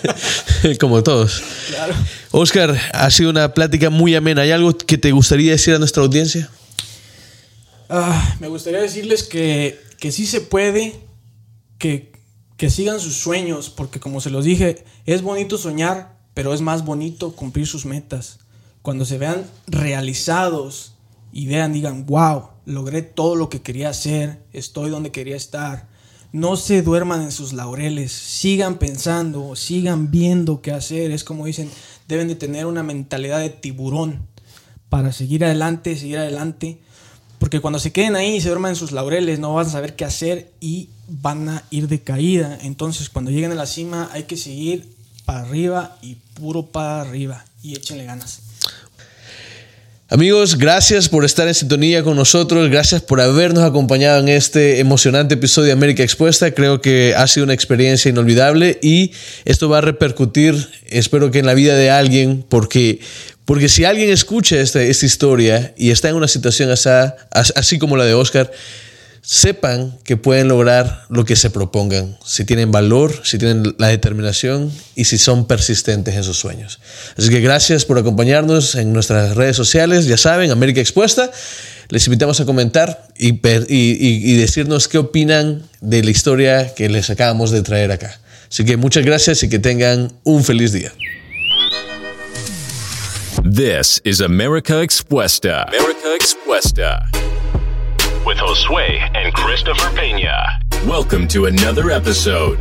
Como todos. Claro. Oscar, ha sido una plática muy amena. ¿Hay algo que te gustaría decir a nuestra audiencia? Ah, me gustaría decirles que, que sí se puede, que, que sigan sus sueños, porque como se los dije, es bonito soñar, pero es más bonito cumplir sus metas. Cuando se vean realizados y vean, digan, wow, logré todo lo que quería hacer, estoy donde quería estar. No se duerman en sus laureles, sigan pensando, sigan viendo qué hacer. Es como dicen, deben de tener una mentalidad de tiburón para seguir adelante, seguir adelante. Porque cuando se queden ahí y se duerman en sus laureles, no van a saber qué hacer y van a ir de caída. Entonces, cuando lleguen a la cima, hay que seguir para arriba y puro para arriba. Y échenle ganas. Amigos, gracias por estar en sintonía con nosotros, gracias por habernos acompañado en este emocionante episodio de América Expuesta. Creo que ha sido una experiencia inolvidable y esto va a repercutir, espero que en la vida de alguien, porque, porque si alguien escucha esta, esta historia y está en una situación así, así como la de Oscar, sepan que pueden lograr lo que se propongan, si tienen valor, si tienen la determinación y si son persistentes en sus sueños. Así que gracias por acompañarnos en nuestras redes sociales, ya saben, América Expuesta. Les invitamos a comentar y, y, decirnos qué opinan de la historia que les acabamos de traer acá. Así que muchas gracias y que tengan un feliz día. This is America Expuesta. America Expuesta. With Josue and Christopher Pena. Welcome to another episode.